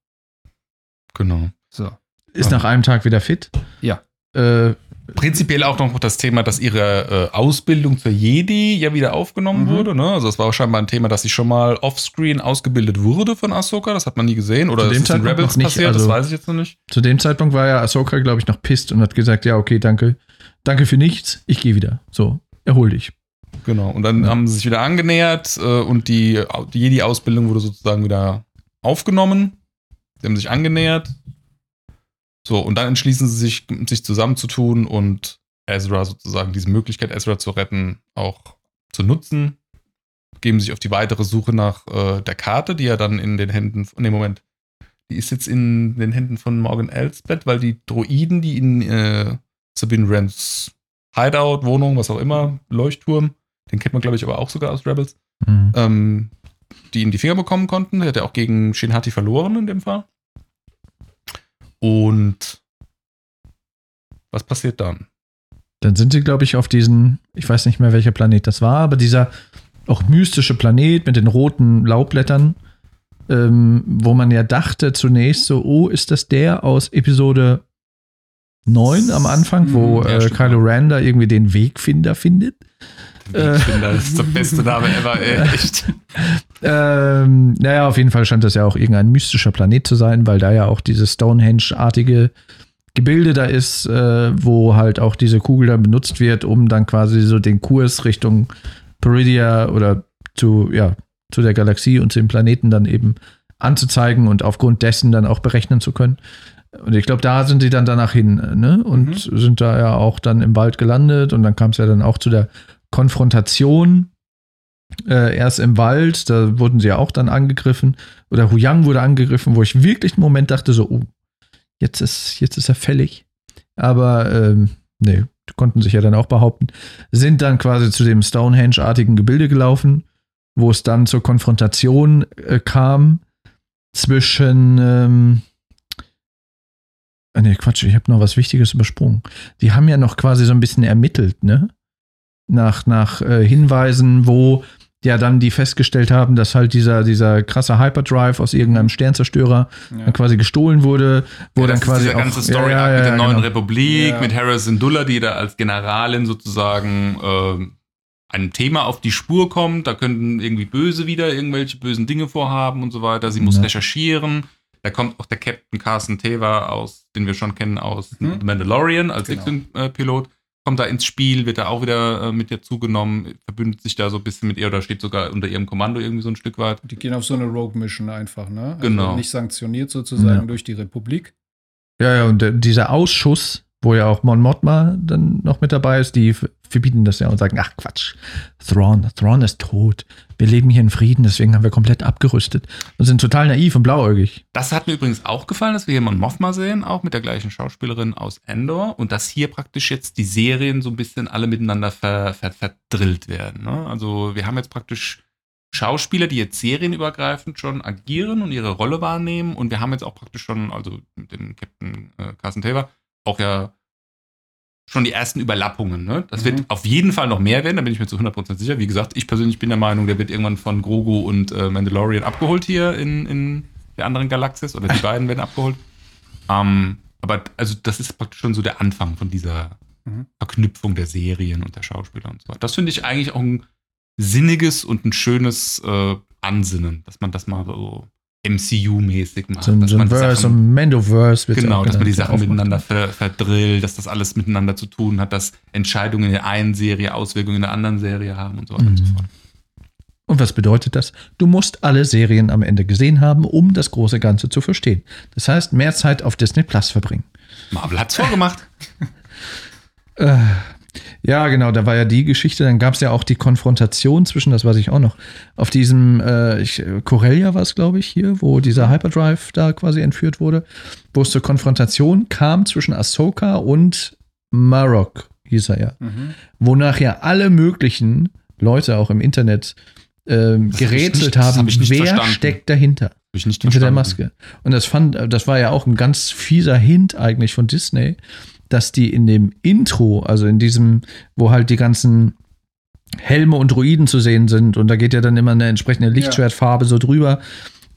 Genau. So. ist nach einem Tag wieder fit. Ja. Äh, Prinzipiell auch noch das Thema, dass ihre äh, Ausbildung zur Jedi ja wieder aufgenommen Mhm. wurde. Ne? Also es war scheinbar ein Thema, dass sie schon mal offscreen ausgebildet wurde von Ahsoka. Das hat man nie gesehen. Oder Zu ist dem in Zeitpunkt Rebels noch nicht, passiert? das also- weiß ich jetzt noch nicht. zu dem Zeitpunkt war ja Ahsoka, glaube ich, noch pisst und hat gesagt, ja, okay, danke. Danke für nichts, ich gehe wieder. So, erhol dich. Genau. Und dann Ja. haben sie sich wieder angenähert äh, und die, die Jedi-Ausbildung wurde sozusagen wieder aufgenommen. Sie haben sich angenähert. So, und dann entschließen sie sich, sich zusammenzutun und Ezra sozusagen diese Möglichkeit, Ezra zu retten, auch zu nutzen. Geben sich auf die weitere Suche nach äh, der Karte, die ja dann in den Händen, in dem Moment, die ist jetzt in den Händen von Morgan Elsbeth, weil die Droiden, die in äh, Sabine Wrens Hideout, Wohnung, was auch immer, Leuchtturm, den kennt man, glaube ich, aber auch sogar aus Rebels, Mhm. ähm, die in die Finger bekommen konnten. Der hat ja auch gegen Shinhati verloren in dem Fall. Und was passiert dann? Dann sind sie, glaube ich, auf diesen, ich weiß nicht mehr, welcher Planet das war, aber dieser auch mystische Planet mit den roten Laubblättern, ähm, wo man ja dachte zunächst so, oh, ist das der aus Episode 9 am Anfang, wo ja, äh. Kylo Ren da irgendwie den Wegfinder findet? Äh. Ich finde, das ist der beste Name ever, ey. [LAUGHS] Echt. Ähm, naja, auf jeden Fall scheint das ja auch irgendein mystischer Planet zu sein, weil da ja auch dieses Stonehenge-artige Gebilde da ist, äh, wo halt auch diese Kugel dann benutzt wird, um dann quasi so den Kurs Richtung Peridia oder zu, ja, zu der Galaxie und zu den Planeten dann eben anzuzeigen und aufgrund dessen dann auch berechnen zu können. Und ich glaube, da sind sie dann danach hin, ne? Und sind da ja auch dann im Wald gelandet und dann kam es ja dann auch zu der Konfrontation äh, erst im Wald, da wurden sie ja auch dann angegriffen. Oder Huyang wurde angegriffen, wo ich wirklich einen Moment dachte, so, oh, jetzt ist, jetzt ist er fällig. Aber ähm, nee, konnten sich ja dann auch behaupten. Sind dann quasi zu dem Stonehenge-artigen Gebilde gelaufen, wo es dann zur Konfrontation äh, kam zwischen ähm, ah, Nee, Quatsch, ich habe noch was Wichtiges übersprungen. Die haben ja noch quasi so ein bisschen ermittelt, ne? Nach, nach äh, Hinweisen, wo ja dann die festgestellt haben, dass halt dieser, dieser krasse Hyperdrive aus irgendeinem Sternzerstörer Ja. quasi gestohlen wurde, wo Ja, dann das quasi diese auch, ganze Story ja, ja, mit der neuen genau. Republik, Ja. mit Harrison Duller, die da als Generalin sozusagen äh, einem Thema auf die Spur kommt. Da könnten irgendwie Böse wieder irgendwelche bösen Dinge vorhaben und so weiter. Sie muss Ja. recherchieren. Da kommt auch der Captain Carson Teva aus, den wir schon kennen aus Mhm. The Mandalorian als Genau. X-Wing-Pilot. Kommt da ins Spiel, wird da auch wieder äh, mit ihr zugenommen, verbündet sich da so ein bisschen mit ihr oder steht sogar unter ihrem Kommando irgendwie so ein Stück weit. Die gehen auf so eine Rogue-Mission einfach, ne? Also Genau. Nicht sanktioniert sozusagen Ja. durch die Republik. Ja, ja, und der, dieser Ausschuss, wo ja auch Mon Mothma dann noch mit dabei ist, die verbieten das ja und sagen, ach Quatsch, Thrawn, Thrawn ist tot. Wir leben hier in Frieden, deswegen haben wir komplett abgerüstet und sind total naiv und blauäugig. Das hat mir übrigens auch gefallen, dass wir hier Mon Mothma sehen, auch mit der gleichen Schauspielerin aus Endor und dass hier praktisch jetzt die Serien so ein bisschen alle miteinander ver, ver, verdrillt werden. Ne? Also wir haben jetzt praktisch Schauspieler, die jetzt serienübergreifend schon agieren und ihre Rolle wahrnehmen und wir haben jetzt auch praktisch schon, also mit dem Captain äh, Carson Taylor, auch ja schon die ersten Überlappungen. Ne? Das Mhm. wird auf jeden Fall noch mehr werden, da bin ich mir zu 100% sicher. Wie gesagt, ich persönlich bin der Meinung, der wird irgendwann von Grogu und äh, Mandalorian abgeholt hier in, in der anderen Galaxis oder die [LAUGHS] beiden werden abgeholt. Ähm, aber also das ist praktisch schon so der Anfang von dieser Mhm. Verknüpfung der Serien und der Schauspieler und so weiter. Das finde ich eigentlich auch ein sinniges und ein schönes äh, Ansinnen, dass man das mal so MCU-mäßig macht. So dass so man Verse, so Sachen- ein Mandoverse Genau, dass man die Sachen miteinander ver verdrillt, dass das alles miteinander zu tun hat, dass Entscheidungen in der einen Serie Auswirkungen in der anderen Serie haben und so weiter und so Mhm. fort. Und was bedeutet das? Du musst alle Serien am Ende gesehen haben, um das große Ganze zu verstehen. Das heißt, mehr Zeit auf Disney Plus verbringen. Marvel hat's vorgemacht. [LAUGHS] Äh, ja, genau, da war ja die Geschichte, dann gab es ja auch die Konfrontation zwischen, das weiß ich auch noch, auf diesem, äh, ich, Corellia war es, glaube ich, hier, wo dieser Hyperdrive da quasi entführt wurde, wo es zur Konfrontation kam zwischen Ahsoka und Marok, hieß er ja. Mhm. Wonach ja alle möglichen Leute auch im Internet ähm, hab gerätselt das haben, hab wer verstanden. steckt dahinter? Hab Hinter der. Maske. Und das fand, das war ja auch ein ganz fieser Hint eigentlich von Disney, dass die in dem Intro, also in diesem, wo halt die ganzen Helme und Druiden zu sehen sind, und da geht ja dann immer eine entsprechende Lichtschwertfarbe so drüber,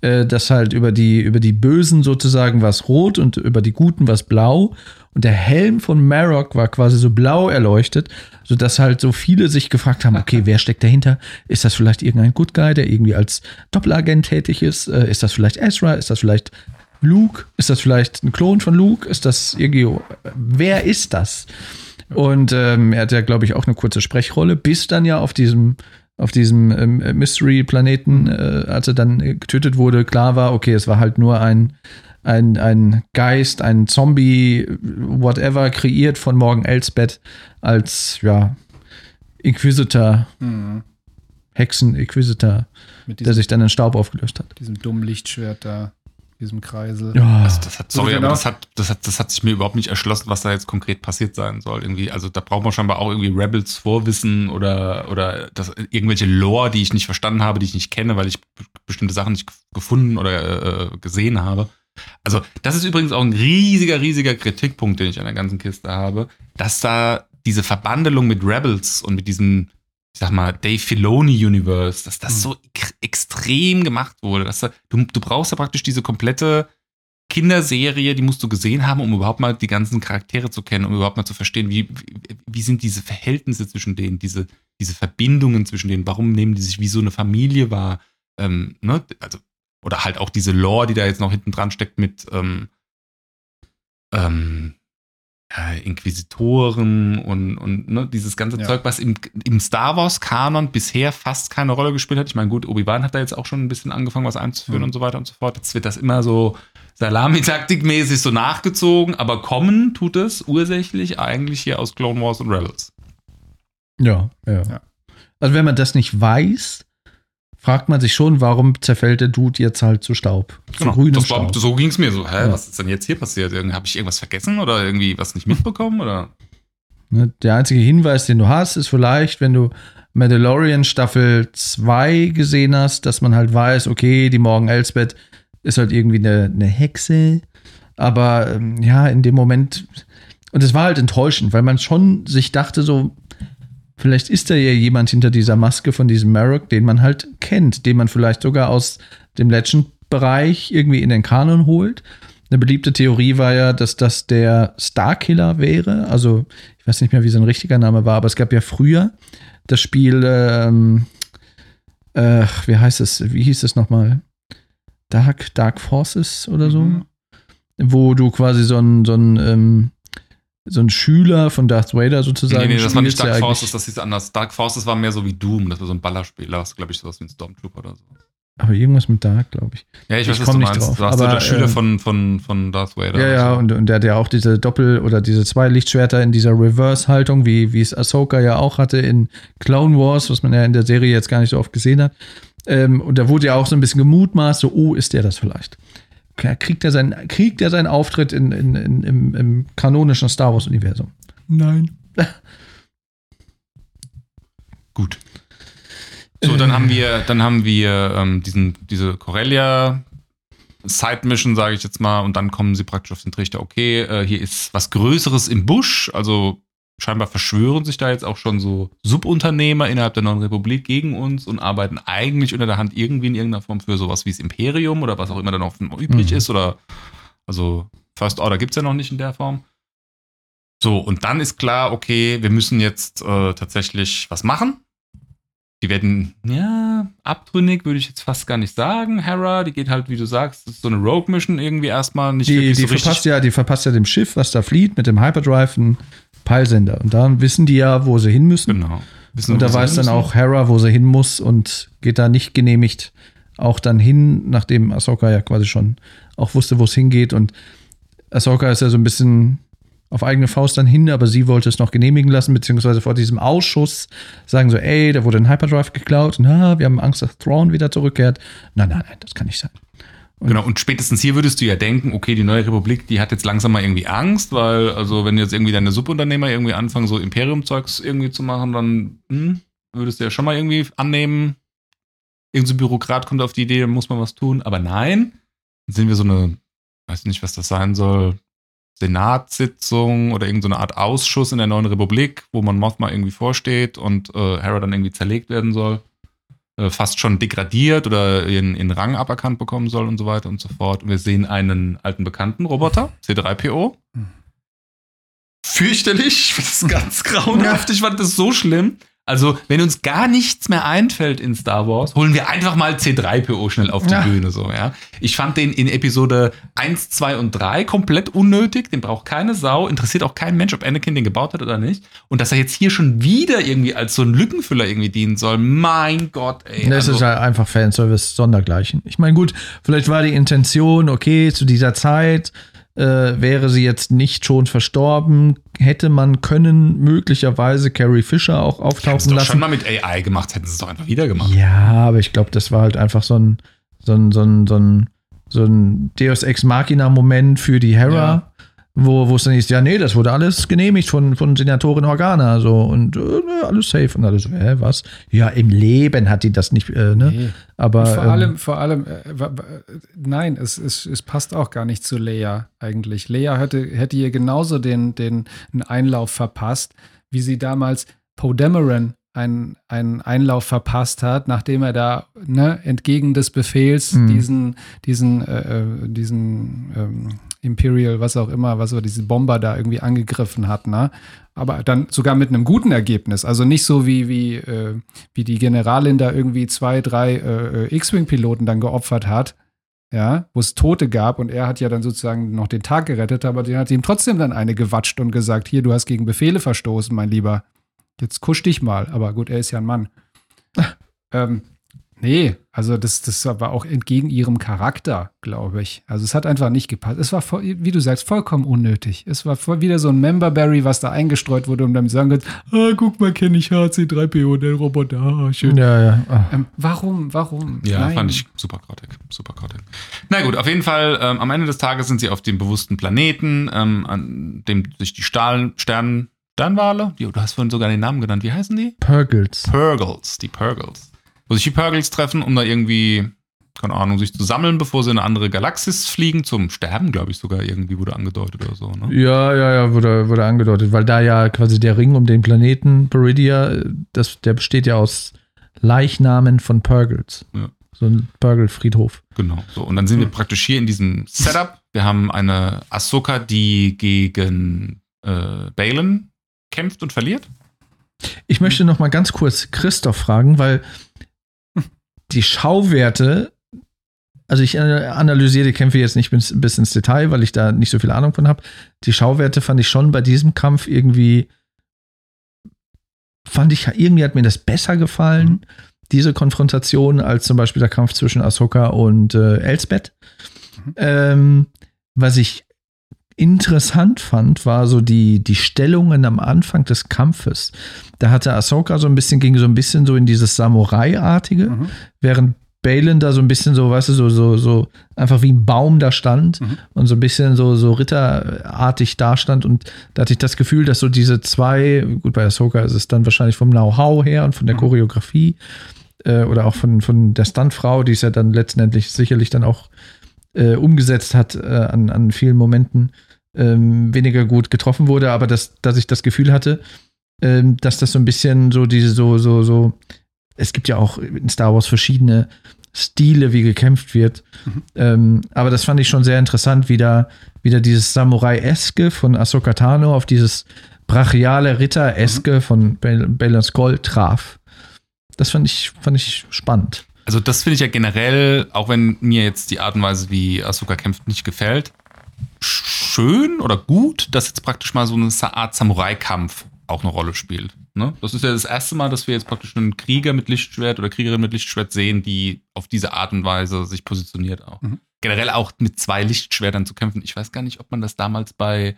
äh, dass halt über die, über die Bösen sozusagen was rot und über die Guten was blau. Und der Helm von Marok war quasi so blau erleuchtet, sodass halt so viele sich gefragt haben, okay, [LAUGHS] wer steckt dahinter? Ist das vielleicht irgendein Good Guy, der irgendwie als Doppelagent tätig ist? Äh, ist das vielleicht Ezra? Ist das vielleicht Luke? Ist das vielleicht ein Klon von Luke? Ist das irgendwie, wer ist das? Und ähm, er hat ja, glaube ich, auch eine kurze Sprechrolle, bis dann ja auf diesem auf diesem ähm, Mystery-Planeten, äh, als er dann getötet wurde, klar war, okay, es war halt nur ein, ein, ein Geist, ein Zombie, whatever, kreiert von Morgan Elsbeth als, ja, Inquisitor, Mhm. Hexen-Inquisitor, der sich dann in Staub aufgelöst hat. diesem dummen Lichtschwert da, diesem Kreisel. Ja, Also das hat, sorry, Genau. aber das hat, das, hat, das hat sich mir überhaupt nicht erschlossen, was da jetzt konkret passiert sein soll. Irgendwie, also da braucht man scheinbar auch irgendwie Rebels Vorwissen oder, oder das, irgendwelche Lore, die ich nicht verstanden habe, die ich nicht kenne, weil ich bestimmte Sachen nicht gefunden oder äh, gesehen habe. Also, das ist übrigens auch ein riesiger, riesiger Kritikpunkt, den ich an der ganzen Kiste habe, dass da diese Verbandelung mit Rebels und mit diesem, ich sag mal, Dave Filoni Universe, dass das so ek- extrem gemacht wurde. Dass da, du, du brauchst ja praktisch diese komplette Kinderserie, die musst du gesehen haben, um überhaupt mal die ganzen Charaktere zu kennen, um überhaupt mal zu verstehen, wie, wie, wie sind diese Verhältnisse zwischen denen, diese, diese Verbindungen zwischen denen, warum nehmen die sich wie so eine Familie wahr, ähm, ne? also, oder halt auch diese Lore, die da jetzt noch hinten dran steckt mit ähm, ähm, ja, Inquisitoren und, und ne, dieses ganze Ja. Zeug, was im, im Star Wars-Kanon bisher fast keine Rolle gespielt hat. Ich meine, gut, Obi-Wan hat da jetzt auch schon ein bisschen angefangen, was einzuführen Mhm. und so weiter und so fort. Jetzt wird das immer so Salami-Taktik-mäßig so nachgezogen, aber kommen tut es ursächlich eigentlich hier aus Clone Wars und Rebels. ja, ja, Ja. Also wenn man das nicht weiß, fragt man sich schon, warum zerfällt der Dude jetzt halt zu Staub? Zu grünem Genau. war, Staub. so ging es mir so. Hä, Ja. was ist denn jetzt hier passiert? Habe ich irgendwas vergessen oder irgendwie was nicht mitbekommen? Oder? Ne, Der einzige Hinweis, den du hast, ist vielleicht, wenn du Mandalorian Staffel 2 gesehen hast, dass man halt weiß, okay, die Morgan Elsbeth ist halt irgendwie eine, eine Hexe. Aber ähm, ja, in dem Moment, und es war halt enttäuschend, weil man schon sich dachte, so, vielleicht ist da ja jemand hinter dieser Maske von diesem Marok, den man halt kennt, den man vielleicht sogar aus dem Legend-Bereich irgendwie in den Kanon holt. Eine beliebte Theorie war ja, dass das der Starkiller wäre. Also, ich weiß nicht mehr, wie sein richtiger Name war, aber es gab ja früher das Spiel, ähm, äh, wie heißt es, wie hieß es nochmal? Dark, Dark Forces oder so? Mhm. Wo du quasi so ein, so ein, ähm, so ein Schüler von Darth Vader sozusagen. nee, nee, das war nicht Dark Forces, das hieß anders. Dark Forces war mehr so wie Doom, das war so ein Ballerspiel. Da hast glaube ich, sowas wie ein Stormtrooper oder so. Aber irgendwas mit Dark, glaube ich. Ja, ich Ich weiß, was komm du nicht meinst. drauf, du warst so aber, der Schüler äh, von, von, von Darth Vader. Ja, ja, so. und, und der hat ja auch diese Doppel- oder diese zwei Lichtschwerter in dieser Reverse-Haltung, wie, wie es Ahsoka ja auch hatte in Clone Wars, was man ja in der Serie jetzt gar nicht so oft gesehen hat. Ähm, und da wurde ja auch so ein bisschen gemutmaßt, so, oh, ist der das vielleicht? Kriegt er seinen, kriegt er seinen Auftritt in, in, in, im, im kanonischen Star Wars-Universum? Nein. [LAUGHS] Gut. So, dann haben wir, dann haben wir ähm, diesen, diese Corellia Side Mission, sage ich jetzt mal, und dann kommen sie praktisch auf den Trichter, okay, äh, hier ist was Größeres im Busch, also scheinbar verschwören sich da jetzt auch schon so Subunternehmer innerhalb der Neuen Republik gegen uns und arbeiten eigentlich unter der Hand irgendwie in irgendeiner Form für sowas wie das Imperium oder was auch immer da noch übrig Mhm. ist oder also First Order gibt es ja noch nicht in der Form. So, und dann ist klar, okay, wir müssen jetzt äh, tatsächlich was machen. Die werden, ja, abtrünnig würde ich jetzt fast gar nicht sagen. Hera, die geht halt, wie du sagst, so eine Rogue-Mission irgendwie erstmal nicht Die, die, so verpasst ja, die verpasst ja dem Schiff, was da flieht, mit dem Hyperdrive einen Peilsender. Und dann wissen die ja, wo sie hin müssen. Genau. Wissen, Und da weiß dann müssen. auch Hera, wo sie hin muss und geht da nicht genehmigt auch dann hin, nachdem Ahsoka ja quasi schon auch wusste, wo es hingeht. Und Ahsoka ist ja so ein bisschen auf eigene Faust dann hin, aber sie wollte es noch genehmigen lassen, beziehungsweise vor diesem Ausschuss sagen so, ey, da wurde ein Hyperdrive geklaut und ah, wir haben Angst, dass Thrawn wieder zurückkehrt. Nein, nein, nein, das kann nicht sein. Genau, und spätestens hier würdest du ja denken, okay, die neue Republik, die hat jetzt langsam mal irgendwie Angst, weil, also wenn jetzt irgendwie deine Subunternehmer irgendwie anfangen, so Imperium-Zeugs irgendwie zu machen, dann hm, würdest du ja schon mal irgendwie annehmen, irgendein so ein Bürokrat kommt auf die Idee, dann muss man was tun. Aber nein, dann sind wir so eine, weiß nicht, was das sein soll, Senatssitzung oder irgendeine Art Ausschuss in der neuen Republik, wo man Mothma irgendwie vorsteht und äh, Hera dann irgendwie zerlegt werden soll äh, fast schon degradiert oder in, in Rang aberkannt bekommen soll und so weiter und so fort. Und wir sehen einen alten Bekannten, Roboter, C3PO. Fürchterlich, ich [LAUGHS] fand das ganz grauenhaft, ich fand das so schlimm. Also, wenn uns gar nichts mehr einfällt in Star Wars, holen wir einfach mal C3PO schnell auf die Ja. Bühne, so, ja. Ich fand den in Episode 1, 2 und 3 komplett unnötig. Den braucht keine Sau. Interessiert auch kein Mensch, ob Anakin den gebaut hat oder nicht. Und dass er jetzt hier schon wieder irgendwie als so ein Lückenfüller irgendwie dienen soll, mein Gott, ey. Das Also, ist halt einfach Fanservice sondergleichen. Ich meine, gut, vielleicht war die Intention, okay, zu dieser Zeit äh, wäre sie jetzt nicht schon verstorben, hätte man können möglicherweise Carrie Fisher auch auftauchen doch lassen. schon mal mit AI gemacht, hätten sie es doch einfach wieder gemacht. Ja, aber ich glaube, das war halt einfach so ein, so ein, so ein, so ein, so ein Deus Ex Machina-Moment für die Hera, Ja. Wo, wo es dann ist, ja, nee, das wurde alles genehmigt von, von Senatorin Organa, so, und äh, ne, alles safe. Und alles hä, was? Ja, im Leben hat die das nicht, äh, ne? Nee. Aber. Und vor ähm, allem, vor allem, äh, nein, es, es, es passt auch gar nicht zu Leia eigentlich. Leia hätte, hätte ihr genauso den, den einen Einlauf verpasst, wie sie damals Poe Dameron einen, einen Einlauf verpasst hat, nachdem er da ne, entgegen des Befehls Mhm. diesen, diesen, äh, äh, diesen ähm, Imperial, was auch immer, was war diese Bomber da irgendwie angegriffen hat, ne? Aber dann sogar mit einem guten Ergebnis. Also nicht so wie, wie, äh, wie die Generalin da irgendwie zwei, drei äh, äh, X-Wing-Piloten dann geopfert hat, ja, wo es Tote gab und er hat ja dann sozusagen noch den Tag gerettet, aber den hat ihm trotzdem dann eine gewatscht und gesagt, hier, du hast gegen Befehle verstoßen, mein Lieber. Jetzt kusch dich mal. Aber gut, er ist ja ein Mann. [LAUGHS] ähm, nee, also das, das war auch entgegen ihrem Charakter, glaube ich. Also es hat einfach nicht gepasst. Es war, voll, wie du sagst, vollkommen unnötig. Es war voll wieder so ein Memberberry, was da eingestreut wurde, um dann sagen kannst, ah, guck mal, kenne ich HC3PO, der Roboter, ah, schön. ja, ja. Ah. Ähm, warum, warum? Ja, Nein. fand ich super grottig. Super grottig. Na gut, auf jeden Fall, ähm, am Ende des Tages sind sie auf dem bewussten Planeten, ähm, an dem sich die Stahl, Stern, Sternwale, jo, du hast vorhin sogar den Namen genannt, wie heißen die? Purgles. Purgles, die Purgles. Wo sich die Purgles treffen, um da irgendwie, keine Ahnung, sich zu sammeln, bevor sie in eine andere Galaxis fliegen, zum Sterben, glaube ich, sogar irgendwie wurde angedeutet oder so, ne? Ja, ja, ja, wurde, wurde angedeutet, weil da ja quasi der Ring um den Planeten Peridia, das, der besteht ja aus Leichnamen von Purgles. Ja. So ein Purgle-Friedhof. Genau. So, und dann sind wir praktisch hier in diesem Setup. Wir haben eine Ahsoka, die gegen äh, Balin kämpft und verliert. Ich möchte noch mal ganz kurz Christoph fragen, weil die Schauwerte, also ich äh, analysiere die Kämpfe jetzt nicht bis, bis ins Detail, weil ich da nicht so viel Ahnung von habe. Die Schauwerte fand ich schon bei diesem Kampf irgendwie, fand ich, irgendwie hat mir das besser gefallen, diese Konfrontation, als zum Beispiel der Kampf zwischen Ahsoka und äh, Elsbeth. Ähm, was ich interessant fand, war so die, die Stellungen am Anfang des Kampfes. Da hatte Ahsoka so ein bisschen, ging so ein bisschen so in dieses Samurai-artige, Mhm. während Balin da so ein bisschen so, weißt du, so, so, so einfach wie ein Baum da stand Mhm. und so ein bisschen so, so ritterartig da stand. Und da hatte ich das Gefühl, dass so diese zwei, gut, bei Ahsoka ist es dann wahrscheinlich vom Know-how her und von der Mhm. Choreografie äh, oder auch von, von der Stuntfrau, die es ja dann letztendlich sicherlich dann auch äh, umgesetzt hat äh, an, an vielen Momenten, ähm, weniger gut getroffen wurde, aber dass, dass ich das Gefühl hatte, ähm, dass das so ein bisschen so diese, so, so, so, es gibt ja auch in Star Wars verschiedene Stile, wie gekämpft wird. Mhm. Ähm, aber das fand ich schon sehr interessant, wie da wieder dieses Samurai-eske von Ahsoka Tano auf dieses brachiale Ritter-eske von Bal Balon Skull traf. Das fand ich, fand ich spannend. Also das finde ich ja generell, auch wenn mir jetzt die Art und Weise, wie Ahsoka kämpft, nicht gefällt, schön oder gut, dass jetzt praktisch mal so eine Art Samurai-Kampf auch eine Rolle spielt. Ne? Das ist ja das erste Mal, dass wir jetzt praktisch einen Krieger mit Lichtschwert oder Kriegerin mit Lichtschwert sehen, die auf diese Art und Weise sich positioniert auch. Mhm. Generell auch mit zwei Lichtschwertern zu kämpfen. Ich weiß gar nicht, ob man das damals bei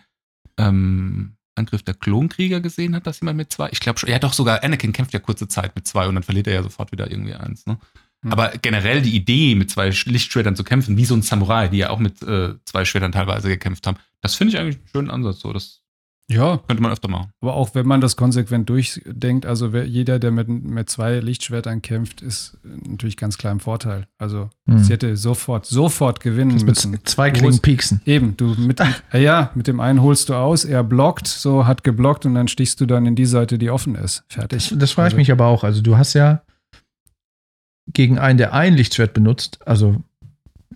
ähm, Angriff der Klonkrieger gesehen hat, dass jemand mit zwei. Ich glaube schon. Ja, doch, sogar Anakin kämpft ja kurze Zeit mit zwei und dann verliert er ja sofort wieder irgendwie eins. Ne? Mhm. Aber generell die Idee, mit zwei Sch- Lichtschwertern zu kämpfen, wie so ein Samurai, die ja auch mit äh, zwei Schwertern teilweise gekämpft haben, das finde ich eigentlich einen schönen Ansatz. So, das Ja, könnte man öfter machen. aber auch wenn man das konsequent durchdenkt, also wer, jeder, der mit, mit zwei Lichtschwertern kämpft, ist natürlich ganz klar im Vorteil. Also Hm. sie hätte sofort, sofort gewinnen Mit müssen. zwei Du Klingen pieksen. Eben, du mit, [LAUGHS] äh, ja, mit dem einen holst du aus, er blockt, so hat geblockt und dann stichst du dann in die Seite, die offen ist. Fertig. Das, das frage ich Also, mich aber auch. Also, du hast ja gegen einen, der ein Lichtschwert benutzt, also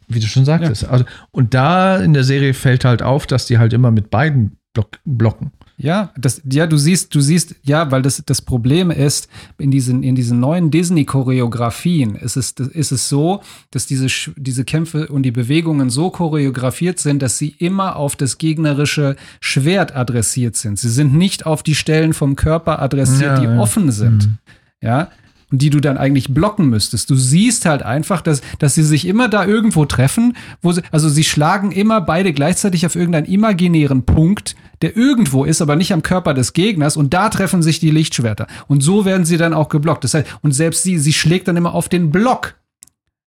wie du schon sagtest. Also, und da in der Serie fällt halt auf, dass die halt immer mit beiden block blocken. Ja, das, ja, du siehst, du siehst, ja, weil das, das Problem ist, in diesen, in diesen neuen Disney-Choreografien ist es, ist es so, dass diese, diese Kämpfe und die Bewegungen so choreografiert sind, dass sie immer auf das gegnerische Schwert adressiert sind. Sie sind nicht auf die Stellen vom Körper adressiert, Ja, die ja. offen sind. Mhm. Ja. Und die du dann eigentlich blocken müsstest. Du siehst halt einfach, dass, dass sie sich immer da irgendwo treffen, wo sie, also sie schlagen immer beide gleichzeitig auf irgendeinen imaginären Punkt, der irgendwo ist, aber nicht am Körper des Gegners und da treffen sich die Lichtschwerter. Und so werden sie dann auch geblockt. Das heißt, und selbst sie, sie schlägt dann immer auf den Block.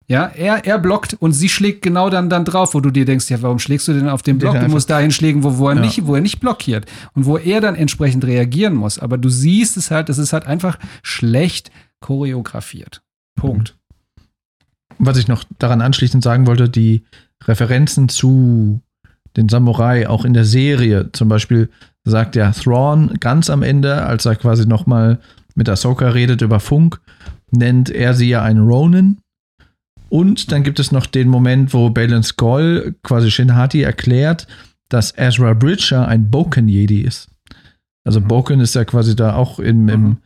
Ja, er, er blockt und sie schlägt genau dann, dann drauf, wo du dir denkst, ja, warum schlägst du denn auf den Block? Den Du musst dahin schlägen, wo, wo, er Ja. nicht, wo er nicht blockiert und wo er dann entsprechend reagieren muss. Aber du siehst es halt, es ist halt einfach schlecht choreografiert. Punkt. Was ich noch daran anschließend sagen wollte, die Referenzen zu den Samurai auch in der Serie, zum Beispiel sagt ja Thrawn ganz am Ende, als er quasi nochmal mit Ahsoka redet über Funk, nennt er sie ja einen Ronin. Und dann gibt es noch den Moment, wo Balin Skoll quasi Shinhati erklärt, dass Ezra Bridger ein Boken Jedi ist. Also Boken ist ja quasi da auch im, im, Mhm.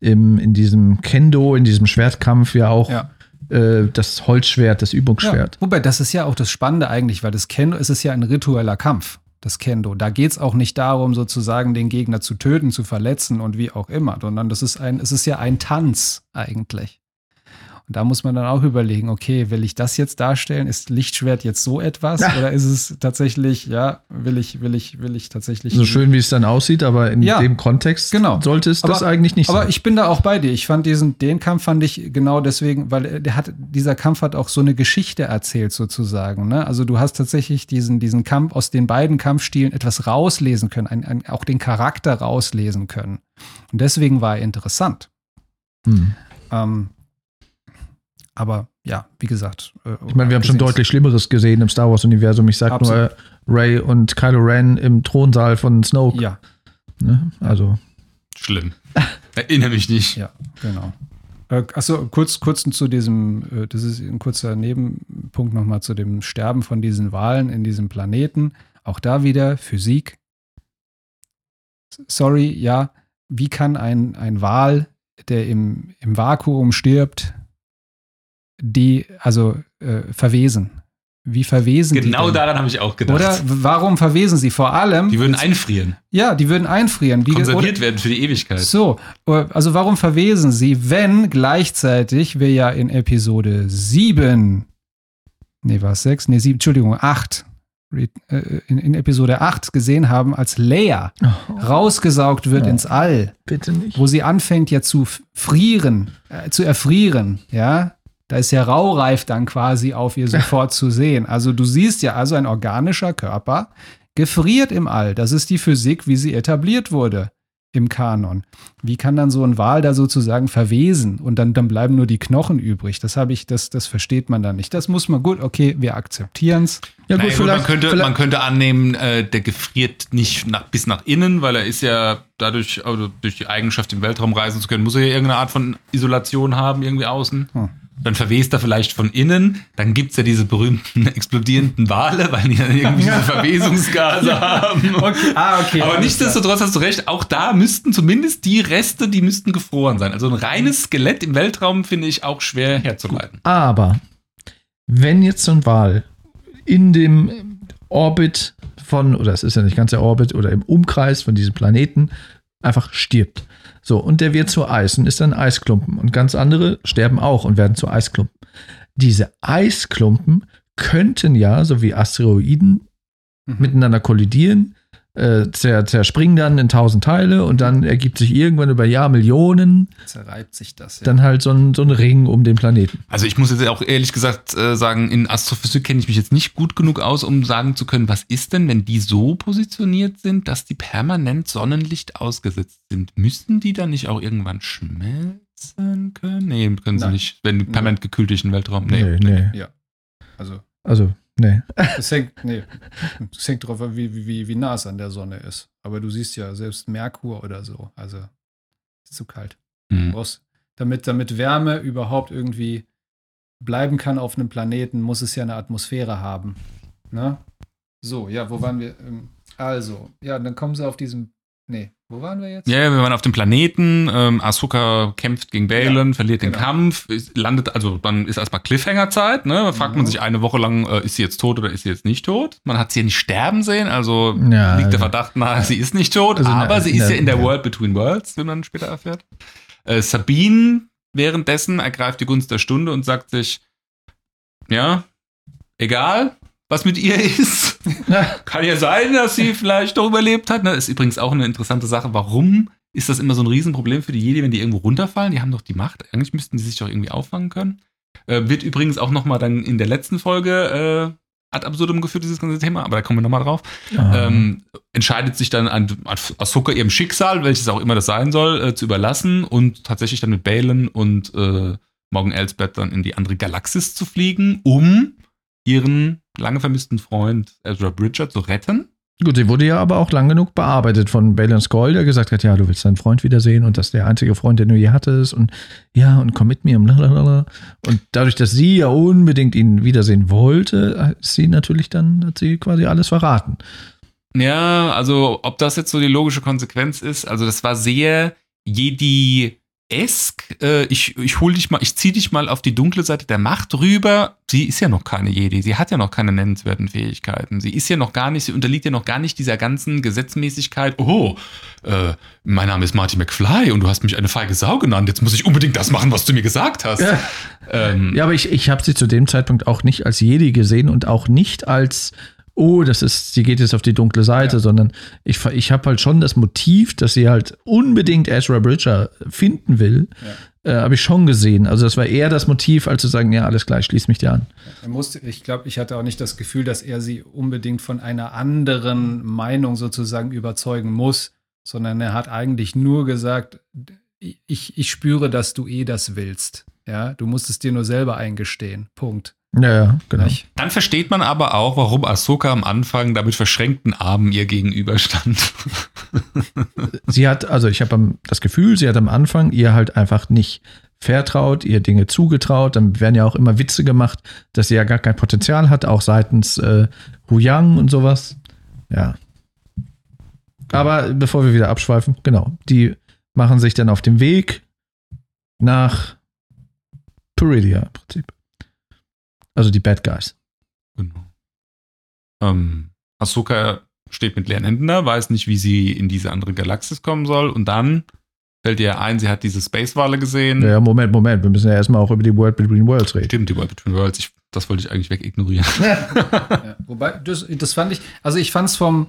Im, in diesem Kendo, in diesem Schwertkampf ja auch Ja. äh, das Holzschwert, das Übungsschwert. Ja, wobei, das ist ja auch das Spannende eigentlich, weil das Kendo, es ist ja ein ritueller Kampf, das Kendo. Da geht es auch nicht darum, sozusagen den Gegner zu töten, zu verletzen und wie auch immer, sondern das ist ein, es ist ja ein Tanz eigentlich. Und da muss man dann auch überlegen, okay, will ich das jetzt darstellen? Ist Lichtschwert jetzt so etwas? Ja. Oder ist es tatsächlich, ja, will ich, will ich, will ich tatsächlich. So schön, wie es dann aussieht, aber in Ja, dem Kontext genau. sollte es das Aber- eigentlich nicht Aber sein. ich bin da auch bei dir. Ich fand diesen, den Kampf fand ich genau deswegen, weil der hat, dieser Kampf hat auch so eine Geschichte erzählt sozusagen. Ne? Also du hast tatsächlich diesen, diesen Kampf aus den beiden Kampfstilen etwas rauslesen können, ein, ein, auch den Charakter rauslesen können. Und deswegen war er interessant. Hm. Ähm, aber ja, wie gesagt. äh, Ich meine, wir haben schon deutlich Schlimmeres gesehen im Star Wars-Universum. Ich sag nur äh, Ray und Kylo Ren im Thronsaal von Snoke. Ja, Ne? Also, Schlimm. [LAUGHS] Erinnere mich nicht. ja, genau. Äh, achso, kurz, kurz zu diesem, äh, das ist ein kurzer Nebenpunkt nochmal zu dem Sterben von diesen Walen in diesem Planeten. Auch da wieder Physik. Sorry, ja, wie kann ein, ein Wal, der im, im Vakuum stirbt, die, also äh, verwesen? Wie verwesen die? Genau denn? daran habe ich auch gedacht. Oder warum verwesen sie? Vor allem. Die würden einfrieren, ja, die würden einfrieren. Wie, konserviert werden für die Ewigkeit. so, also warum verwesen sie, wenn gleichzeitig wir ja in Episode 7, nee, war es 6? Nee, 7, Entschuldigung, 8, re- äh, in, in Episode 8 gesehen haben, als Leia rausgesaugt wird Oh. ins All, bitte nicht. wo sie anfängt ja zu frieren, äh, zu erfrieren, ja. Da ist ja Raureif dann quasi auf ihr sofort zu sehen. Also du siehst ja, also ein organischer Körper gefriert im All. Das ist die Physik, wie sie etabliert wurde im Kanon. Wie kann dann so ein Wal da sozusagen verwesen und dann, dann bleiben nur die Knochen übrig? Das habe ich, das, das versteht man dann nicht. Das muss man gut, okay, wir akzeptieren es. Ja, Naja, gut, man, vielleicht, könnte, vielleicht, man könnte annehmen, äh, der gefriert nicht nach, bis nach innen, weil er ist ja dadurch, also durch die Eigenschaft, im Weltraum reisen zu können, muss er ja irgendeine Art von Isolation haben, irgendwie außen. Hm. Dann verwest er vielleicht von innen. Dann gibt es ja diese berühmten [LAUGHS] explodierenden Wale, weil die dann irgendwie diese [LAUGHS] Verwesungsgase haben. Ah, okay. Aber nichtsdestotrotz hast du recht, auch da müssten zumindest die Reste, die müssten gefroren sein. Also ein reines Skelett im Weltraum finde ich auch schwer herzuleiten. aber wenn jetzt so ein Wal in dem Orbit von, oder es ist ja nicht ganz der Orbit, oder im Umkreis von diesem Planeten einfach stirbt. So, und der wird zu Eis und ist dann Eisklumpen. Und ganz andere sterben auch und werden zu Eisklumpen. Diese Eisklumpen könnten ja, so wie Asteroiden, Mhm. miteinander kollidieren, äh, zer zerspringen dann in tausend Teile und dann ergibt sich irgendwann über Jahrmillionen zerreibt sich das. Ja. dann halt so ein, so ein Ring um den Planeten. Also ich muss jetzt auch ehrlich gesagt äh, sagen, in Astrophysik kenne ich mich jetzt nicht gut genug aus, um sagen zu können, was ist denn, wenn die so positioniert sind, dass die permanent Sonnenlicht ausgesetzt sind? Müssten die dann nicht auch irgendwann schmelzen können? Nee, können sie Nein. nicht, wenn permanent gekühlt durch den Weltraum. Nee. nee, nee. ja. Also, Also, nee. das hängt, nee, das hängt drauf an, wie, wie, wie nah es an der Sonne ist. Aber du siehst ja selbst Merkur oder so. Also, ist zu kalt. Du Hm. brauchst, damit, damit Wärme überhaupt irgendwie bleiben kann auf einem Planeten, muss es ja eine Atmosphäre haben. Ne? So, ja, wo waren wir? Ähm, Also, ja, dann kommen sie auf diesem Nee, wo waren wir jetzt? Ja, ja, wir waren auf dem Planeten. Ähm, Asuka kämpft gegen Balin, Ja, verliert den genau. Kampf, ist, landet, also dann ist erstmal Cliffhanger-Zeit. Ne? Da fragt man Mhm. sich eine Woche lang, äh, ist sie jetzt tot oder ist sie jetzt nicht tot? Man hat sie ja nicht sterben sehen, also Ja, liegt der also- Verdacht nahe, sie ist nicht tot, Also aber der- sie ist ja in der ja. World Between Worlds, wie man später erfährt. Äh, Sabine währenddessen ergreift die Gunst der Stunde und sagt sich, ja, egal, was mit ihr ist. Kann ja sein, dass sie vielleicht doch überlebt hat. Ne? Ist übrigens auch eine interessante Sache. Warum ist das immer so ein Riesenproblem für die Jedi, wenn die irgendwo runterfallen? Die haben doch die Macht. Eigentlich müssten die sich doch irgendwie auffangen können. Äh, wird übrigens auch noch mal dann in der letzten Folge äh, ad absurdum geführt, dieses ganze Thema. Aber da kommen wir noch mal drauf. Ähm, entscheidet sich dann an Ahsoka ihrem Schicksal, welches auch immer das sein soll, äh, zu überlassen und tatsächlich dann mit Balin und äh, Morgan Elsbeth dann in die andere Galaxis zu fliegen, um ihren lange vermissten Freund Ezra Bridger zu retten. Gut, sie wurde ja aber auch lang genug bearbeitet von Balin Skoll, der gesagt hat, ja, du willst deinen Freund wiedersehen und das ist der einzige Freund, den du je hattest und ja, und komm mit mir und blablabla. Und dadurch, dass sie ja unbedingt ihn wiedersehen wollte, hat sie natürlich dann, hat sie quasi alles verraten. Ja, also ob das jetzt so die logische Konsequenz ist, also das war sehr Jedi-esk. Äh, ich ich hol dich mal, ich zieh dich mal auf die dunkle Seite der Macht rüber. Sie ist ja noch keine Jedi, sie hat ja noch keine nennenswerten Fähigkeiten. Sie ist ja noch gar nicht, sie unterliegt ja noch gar nicht dieser ganzen Gesetzmäßigkeit. Oh, äh, mein Name ist Marty McFly und du hast mich eine feige Sau genannt. Jetzt muss ich unbedingt das machen, was du mir gesagt hast. Ja. Ähm, Ja, aber ich, ich habe sie zu dem Zeitpunkt auch nicht als Jedi gesehen und auch nicht als, oh, das ist, sie geht jetzt auf die dunkle Seite, Ja. sondern ich, ich habe halt schon das Motiv, dass sie halt unbedingt Ezra Bridger finden will, äh, habe ich schon gesehen. Also das war eher das Motiv, als zu sagen, ja, alles klar, ich schließ mich dir an. Er musste, ich glaube, ich hatte auch nicht das Gefühl, dass er sie unbedingt von einer anderen Meinung sozusagen überzeugen muss, sondern er hat eigentlich nur gesagt, ich, ich spüre, dass du eh das willst. Ja, du musst es dir nur selber eingestehen. Punkt. Ja, ja, genau. Dann versteht man aber auch, warum Ahsoka am Anfang da mit verschränkten Armen ihr gegenüberstand. [LAUGHS] Sie hat, also ich habe das Gefühl, sie hat am Anfang ihr halt einfach nicht vertraut, ihr Dinge zugetraut. Dann werden ja auch immer Witze gemacht, dass sie ja gar kein Potenzial hat, auch seitens äh, Hu Yang und sowas. Ja. Aber bevor wir wieder abschweifen, genau, die machen sich dann auf den Weg nach Peridia im Prinzip. Also die Bad Guys. Genau. Ähm, Ahsoka steht mit leeren Händen da, weiß nicht, wie sie in diese andere Galaxis kommen soll. Und dann fällt ihr ein, sie hat diese Space-Wale gesehen. Ja, Moment, Moment, wir müssen ja erstmal auch über die World Between Worlds reden. Stimmt, die World Between Worlds. Ich, das wollte ich eigentlich wegignorieren. [LAUGHS] Ja, wobei, das, das fand ich, also ich fand es von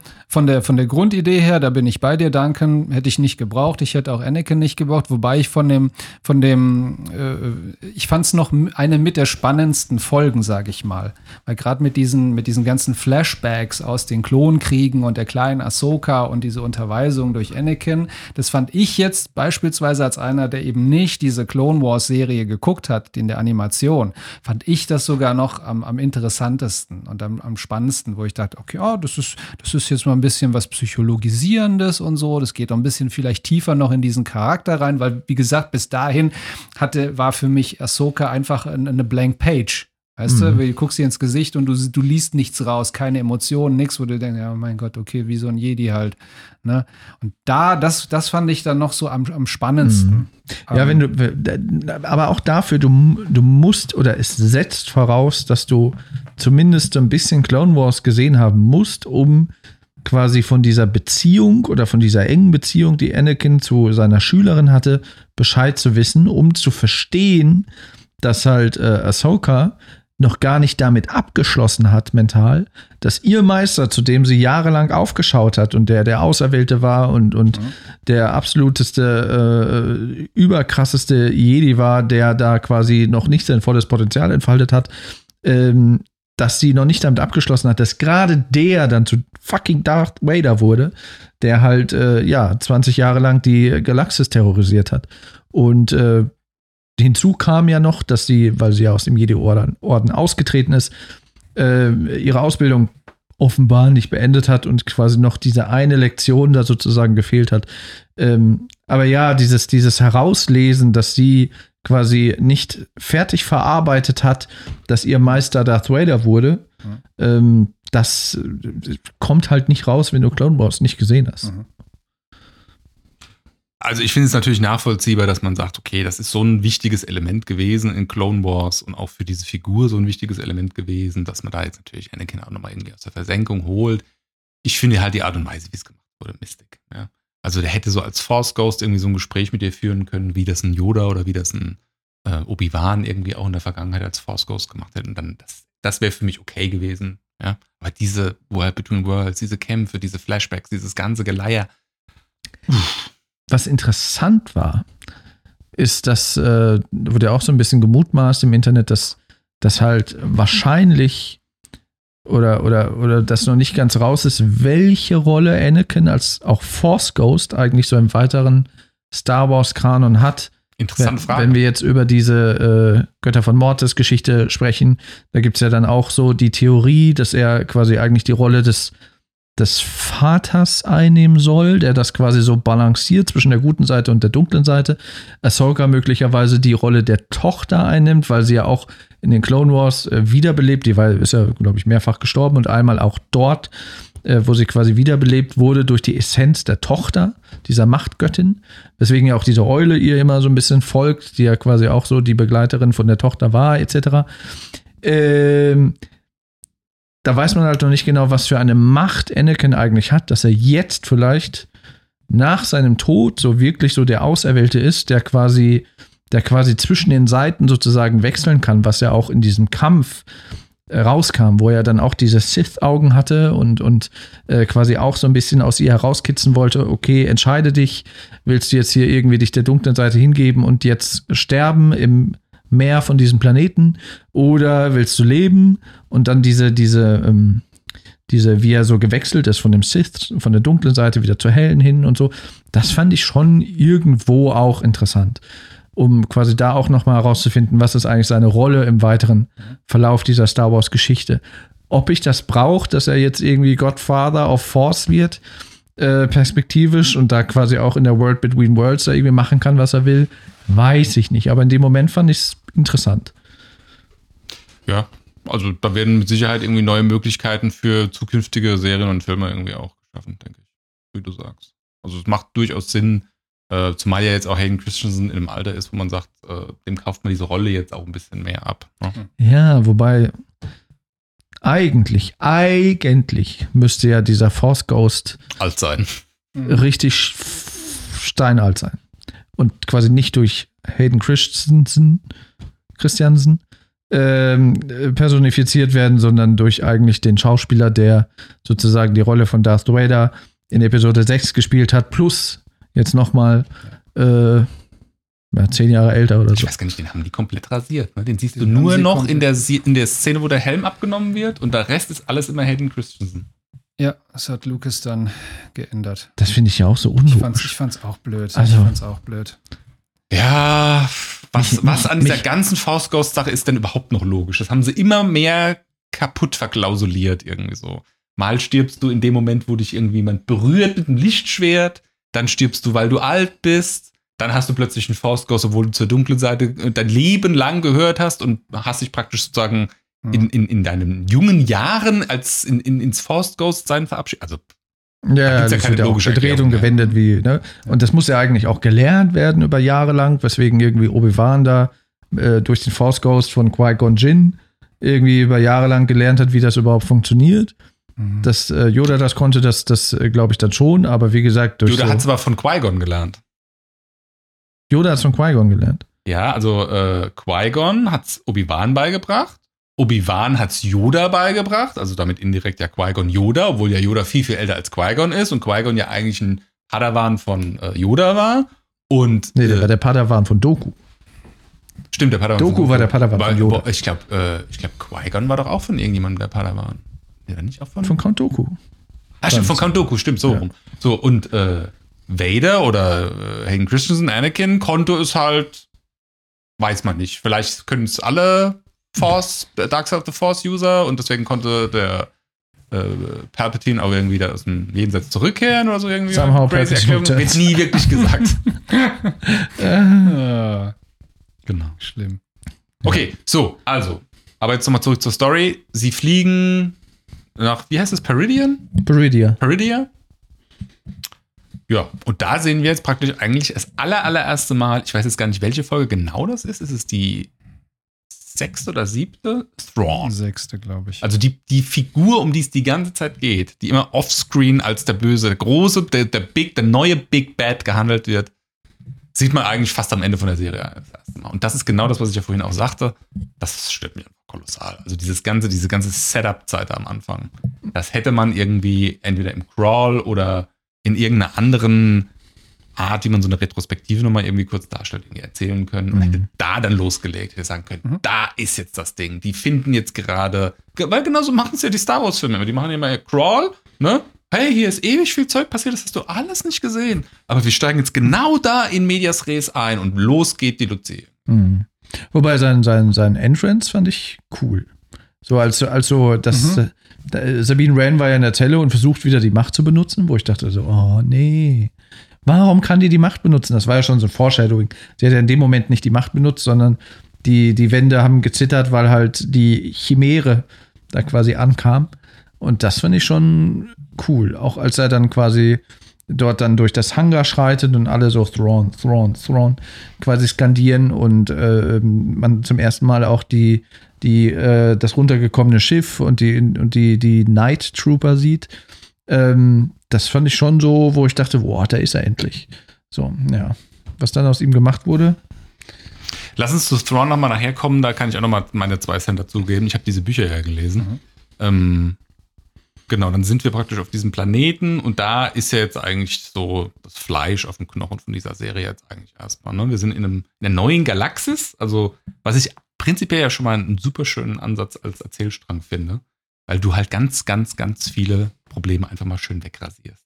der, von der Grundidee her, da bin ich bei dir, Duncan, hätte ich nicht gebraucht. Ich hätte auch Anakin nicht gebraucht, wobei ich von dem, von dem, äh, ich fand es noch eine mit der spannendsten Folgen, sage ich mal. Weil gerade mit diesen, mit diesen ganzen Flashbacks aus den Klonkriegen und der kleinen Ahsoka und diese Unterweisung durch Anakin, das fand ich jetzt beispielsweise als einer, der eben nicht diese Clone Wars Serie geguckt hat, in der Animation, fand ich das sogar noch am, am interessantesten und am, am spannendsten, wo ich dachte, okay, oh, das ist, das ist jetzt mal ein bisschen was Psychologisierendes und so. Das geht auch ein bisschen vielleicht tiefer noch in diesen Charakter rein, weil, wie gesagt, bis dahin hatte, war für mich Ahsoka einfach ein- eine Blank Page. Weißt du, du guckst ihr ins Gesicht und du, du liest nichts raus, keine Emotionen, nichts, wo du denkst, ja, mein Gott, okay, wie so ein Jedi halt. Ne? Und da, das, das fand ich dann noch so am, am spannendsten. Ja, Ähm, wenn du, aber auch dafür, du, du musst oder es setzt voraus, dass du zumindest so ein bisschen Clone Wars gesehen haben musst, um quasi von dieser Beziehung oder von dieser engen Beziehung, die Anakin zu seiner Schülerin hatte, Bescheid zu wissen, um zu verstehen, dass halt äh, Ahsoka noch gar nicht damit abgeschlossen hat mental, dass ihr Meister, zu dem sie jahrelang aufgeschaut hat und der der Auserwählte war und, und der absoluteste, äh, überkrasseste Jedi war, der da quasi noch nicht sein volles Potenzial entfaltet hat, ähm, dass sie noch nicht damit abgeschlossen hat, dass gerade der dann zu fucking Darth Vader wurde, der halt, äh, ja, 20 Jahre lang die Galaxis terrorisiert hat. Und äh, hinzu kam ja noch, dass sie, weil sie ja aus dem Jedi-Orden Orden ausgetreten ist, äh, ihre Ausbildung offenbar nicht beendet hat und quasi noch diese eine Lektion da sozusagen gefehlt hat. Ähm, aber ja, dieses, dieses Herauslesen, dass sie quasi nicht fertig verarbeitet hat, dass ihr Meister Darth Vader wurde, ähm, das kommt halt nicht raus, wenn du Clone Wars nicht gesehen hast. Mhm. Also ich finde es natürlich nachvollziehbar, dass man sagt, okay, das ist so ein wichtiges Element gewesen in Clone Wars und auch für diese Figur so ein wichtiges Element gewesen, dass man da jetzt natürlich Anakin auch nochmal irgendwie aus der Versenkung holt. Ich finde halt die Art und Weise, wie es gemacht wurde, Mystic. Ja. Also der hätte so als Force Ghost irgendwie so ein Gespräch mit dir führen können, wie das ein Yoda oder wie das ein äh, Obi-Wan irgendwie auch in der Vergangenheit als Force Ghost gemacht hätte. Und dann, das, das wäre für mich okay gewesen. Ja. Aber diese World Between Worlds, diese Kämpfe, diese Flashbacks, dieses ganze Geleier. Was interessant war, ist, dass äh, wurde ja auch so ein bisschen gemutmaßt im Internet, dass das halt wahrscheinlich oder, oder, oder dass noch nicht ganz raus ist, welche Rolle Anakin als auch Force Ghost eigentlich so im weiteren Star Wars-Kanon hat. Interessante wenn, Frage. Wenn wir jetzt über diese äh, Götter von Mortis Geschichte sprechen, da gibt es ja dann auch so die Theorie, dass er quasi eigentlich die Rolle des, des Vaters einnehmen soll, der das quasi so balanciert zwischen der guten Seite und der dunklen Seite. Ahsoka möglicherweise die Rolle der Tochter einnimmt, weil sie ja auch in den Clone Wars äh, wiederbelebt, die war, ist ja, glaube ich, mehrfach gestorben und einmal auch dort, äh, wo sie quasi wiederbelebt wurde durch die Essenz der Tochter, dieser Machtgöttin, weswegen ja auch diese Eule ihr immer so ein bisschen folgt, die ja quasi auch so die Begleiterin von der Tochter war, etc. Ähm, da weiß man halt noch nicht genau, was für eine Macht Anakin eigentlich hat, dass er jetzt vielleicht nach seinem Tod so wirklich so der Auserwählte ist, der quasi, der quasi zwischen den Seiten sozusagen wechseln kann, was ja auch in diesem Kampf äh, rauskam, wo er dann auch diese Sith-Augen hatte und, und äh, quasi auch so ein bisschen aus ihr herauskitzen wollte, okay, entscheide dich, willst du jetzt hier irgendwie dich der dunklen Seite hingeben und jetzt sterben im Meer von diesem Planeten oder willst du leben und dann diese, diese, ähm, diese, wie er so gewechselt ist von dem Sith, von der dunklen Seite wieder zur hellen hin und so, das fand ich schon irgendwo auch interessant, um quasi da auch nochmal herauszufinden, was ist eigentlich seine Rolle im weiteren Verlauf dieser Star Wars Geschichte. Ob ich das brauche, dass er jetzt irgendwie Godfather of Force wird, äh, perspektivisch und da quasi auch in der World Between Worlds da irgendwie machen kann, was er will, weiß ich nicht. Aber in dem Moment fand ich es interessant. Ja, also da werden mit Sicherheit irgendwie neue Möglichkeiten für zukünftige Serien und Filme irgendwie auch geschaffen, denke ich. Wie du sagst. Also es macht durchaus Sinn, äh, zumal ja jetzt auch Hayden Christensen in einem Alter ist, wo man sagt, äh, dem kauft man diese Rolle jetzt auch ein bisschen mehr ab. Ne? Ja, wobei eigentlich, eigentlich müsste ja dieser Force Ghost Alt sein. richtig steinalt sein. Und quasi nicht durch Hayden Christensen, Christiansen ähm, personifiziert werden, sondern durch eigentlich den Schauspieler, der sozusagen die Rolle von Darth Vader in Episode 6 gespielt hat, plus jetzt nochmal äh, ja, zehn Jahre älter oder Ich so. weiß gar nicht, den haben die komplett rasiert. Ne? Den siehst du Den nur noch in der, in der Szene, wo der Helm abgenommen wird und der Rest ist alles immer Hayden Christensen. Ja, das hat Lucas dann geändert. Das finde ich ja auch so Ich fand's, ich unlogisch. fand's auch blöd. Also- ich fand's auch blöd. Ja, was, Mich- was an mich- dieser ganzen Force Ghost Sache ist denn überhaupt noch logisch? Das haben sie immer mehr kaputt verklausuliert irgendwie so. Mal stirbst du in dem Moment, wo dich irgendjemand berührt mit einem Lichtschwert, dann stirbst du, weil du alt bist, dann hast du plötzlich einen Ghost, obwohl du zur dunklen Seite äh, dein Leben lang gehört hast und hast dich praktisch sozusagen. In, in, in deinen jungen Jahren als in, in, ins Force Ghost sein verabschiedet. Also Ja, ja das keine wird ja logische Erklärung gewendet wie, ne? Und das muss ja eigentlich auch gelernt werden über Jahre lang, weswegen irgendwie Obi-Wan da äh, durch den Force Ghost von Qui-Gon Jinn irgendwie über Jahre lang gelernt hat, wie das überhaupt funktioniert. Mhm. Dass äh, Yoda das konnte, das, das äh, glaube ich dann schon, aber wie gesagt, durch Yoda so, hat es aber von Qui-Gon gelernt. Yoda hat von Qui-Gon gelernt. Ja, also äh, Qui-Gon hat's Obi-Wan beigebracht. Obi-Wan hat's Yoda beigebracht, also damit indirekt ja Qui-Gon Yoda, obwohl ja Yoda viel, viel älter als Qui-Gon ist und Qui-Gon ja eigentlich ein Padawan von äh, Yoda war. Und Nee, der äh, war der Padawan von Doku. stimmt, der Padawan Doku von war der Padawan Weil- von Yoda. Ich glaube, äh, ich glaub, Qui-Gon war doch auch von irgendjemandem der Padawan. Der war nicht auch von. Von Count Doku. ah, stimmt, von Count Dooku, stimmt, so Ja. rum. So, und äh, Vader oder äh, Hayden Christensen, Anakin, Konto ist halt, weiß man nicht. Vielleicht können es alle Force, Dark Side of the Force User und deswegen konnte der äh, Palpatine auch irgendwie da aus dem Jenseits zurückkehren oder so irgendwie. Somehow Crazy Erklärung. Wird nie wirklich gesagt. [LAUGHS] Ah, genau. schlimm. Okay, so, also. Aber jetzt nochmal zurück zur Story. Sie fliegen nach, wie heißt es, Peridian? Peridia. Peridia? Ja, und da sehen wir jetzt praktisch eigentlich das aller, allererste Mal, ich weiß jetzt gar nicht, welche Folge genau das ist. Ist es die sechste oder siebte? Thrawn. Sechste, glaube ich. Also die, die Figur, um die es die ganze Zeit geht, die immer offscreen als der Böse, der große, der, der Big, der neue Big Bad gehandelt wird, sieht man eigentlich fast am Ende von der Serie. Und das ist genau das, was ich ja vorhin auch sagte. Das stört mich kolossal. Also dieses ganze, diese ganze Setup-Zeit am Anfang. Das hätte man irgendwie entweder im Crawl oder in irgendeiner anderen Art, wie man so eine Retrospektive nochmal irgendwie kurz darstellt, irgendwie erzählen können und Mhm. hätte da dann losgelegt, hätte sagen können, Mhm. da ist jetzt das Ding. Die finden jetzt gerade, weil genauso machen es ja die Star Wars Filme, die machen ja immer Crawl, ne? Hey, hier ist ewig viel Zeug passiert, das hast du alles nicht gesehen. Aber wir steigen jetzt genau da in Medias Res ein und los geht die Luzi. Mhm. Wobei sein, sein, sein Entrance fand ich cool. So als, als so, das, Mhm. äh, Sabine Wren war ja in der Zelle und versucht wieder die Macht zu benutzen, wo ich dachte so, oh nee, warum kann die die Macht benutzen? Das war ja schon so ein Foreshadowing. Sie hat ja in dem Moment nicht die Macht benutzt, sondern die, die Wände haben gezittert, weil halt die Chimäre da quasi ankam. Und das fand ich schon cool. Auch als er dann quasi dort dann durch das Hangar schreitet und alle so Thrawn, Thrawn, Thrawn quasi skandieren und äh, man zum ersten Mal auch die, die, äh, das runtergekommene Schiff und die, und die, die Night Trooper sieht. Ähm, das fand ich schon so, wo ich dachte, boah, da ist er endlich. So, ja. Was dann aus ihm gemacht wurde, Lass uns zu Thrawn nochmal nachher kommen, da kann ich auch nochmal meine zwei Cent dazugeben. Ich habe diese Bücher ja gelesen. Ähm, genau, dann sind wir praktisch auf diesem Planeten und da ist ja jetzt eigentlich so das Fleisch auf dem Knochen von dieser Serie jetzt eigentlich erstmal. Ne? Wir sind in, einem, in einer neuen Galaxis, also was ich prinzipiell ja schon mal einen super schönen Ansatz als Erzählstrang finde, weil du halt ganz, ganz, ganz viele Probleme einfach mal schön wegrasierst.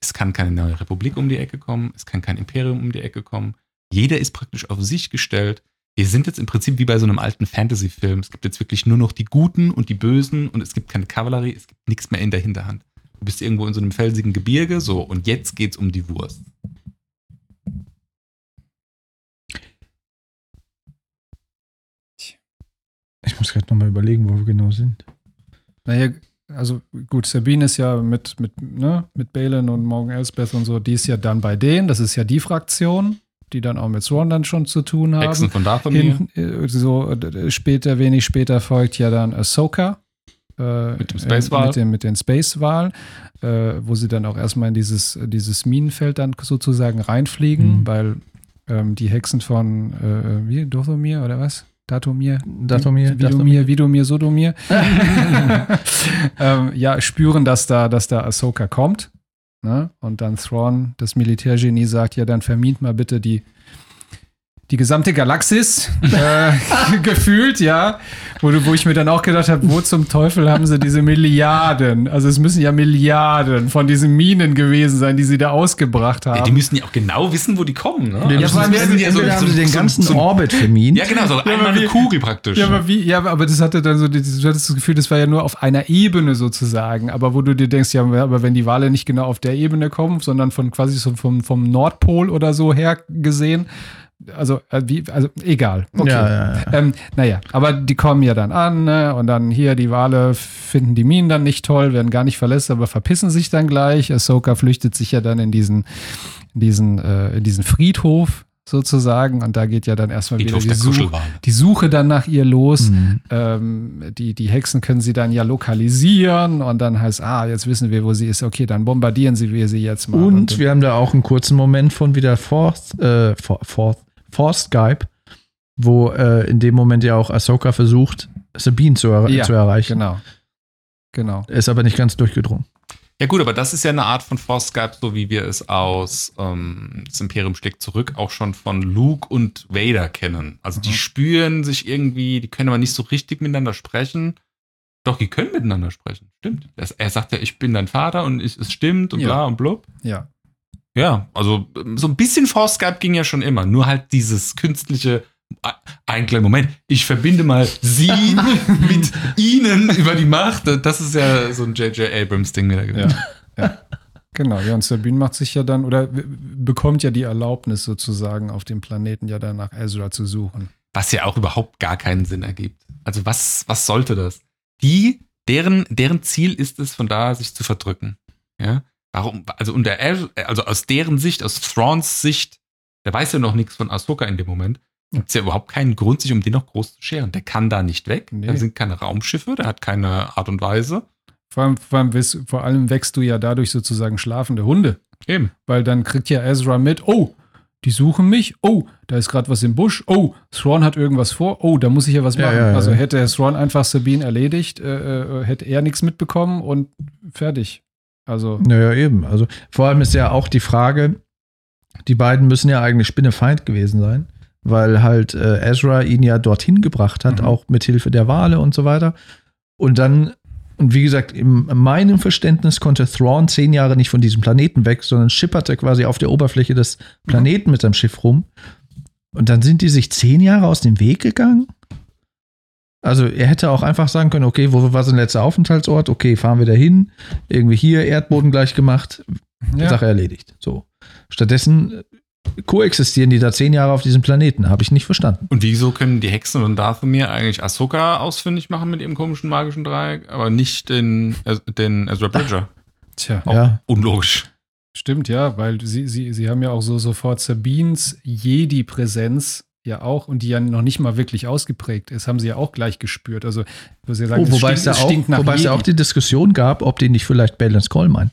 Es kann keine neue Republik um die Ecke kommen, es kann kein Imperium um die Ecke kommen. Jeder ist praktisch auf sich gestellt. Wir sind jetzt im Prinzip wie bei so einem alten Fantasy-Film. Es gibt jetzt wirklich nur noch die Guten und die Bösen und es gibt keine Kavallerie, es gibt nichts mehr in der Hinterhand. Du bist irgendwo in so einem felsigen Gebirge, so, und jetzt geht's um die Wurst. ich muss gerade nochmal überlegen, wo wir genau sind. Naja, also gut, Sabine ist ja mit, mit, ne, mit Balin und Morgan Elsbeth und so, die ist ja dann bei denen. Das ist ja die Fraktion, die dann auch mit Thrawn dann schon zu tun haben. Hexen von Dathomir. Äh, so äh, später, wenig später folgt ja dann Ahsoka. Äh, Mit dem Space-Wal. äh, Mit, dem, mit den Space-Wal, äh, wo sie dann auch erstmal in dieses, dieses Minenfeld dann sozusagen reinfliegen, Mhm. weil ähm, die Hexen von, äh, wie, Dothomir oder was? Datomir? Datomir, Vidomir, Vidomir, Sodomir. [LAUGHS] ähm, ja, spüren, dass da, dass da Ahsoka kommt. Ne? Und dann Thrawn, das Militärgenie, sagt, ja, dann vermint mal bitte die, die gesamte Galaxis äh, [LAUGHS] gefühlt, ja. Wo, wo ich mir dann auch gedacht habe, wo zum Teufel haben sie diese Milliarden? Also es müssen ja Milliarden von diesen Minen gewesen sein, die sie da ausgebracht haben. Ja, die müssen ja auch genau wissen, wo die kommen. Ne? Den Also das sind ja so- haben so- sie den so- ganzen so- Orbit vermint. Ja, genau, so aber einmal eine wie- Kugel praktisch. Ja, aber wie, ja, aber das hatte dann so, du hattest das Gefühl, das war ja nur auf einer Ebene sozusagen. Aber wo du dir denkst, ja, aber wenn die Wale nicht genau auf der Ebene kommen, sondern von quasi so vom, vom Nordpol oder so her gesehen, also, äh, wie, also egal. Okay. Ja, ja, ja. Ähm, naja, aber die kommen ja dann an ne? und dann hier, die Wale finden die Minen dann nicht toll, werden gar nicht verlässt, aber verpissen sich dann gleich. Ahsoka flüchtet sich ja dann in diesen, in diesen, äh, in diesen Friedhof sozusagen und da geht ja dann erstmal wieder Friedhof die der Suche, Kuschelwale. die Suche dann nach ihr los. Mhm. Ähm, die, die Hexen können sie dann ja lokalisieren und dann heißt, ah, jetzt wissen wir, wo sie ist. Okay, dann bombardieren sie wir sie jetzt mal. Und wir haben da auch einen kurzen Moment von wieder Force, äh, For- Force, Force Skype, wo äh, in dem Moment ja auch Ahsoka versucht, Sabine zu, er Ja, zu erreichen. genau. Genau. Ist aber nicht ganz durchgedrungen. Ja gut, aber das ist ja eine Art von Force Skype, so wie wir es aus ähm, das Imperium schlägt zurück auch schon von Luke und Vader kennen. Also die Mhm. spüren sich irgendwie, die können aber nicht so richtig miteinander sprechen. Doch, die können miteinander sprechen. Stimmt. Er, er sagt ja, ich bin dein Vater und ich, es stimmt und Ja. bla und blub. Ja. Ja, also ähm, so ein bisschen Force Skype ging ja schon immer. Nur halt dieses künstliche, einen kleinen Moment, ich verbinde mal sie [LAUGHS] mit ihnen über die Macht. Das ist ja so ein J.J. Abrams-Ding wieder gewesen. Ja, ja. Genau, ja, und Sabine macht sich ja dann oder bekommt ja die Erlaubnis sozusagen auf dem Planeten ja dann nach Ezra zu suchen. Was ja auch überhaupt gar keinen Sinn ergibt. Also was, was sollte das? Die, deren, deren Ziel ist es, von da sich zu verdrücken. Ja? Warum? Also unter also aus deren Sicht, aus Thrawns Sicht, der weiß ja noch nichts von Ahsoka in dem Moment. Gibt es ja überhaupt keinen Grund, sich um den noch groß zu scheren. Der kann da nicht weg. Nee. Da sind keine Raumschiffe, der hat keine Art und Weise. Vor allem, vor, allem, wirst- vor allem wächst du ja dadurch sozusagen schlafende Hunde. Eben. Weil dann kriegt ja Ezra mit, oh, die suchen mich, oh, da ist gerade was im Busch, oh, Thrawn hat irgendwas vor, oh, da muss ich ja was Ja, machen. ja, ja. Also hätte Thrawn einfach Sabine erledigt, äh, äh, hätte er nichts mitbekommen und fertig. Also, Naja, eben. Also vor allem ist ja auch die Frage, die beiden müssen ja eigentlich Spinnefeind gewesen sein, weil halt äh, Ezra ihn ja dorthin gebracht hat, Mhm. auch mit Hilfe der Wale und so weiter. Und dann, und wie gesagt, in meinem Verständnis konnte Thrawn zehn Jahre nicht von diesem Planeten weg, sondern schipperte quasi auf der Oberfläche des Planeten mit seinem Schiff rum. Und dann sind die sich zehn Jahre aus dem Weg gegangen? Also er hätte auch einfach sagen können, okay, wo war sein letzter Aufenthaltsort? Okay, fahren wir dahin. Irgendwie hier Erdboden gleich gemacht, ja. Sache erledigt. So. Stattdessen koexistieren die da zehn Jahre auf diesem Planeten. Habe ich nicht verstanden. Und wieso können die Hexen und Dathomir eigentlich Ahsoka ausfindig machen mit ihrem komischen magischen Dreieck, aber nicht den, den Ezra Bridger? [LAUGHS] Tja, Auch Ja. unlogisch. stimmt, ja, weil sie, sie, sie haben ja auch so sofort Sabines Jedi-Präsenz ja auch und die ja noch nicht mal wirklich ausgeprägt ist, haben sie ja auch gleich gespürt. Also, ich würde ja sagen, Oh, wobei es stinkt, auch, wobei es ja auch die Diskussion gab, ob die nicht vielleicht Balance Call meinen.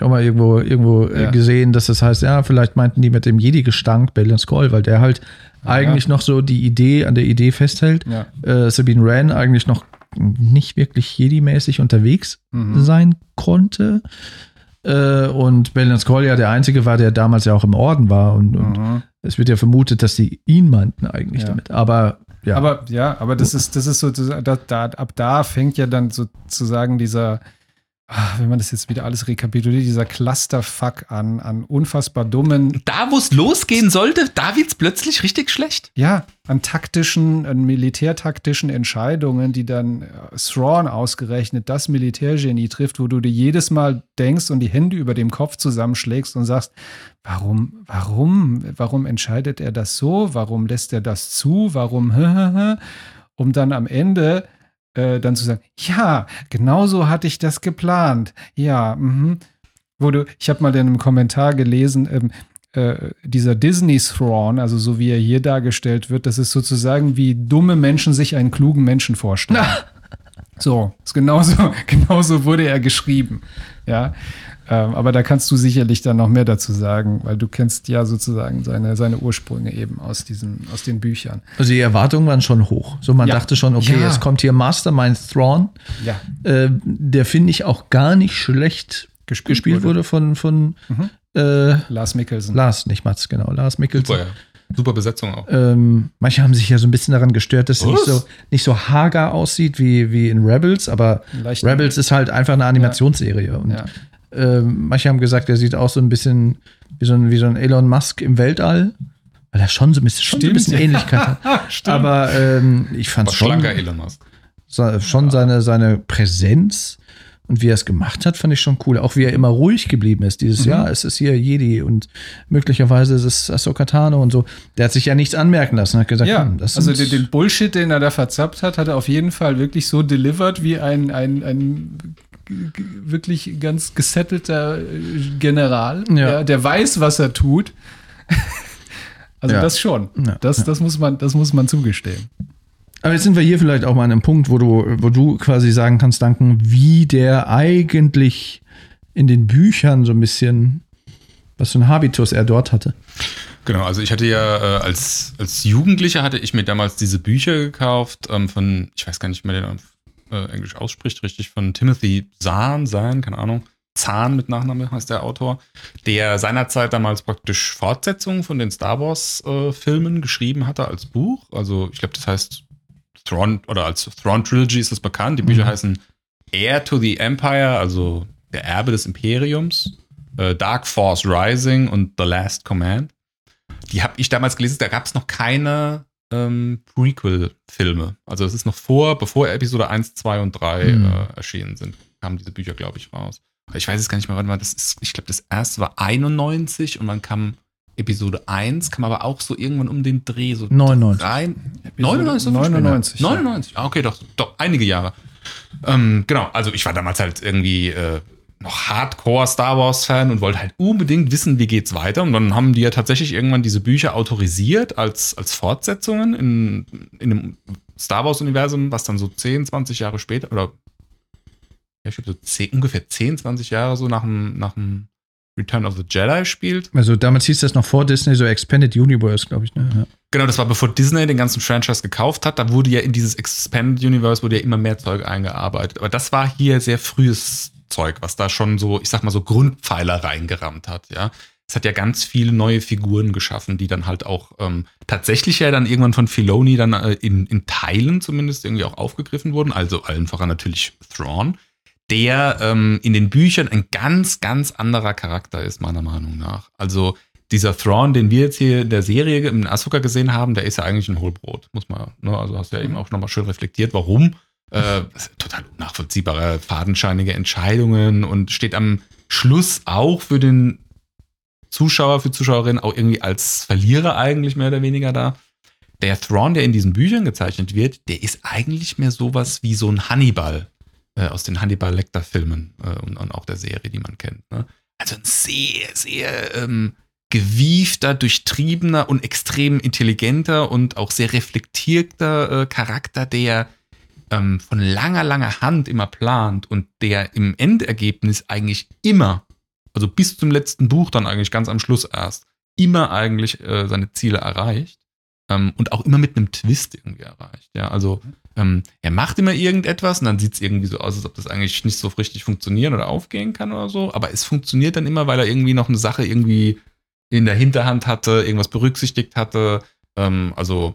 Ich habe mal irgendwo, irgendwo äh, Ja. gesehen, dass das heißt, ja, vielleicht meinten die mit dem Jedi-Gestank Balance Call, weil der halt Ah, eigentlich noch so die Idee an der Idee festhält. ja. Äh, Sabine Wren eigentlich noch nicht wirklich Jedi-mäßig unterwegs Mhm. sein konnte. Äh, und Balance Call ja der einzige war, der damals ja auch im Orden war. Und, und Mhm. es wird ja vermutet, dass die ihn meinten eigentlich Ja. damit. Aber ja. Aber ja, aber das ist, das ist so, da, da, ab da fängt ja dann sozusagen dieser, wenn man das jetzt wieder alles rekapituliert, dieser Clusterfuck an, an unfassbar dummen, Da, wo es losgehen sollte, da wird es plötzlich richtig schlecht. ja, an taktischen, an militärtaktischen Entscheidungen, die dann äh, Thrawn ausgerechnet das Militärgenie trifft, wo du dir jedes Mal denkst und die Hände über dem Kopf zusammenschlägst und sagst, warum, warum, warum entscheidet er das so? Warum lässt er das zu? Warum, [LAUGHS] um dann am Ende äh, dann zu sagen, ja, genau so hatte ich das geplant. Ja, mhm. Wo du, ich habe mal in einem Kommentar gelesen, ähm, äh, dieser Disney Thrawn, also so wie er hier dargestellt wird, das ist sozusagen wie dumme Menschen sich einen klugen Menschen vorstellen. [LAUGHS] So, ist genauso, [LAUGHS] genauso wurde er geschrieben. Ja. Ähm, aber da kannst du sicherlich dann noch mehr dazu sagen, weil du kennst ja sozusagen seine, seine Ursprünge eben aus diesen, aus den Büchern. Also die Erwartungen waren schon hoch. So, man Ja. dachte schon, okay, Ja. es kommt hier Mastermind Thrawn, Ja. äh, der finde ich auch gar nicht schlecht Gespielt gespielt, wurde. wurde. von, von Mhm. äh, Lars Mikkelsen. Lars, nicht Mats, genau, Lars Mikkelsen. Super, ja. Super Besetzung auch. Ähm, manche haben sich ja so ein bisschen daran gestört, dass es nicht so, nicht so hager aussieht wie, wie in Rebels, aber Leicht- Rebels ist halt einfach eine Animationsserie. Und Ja. Ähm, manche haben gesagt, er sieht aus so ein bisschen wie so ein, wie so ein Elon Musk im Weltall, weil er schon so ein bisschen, schon so ein bisschen Ähnlichkeit hat. [LAUGHS] Stimmt. Aber ähm, ich fand Aber schon, schlanker Elon Musk. so- schon seine, seine Präsenz und wie er es gemacht hat, fand ich schon cool. Auch wie er immer ruhig geblieben ist. Dieses, Mhm. ja, es ist hier Jedi und möglicherweise ist es Ahsoka Tano und so. Der hat sich ja nichts anmerken lassen. Hat gesagt, Ja, hm, das also den, den Bullshit, den er da verzappt hat, hat er auf jeden Fall wirklich so delivered wie ein, ein, ein wirklich ganz gesettelter äh, General, Ja. ja, der weiß, was er tut. [LAUGHS] Also Ja. das schon. Ja, Das, ja. das, muss man, das muss man zugestehen. Aber jetzt sind wir hier vielleicht auch mal an einem Punkt, wo du, wo du quasi sagen kannst, Danken, wie der eigentlich in den Büchern so ein bisschen, was für ein Habitus er dort hatte. Genau, also ich hatte ja äh, als, als Jugendlicher hatte ich mir damals diese Bücher gekauft ähm, von, ich weiß gar nicht mehr, den äh, Englisch ausspricht, richtig, von Timothy Zahn, Zahn, keine Ahnung. Zahn mit Nachname heißt der Autor, der seinerzeit damals praktisch Fortsetzungen von den Star Wars äh, Filmen geschrieben hatte als Buch. Also ich glaube, das heißt Thrawn oder als Thrawn Trilogy ist es bekannt. Die Bücher Mhm. heißen Heir to the Empire, also der Erbe des Imperiums, äh, Dark Force Rising und The Last Command. Die habe ich damals gelesen, da gab es noch keine ähm, Prequel-Filme. Also es ist noch vor, bevor Episode 1, 2 und 3 Hm. äh, erschienen sind, kamen diese Bücher, glaube ich, raus. Ich weiß es gar nicht mehr, wann war das ist. Ich glaube, das erste war 91 und dann kam Episode 1, kam aber auch so irgendwann um den Dreh. So 99. Drei, 99? so viel später? 99. 99. Ah, okay, doch, doch, einige Jahre. Ähm, genau, also ich war damals halt irgendwie äh, noch Hardcore Star Wars Fan und wollte halt unbedingt wissen, wie geht's weiter. Und dann haben die ja tatsächlich irgendwann diese Bücher autorisiert als, als Fortsetzungen in, in dem Star Wars Universum, was dann so 10, 20 Jahre später oder ja, ich glaube so 10, ungefähr 10, 20 Jahre so nach dem, nach dem Return of the Jedi spielt. Also damals hieß das noch vor Disney so Expanded Universe, glaube ich. Ne? Ja. Genau, das war bevor Disney den ganzen Franchise gekauft hat. Da wurde ja in dieses Expanded Universe wurde ja immer mehr Zeug eingearbeitet. Aber das war hier sehr frühes Zeug, was da schon so, ich sag mal so Grundpfeiler reingerammt hat, ja. Es hat ja ganz viele neue Figuren geschaffen, die dann halt auch ähm, tatsächlich ja dann irgendwann von Filoni dann äh, in, in Teilen zumindest irgendwie auch aufgegriffen wurden. Also allen voran natürlich Thrawn, der ähm, in den Büchern ein ganz, ganz anderer Charakter ist, meiner Meinung nach. Also dieser Thrawn, den wir jetzt hier in der Serie in Asuka gesehen haben, der ist ja eigentlich ein Hohlbrot, muss man, ne? also hast du ja eben auch nochmal schön reflektiert, warum. Äh, total unnachvollziehbare, fadenscheinige Entscheidungen und steht am Schluss auch für den Zuschauer, für Zuschauerinnen auch irgendwie als Verlierer eigentlich mehr oder weniger da. Der Thrawn, der in diesen Büchern gezeichnet wird, der ist eigentlich mehr sowas wie so ein Hannibal äh, aus den Hannibal Lecter-Filmen äh, und, und, auch der Serie, die man kennt. Ne? Also ein sehr, sehr ähm, gewiefter, durchtriebener und extrem intelligenter und auch sehr reflektierter äh, Charakter, der ähm, von langer, langer Hand immer plant und der im Endergebnis eigentlich immer, also bis zum letzten Buch dann eigentlich ganz am Schluss erst, immer eigentlich äh, seine Ziele erreicht ähm, und auch immer mit einem Twist irgendwie erreicht. Ja, also ähm, er macht immer irgendetwas und dann sieht es irgendwie so aus, als ob das eigentlich nicht so richtig funktionieren oder aufgehen kann oder so, aber es funktioniert dann immer, weil er irgendwie noch eine Sache irgendwie in der Hinterhand hatte, irgendwas berücksichtigt hatte. Ähm, also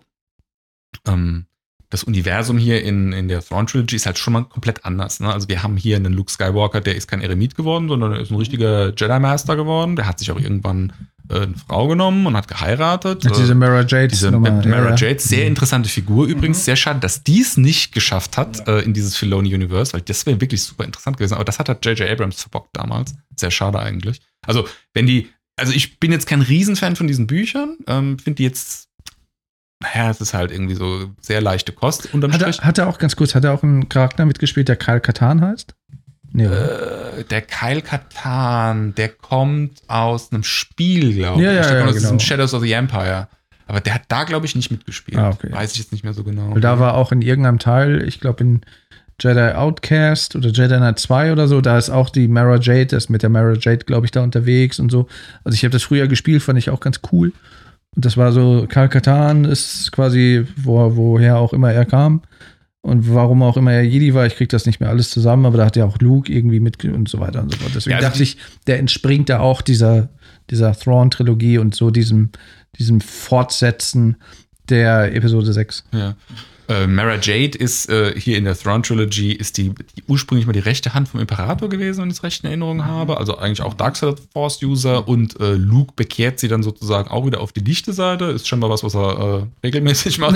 ähm, das Universum hier in, in der Thrawn Trilogy ist halt schon mal komplett anders. Ne? Also wir haben hier einen Luke Skywalker, der ist kein Eremit geworden, sondern er ist ein richtiger Jedi Master geworden. Der hat sich auch irgendwann äh, eine Frau genommen und hat geheiratet. Ja, diese Mara Jade. Diese Nummer, Mara ja, Jade, sehr mhm. interessante Figur übrigens. Mhm. Sehr schade, dass dies nicht geschafft hat ja. äh, in dieses Filoni Universe, weil das wäre wirklich super interessant gewesen. Aber das hat halt J.J. Abrams verbockt damals. Sehr schade eigentlich. Also wenn die, also ich bin jetzt kein Riesenfan von diesen Büchern, ähm, finde die jetzt naja, es ist halt irgendwie so sehr leichte Kost. Hat er, hat er auch ganz kurz, hat er auch einen Charakter mitgespielt, der Kyle Katan heißt? Nee, äh, der Kyle Katan, der kommt aus einem Spiel, glaube ja, ich. Ja, der ja, kommt aus genau. Shadows of the Empire. Aber der hat da, glaube ich, nicht mitgespielt. Ah, okay. Weiß ich jetzt nicht mehr so genau. Weil da war auch in irgendeinem Teil, ich glaube in Jedi Outcast oder Jedi Knight 2 oder so, da ist auch die Mara Jade, das ist mit der Mara Jade, glaube ich, da unterwegs und so. Also ich habe das früher gespielt, fand ich auch ganz cool. Und das war so, Karl Katan ist quasi, wo, woher auch immer er kam. Und warum auch immer er Jedi war, ich krieg das nicht mehr alles zusammen, aber da hat ja auch Luke irgendwie mit und so weiter und so fort. Deswegen ja, also dachte ich, der entspringt da auch dieser, dieser Thrawn-Trilogie und so diesem, diesem Fortsetzen der Episode 6. Ja. Äh, Mara Jade ist äh, hier in der Thrawn Trilogy ist die, die, ursprünglich mal die rechte Hand vom Imperator gewesen, wenn ich es recht in Erinnerung mhm. habe. Also eigentlich auch Darkseid Force User und äh, Luke bekehrt sie dann sozusagen auch wieder auf die lichte Seite. Ist schon mal was, was er äh, regelmäßig macht.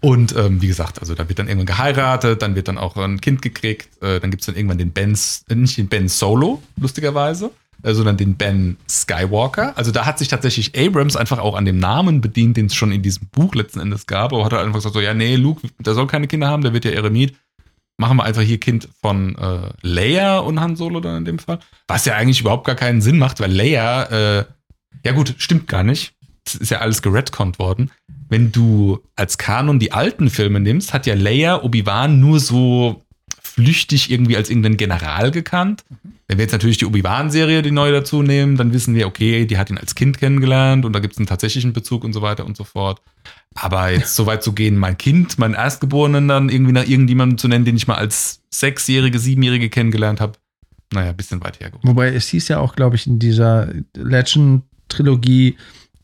und ähm, wie gesagt, also da wird dann irgendwann geheiratet, dann wird dann auch ein Kind gekriegt, äh, dann gibt es dann irgendwann den Ben, äh, nicht den Ben Solo, lustigerweise sondern den Ben Skywalker. Also da hat sich tatsächlich Abrams einfach auch an dem Namen bedient, den es schon in diesem Buch letzten Endes gab, aber hat er einfach gesagt so, ja, nee, Luke, der soll keine Kinder haben, der wird ja Eremit. Machen wir einfach hier Kind von äh, Leia und Han Solo dann in dem Fall. Was ja eigentlich überhaupt gar keinen Sinn macht, weil Leia, äh, ja gut, stimmt gar nicht. Das ist ja alles geredconnt worden. Wenn du als Kanon die alten Filme nimmst, hat ja Leia Obi-Wan nur so flüchtig irgendwie als irgendeinen General gekannt. Wenn wir jetzt natürlich die Obi-Wan-Serie, die neu dazu nehmen, dann wissen wir, okay, die hat ihn als Kind kennengelernt und da gibt es einen tatsächlichen Bezug und so weiter und so fort. Aber jetzt so weit zu gehen, mein Kind, meinen Erstgeborenen dann irgendwie nach irgendjemandem zu nennen, den ich mal als Sechsjährige, Siebenjährige kennengelernt habe, naja, ein bisschen weit hergeholt. Wobei es hieß ja auch, glaube ich, in dieser Legend-Trilogie,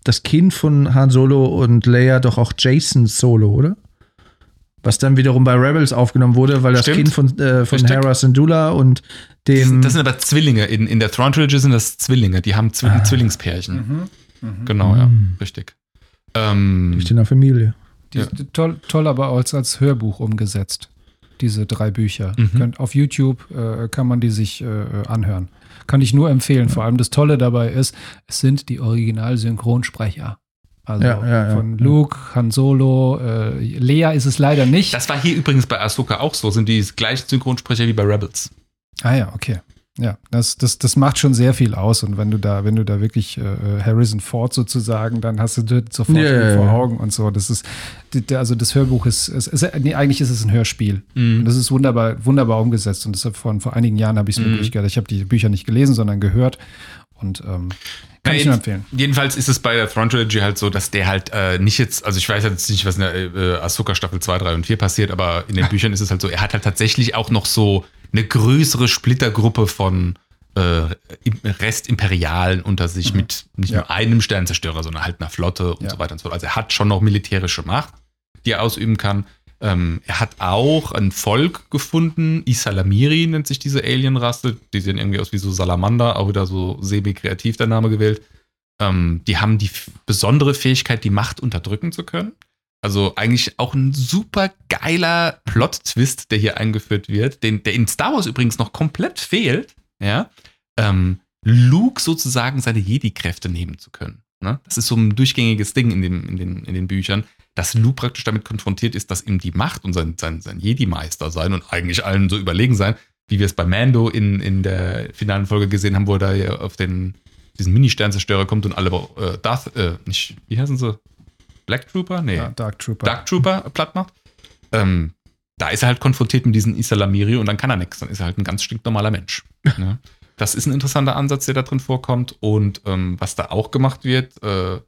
das Kind von Han Solo und Leia doch auch Jason Solo, oder? Was dann wiederum bei Rebels aufgenommen wurde, weil das Stimmt. Kind von, äh, von Hera Syndulla und dem. Das sind aber Zwillinge. In, in der Thrawn Trilogy sind das Zwillinge. Die haben Zw ah. Zwillingspärchen. Mhm. Mhm. Genau, ja. Mhm. Richtig. Ähm, Durch die Familie. Die ja. toll, toll aber als, als Hörbuch umgesetzt. Diese drei Bücher. Mhm. auf YouTube äh, kann man die sich äh, anhören. Kann ich nur empfehlen. Vor allem das Tolle dabei ist, es sind die Original-Synchronsprecher. Also ja, ja, ja, von Luke, Han Solo, äh, Lea ist es leider nicht. Das war hier übrigens bei Ahsoka auch so, sind die gleichen Synchronsprecher wie bei Rebels. Ah ja, okay. Ja, das, das, das macht schon sehr viel aus. Und wenn du da, wenn du da wirklich äh, Harrison Ford sozusagen, dann hast du das sofort ja, vor. Augen und so. Das ist, also das Hörbuch ist, ist, ist nee, eigentlich ist es ein Hörspiel. Mhm. Und das ist wunderbar, wunderbar umgesetzt. Und das hat vor, vor einigen Jahren habe ich es mir Mhm. durchgehört. Ich habe die Bücher nicht gelesen, sondern gehört. Und ähm, kann Ja, ich nur empfehlen. Jedenfalls ist es bei der Thrawn Trilogy halt so, dass der halt äh, nicht jetzt, also ich weiß jetzt nicht, was in der äh, Ahsoka Staffel 2, 3 und 4 passiert, aber in den Büchern ist es halt so, er hat halt tatsächlich auch noch so eine größere Splittergruppe von äh, Im- Restimperialen unter sich mit nicht Ja. nur einem Sternzerstörer, sondern halt einer Flotte und Ja. so weiter und so fort. Also er hat schon noch militärische Macht, die er ausüben kann. Ähm, er hat auch ein Volk gefunden, Isalamiri nennt sich diese Alienrasse, die sehen irgendwie aus wie so Salamander, auch wieder so semi-kreativ der Name gewählt. Ähm, die haben die besondere Fähigkeit, die Macht unterdrücken zu können. Also eigentlich auch ein super geiler Plot-Twist, der hier eingeführt wird, den, der in Star Wars übrigens noch komplett fehlt, ja, ähm, Luke sozusagen seine Jedi-Kräfte nehmen zu können. Ne? Das ist so ein durchgängiges Ding in, dem, in, den, in den Büchern, dass Luke praktisch damit konfrontiert ist, dass ihm die Macht und sein, sein, sein Jedi-Meister sein und eigentlich allen so überlegen sein, wie wir es bei Mando in, in der finalen Folge gesehen haben, wo er da auf den, diesen Mini-Sternzerstörer kommt und alle äh, Darth, äh, nicht, wie heißen sie? Black Trooper? Nee. Ja, Dark Trooper. Dark Trooper platt macht. Ähm, da ist er halt konfrontiert mit diesen Isalamiri und dann kann er nichts. Dann ist er halt ein ganz stinknormaler Mensch. [LAUGHS] ne? Das ist ein interessanter Ansatz, der da drin vorkommt. Und ähm, was da auch gemacht wird, äh,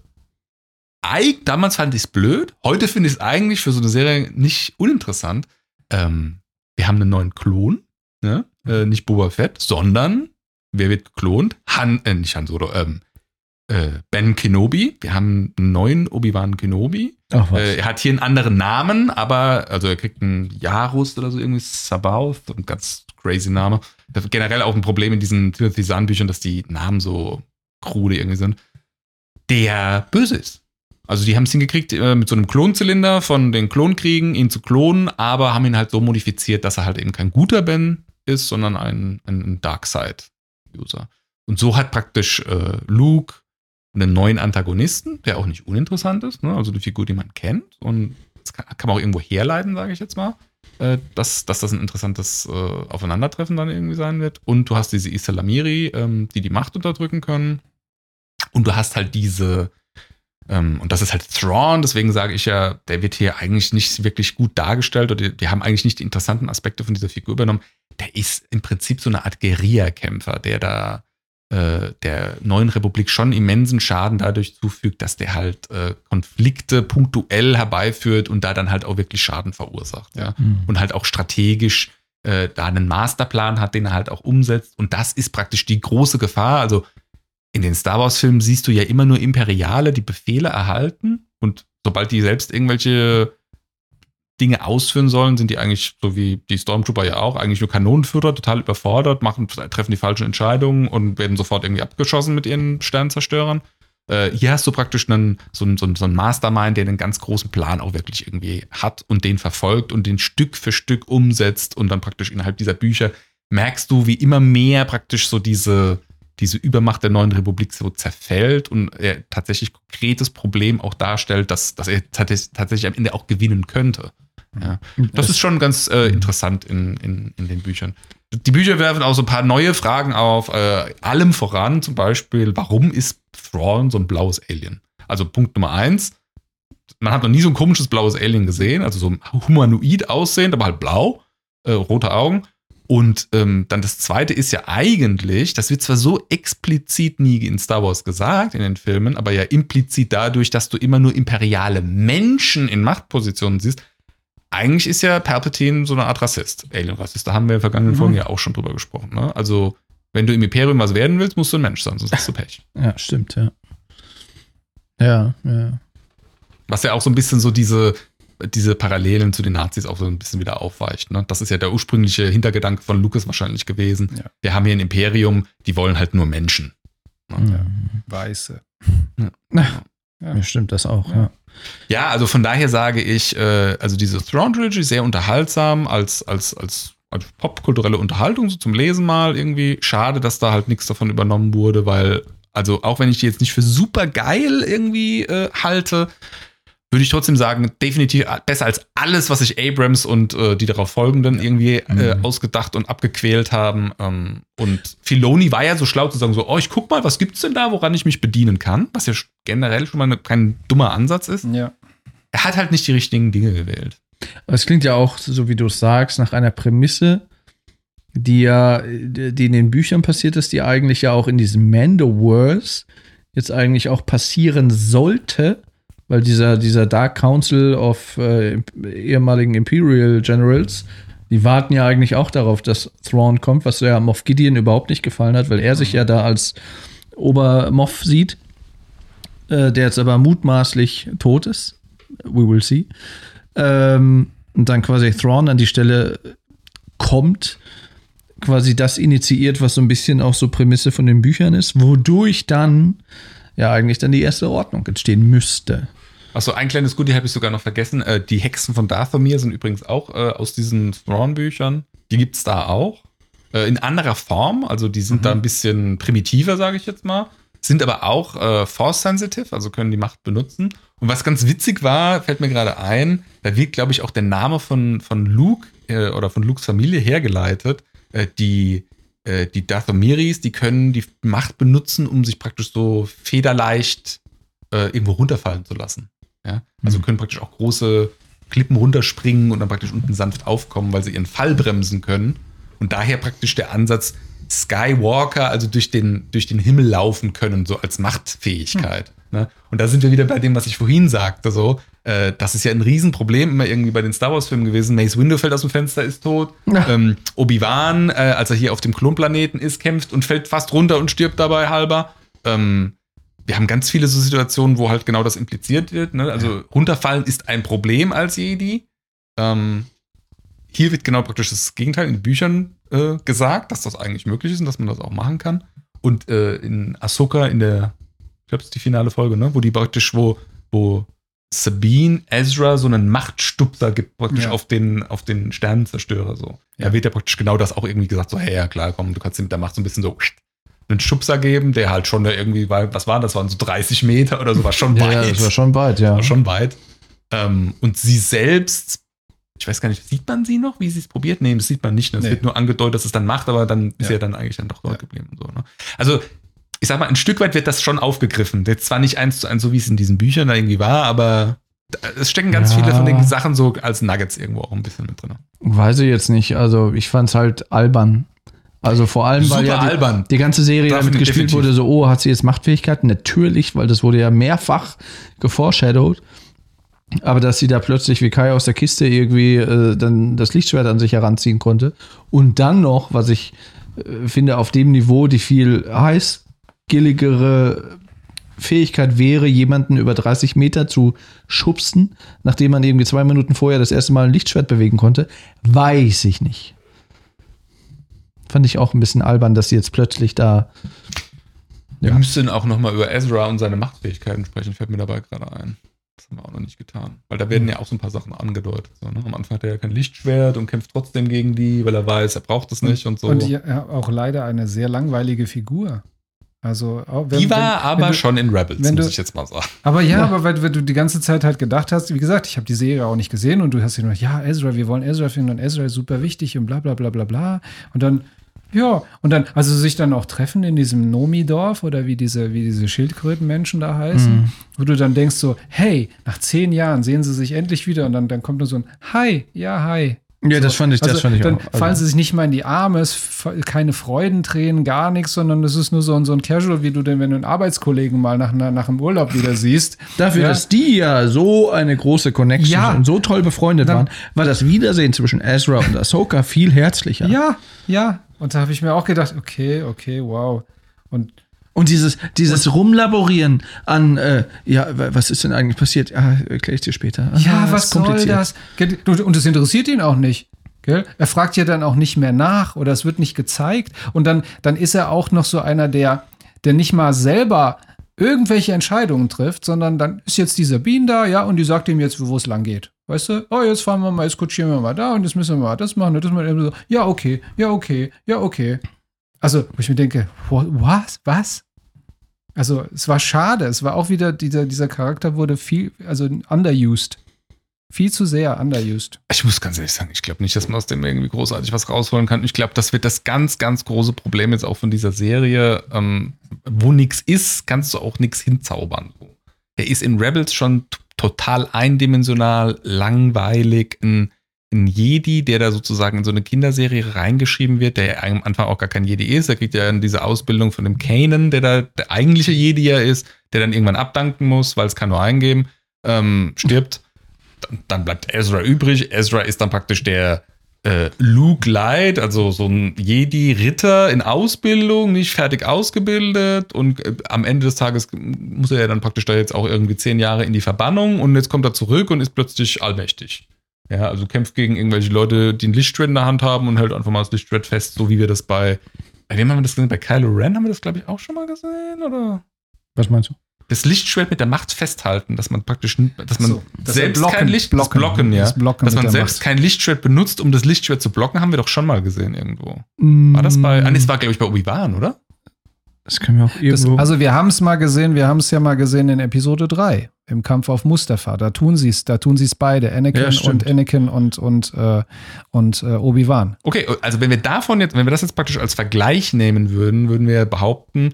damals fand ich es blöd. Heute finde ich es eigentlich für so eine Serie nicht uninteressant. Ähm, wir haben einen neuen Klon. Ne? Äh, nicht Boba Fett, sondern wer wird geklont? Han, äh, nicht Han Solo, ähm, äh, Ben Kenobi. Wir haben einen neuen Obi-Wan Kenobi. Ach. Äh, er hat hier einen anderen Namen, aber also er kriegt einen Jarus oder so irgendwie Sabaoth, ein ganz crazy Name. Generell auch ein Problem in diesen Timothy Zahn Büchern, dass die Namen so krude irgendwie sind. Der böse ist. Also die haben es hingekriegt, äh, mit so einem Klonzylinder von den Klonkriegen ihn zu klonen, aber haben ihn halt so modifiziert, dass er halt eben kein guter Ben ist, sondern ein, ein Darkseid-User. Und so hat praktisch äh, Luke einen neuen Antagonisten, der auch nicht uninteressant ist, ne? also eine Figur, die man kennt. Und das kann, kann man auch irgendwo herleiten, sage ich jetzt mal, äh, dass, dass das ein interessantes äh, Aufeinandertreffen dann irgendwie sein wird. Und du hast diese Isalamiri, ähm, die die Macht unterdrücken können. Und du hast halt diese, und das ist halt Thrawn, deswegen sage ich ja, der wird hier eigentlich nicht wirklich gut dargestellt oder die, die haben eigentlich nicht die interessanten Aspekte von dieser Figur übernommen. Der ist im Prinzip so eine Art Guerilla-Kämpfer, der da äh, der neuen Republik schon immensen Schaden dadurch zufügt, dass der halt äh, Konflikte punktuell herbeiführt und da dann halt auch wirklich Schaden verursacht. Ja. Hm. Und halt auch strategisch äh, da einen Masterplan hat, den er halt auch umsetzt. Und das ist praktisch die große Gefahr. Also in den Star Wars-Filmen siehst du ja immer nur Imperiale, die Befehle erhalten. Und sobald die selbst irgendwelche Dinge ausführen sollen, sind die eigentlich, so wie die Stormtrooper ja auch, eigentlich nur Kanonenführer, total überfordert, machen, treffen die falschen Entscheidungen und werden sofort irgendwie abgeschossen mit ihren Sternzerstörern. Äh, hier hast du praktisch einen, so, einen, so, einen, so einen Mastermind, der einen ganz großen Plan auch wirklich irgendwie hat und den verfolgt und den Stück für Stück umsetzt und dann praktisch innerhalb dieser Bücher merkst du, wie immer mehr praktisch so diese, diese Übermacht der neuen Republik so zerfällt und er tatsächlich konkretes Problem auch darstellt, dass, dass er tats- tatsächlich am Ende auch gewinnen könnte. Ja. Das ist schon ganz äh, interessant in, in, in den Büchern. Die Bücher werfen auch so ein paar neue Fragen auf, äh, allem voran zum Beispiel, warum ist Thrawn so ein blaues Alien? Also Punkt Nummer eins, man hat noch nie so ein komisches blaues Alien gesehen, also so humanoid aussehend, aber halt blau, äh, rote Augen. Und ähm, dann das zweite ist ja eigentlich, das wird zwar so explizit nie in Star Wars gesagt, in den Filmen, aber ja implizit dadurch, dass du immer nur imperiale Menschen in Machtpositionen siehst, eigentlich ist ja Palpatine so eine Art Rassist, Alien-Rassist. Da haben wir in vergangenen Mhm. Folgen ja auch schon drüber gesprochen. Ne? Also, wenn du im Imperium was werden willst, musst du ein Mensch sein, sonst hast du Pech. [LAUGHS] Ja, stimmt, ja. Ja, ja. Was ja auch so ein bisschen so diese, diese Parallelen zu den Nazis auch so ein bisschen wieder aufweicht. Ne? Das ist ja der ursprüngliche Hintergedanke von Lucas wahrscheinlich gewesen. Ja. Wir haben hier ein Imperium, die wollen halt nur Menschen. Ne? Ja. Weiße. ja stimmt das auch, Ja. ja. Ja, also von daher sage ich, äh, also diese Thrawn Trilogy sehr unterhaltsam als, als, als, als popkulturelle Unterhaltung, so zum Lesen mal irgendwie. Schade, dass da halt nichts davon übernommen wurde, weil, also auch wenn ich die jetzt nicht für super geil irgendwie äh, halte, würde ich trotzdem sagen, definitiv besser als alles, was sich Abrams und äh, die darauf folgenden irgendwie äh, Mhm. ausgedacht und abgequält haben. Ähm, und Filoni war ja so schlau zu sagen, so, oh, ich guck mal, was gibt's denn da, woran ich mich bedienen kann? Was ja generell schon mal ne, kein dummer Ansatz ist. Ja. Er hat halt nicht die richtigen Dinge gewählt. Aber Es klingt ja auch, so wie du es sagst, nach einer Prämisse, die ja, die in den Büchern passiert ist, die eigentlich ja auch in diesem Mandoverse jetzt eigentlich auch passieren sollte, weil dieser, dieser Dark Council of äh, ehemaligen Imperial Generals, die warten ja eigentlich auch darauf, dass Thrawn kommt, was ja Moff Gideon überhaupt nicht gefallen hat, weil er sich ja da als Obermoff sieht, äh, der jetzt aber mutmaßlich tot ist. We will see. Ähm, und dann quasi Thrawn an die Stelle kommt, quasi das initiiert, was so ein bisschen auch so Prämisse von den Büchern ist, wodurch dann ja eigentlich dann die erste Ordnung entstehen müsste. Achso, ein kleines Goodie habe ich sogar noch vergessen. Äh, die Hexen von Dathomir sind übrigens auch äh, aus diesen Thrawn-Büchern. Die gibt's da auch. Äh, in anderer Form. Also die sind da ein bisschen primitiver, sage ich jetzt mal. Sind aber auch äh, Force-sensitive, also können die Macht benutzen. Und was ganz witzig war, fällt mir gerade ein, da wird, glaube ich, auch der Name von, von Luke äh, oder von Lukes Familie hergeleitet. Äh, die, die Dathomiris, die können die Macht benutzen, um sich praktisch so federleicht äh, irgendwo runterfallen zu lassen. Ja? Also Mhm. können praktisch auch große Klippen runterspringen und dann praktisch unten sanft aufkommen, weil sie ihren Fall bremsen können. Und daher praktisch der Ansatz Skywalker, also durch den, durch den Himmel laufen können, so als Machtfähigkeit. Ne? Und da sind wir wieder bei dem, was ich vorhin sagte, so. Äh, das ist ja ein Riesenproblem immer irgendwie bei den Star Wars-Filmen gewesen. Mace Windu fällt aus dem Fenster, ist tot. Ja. Ähm, Obi-Wan, äh, als er hier auf dem Klonplaneten ist, kämpft und fällt fast runter und stirbt dabei halber. Ähm, wir haben ganz viele so Situationen, wo halt genau das impliziert wird. Ne? Also runterfallen ist ein Problem als Jedi. Ähm, hier wird genau praktisch das Gegenteil in den Büchern äh, gesagt, dass das eigentlich möglich ist und dass man das auch machen kann. Und äh, in Ahsoka, in der, ich glaube, es ist die finale Folge, ne? wo die praktisch, wo, wo Sabine Ezra so einen Machtstupser gibt, praktisch Ja. auf den, auf den Sternenzerstörer. So. Ja. Da wird ja praktisch genau das auch irgendwie gesagt, so, hey, ja klar, komm, du kannst mit der Macht so ein bisschen so einen Schubser geben, der halt schon da irgendwie, war, was war das, waren so 30 Meter oder so, war schon weit. Ja, das war schon weit, ja. War schon weit. Ähm, und sie selbst, ich weiß gar nicht, sieht man sie noch, wie sie es probiert? Nee, das sieht man nicht. ne? Es Nee. wird nur angedeutet, dass es dann macht, aber dann ist Ja. ja dann eigentlich dann doch dort Ja. geblieben. und So, ne? Also, ich sag mal, ein Stück weit wird das schon aufgegriffen. Jetzt zwar nicht eins zu eins, so wie es in diesen Büchern da irgendwie war, aber es stecken ganz Ja. viele von den Sachen so als Nuggets irgendwo auch ein bisschen mit drin. Weiß ich jetzt nicht. Also ich fand es halt albern. Also vor allem, weil Super ja die, albern. die ganze Serie Definitiv. damit gespielt wurde, so, oh, hat sie jetzt Machtfähigkeiten? Natürlich, weil das wurde ja mehrfach geforeshadowed. Aber dass sie da plötzlich wie Kai aus der Kiste irgendwie äh, dann das Lichtschwert an sich heranziehen konnte. Und dann noch, was ich äh, finde, auf dem Niveau die viel heißgilligere Fähigkeit wäre, jemanden über 30 Meter zu schubsen, nachdem man irgendwie zwei Minuten vorher das erste Mal ein Lichtschwert bewegen konnte, weiß ich nicht. Fand ich auch ein bisschen albern, dass sie jetzt plötzlich da. Wir Ja. müssen auch noch mal über Ezra und seine Machtfähigkeiten sprechen, fällt mir dabei gerade ein. Das haben wir auch noch nicht getan. Weil da werden ja auch so ein paar Sachen angedeutet. So, ne? Am Anfang hat er ja kein Lichtschwert und kämpft trotzdem gegen die, weil er weiß, er braucht es nicht und so. Und ja, auch leider eine sehr langweilige Figur. Also, auch wenn, die war wenn, aber wenn du, schon in Rebels, wenn du- muss ich jetzt mal sagen. Aber ja, Ja. aber weil, weil du die ganze Zeit halt gedacht hast, wie gesagt, ich habe die Serie auch nicht gesehen und du hast dir nur, ja, Ezra, wir wollen Ezra finden und Ezra ist super wichtig und bla bla bla bla bla. Und dann, ja, und dann, also sich dann auch treffen in diesem Nomi-Dorf oder wie diese, wie diese Schildkrötenmenschen da heißen, Mhm. wo du dann denkst so, hey, nach zehn Jahren sehen sie sich endlich wieder und dann, dann kommt nur so ein Hi, ja, hi. Ja, das fand ich, das Also, fand ich dann auch. Also, fallen sie sich nicht mal in die Arme, es keine Freudentränen, gar nichts, sondern es ist nur so, ein- so ein Casual, wie du denn, wenn du einen Arbeitskollegen mal nach, nach dem Urlaub wieder siehst. Dafür, Ja. dass die ja so eine große Connection Ja. und so toll befreundet Dann- waren, war das Wiedersehen zwischen Ezra und Ahsoka viel herzlicher. Ja, ja. Und da habe ich mir auch gedacht, okay, okay, wow. Und Und dieses, dieses Rumlaborieren an, äh, ja, wa- was ist denn eigentlich passiert? Ja, erkläre ich dir später. Ah, ja, was soll das? Und es interessiert ihn auch nicht. Gell? Er fragt ja dann auch nicht mehr nach oder es wird nicht gezeigt. Und dann, dann ist er auch noch so einer, der, der nicht mal selber irgendwelche Entscheidungen trifft, sondern dann ist jetzt die Sabine da, ja, und die sagt ihm jetzt, wo es lang geht. Weißt du? Oh, jetzt fahren wir mal, jetzt kutschieren wir mal da und jetzt müssen wir mal das machen und das machen. Ja, okay, ja, okay, ja, okay. Also, wo ich mir denke, was? Was? Also es war schade. Es war auch wieder, dieser, dieser Charakter wurde viel, also underused. Viel zu sehr underused. Ich muss ganz ehrlich sagen, ich glaube nicht, dass man aus dem irgendwie großartig was rausholen kann. Ich glaube, das wird das ganz, ganz große Problem jetzt auch von dieser Serie. Ähm, wo nichts ist, kannst du auch nichts hinzaubern. Der ist in Rebels schon total eindimensional, langweilig, ein, ein Jedi, der da sozusagen in so eine Kinderserie reingeschrieben wird, der ja am Anfang auch gar kein Jedi ist. Der kriegt ja diese Ausbildung von dem Kanan, der da der eigentliche Jedi ja ist, der dann irgendwann abdanken muss, weil es kann nur eingeben, ähm, stirbt dann, dann bleibt Ezra übrig. Ezra ist dann praktisch der äh, Luke Light, also so ein Jedi-Ritter in Ausbildung, nicht fertig ausgebildet und äh, am Ende des Tages muss er ja dann praktisch da jetzt auch irgendwie zehn Jahre in die Verbannung und jetzt kommt er zurück und ist plötzlich allmächtig. Ja, also kämpft gegen irgendwelche Leute, die ein Lichtschwert in der Hand haben und hält einfach mal das Lichtschwert fest, so wie wir das bei. Bei wem haben wir das gesehen? Bei Kylo Ren haben wir das, glaube ich, auch schon mal gesehen, oder? Was meinst du? das Lichtschwert mit der Macht festhalten, dass man praktisch, dass man So, das selbst blocken, kein Licht, blocken, das blocken, ja, das Blocken dass man selbst Macht. kein Lichtschwert benutzt, um das Lichtschwert zu blocken, haben wir doch schon mal gesehen irgendwo. War das bei, ah, nee, es war glaube ich bei Obi-Wan, oder? Das können wir auch Das, irgendwo. also wir haben es mal gesehen, wir haben es ja mal gesehen in Episode 3, im Kampf auf Mustafa. Da tun sie es, da tun sie es beide, Anakin Ja, und Anakin und, und, äh, und äh, Obi-Wan. Okay, also wenn wir davon jetzt, wenn wir das jetzt praktisch als Vergleich nehmen würden, würden wir behaupten,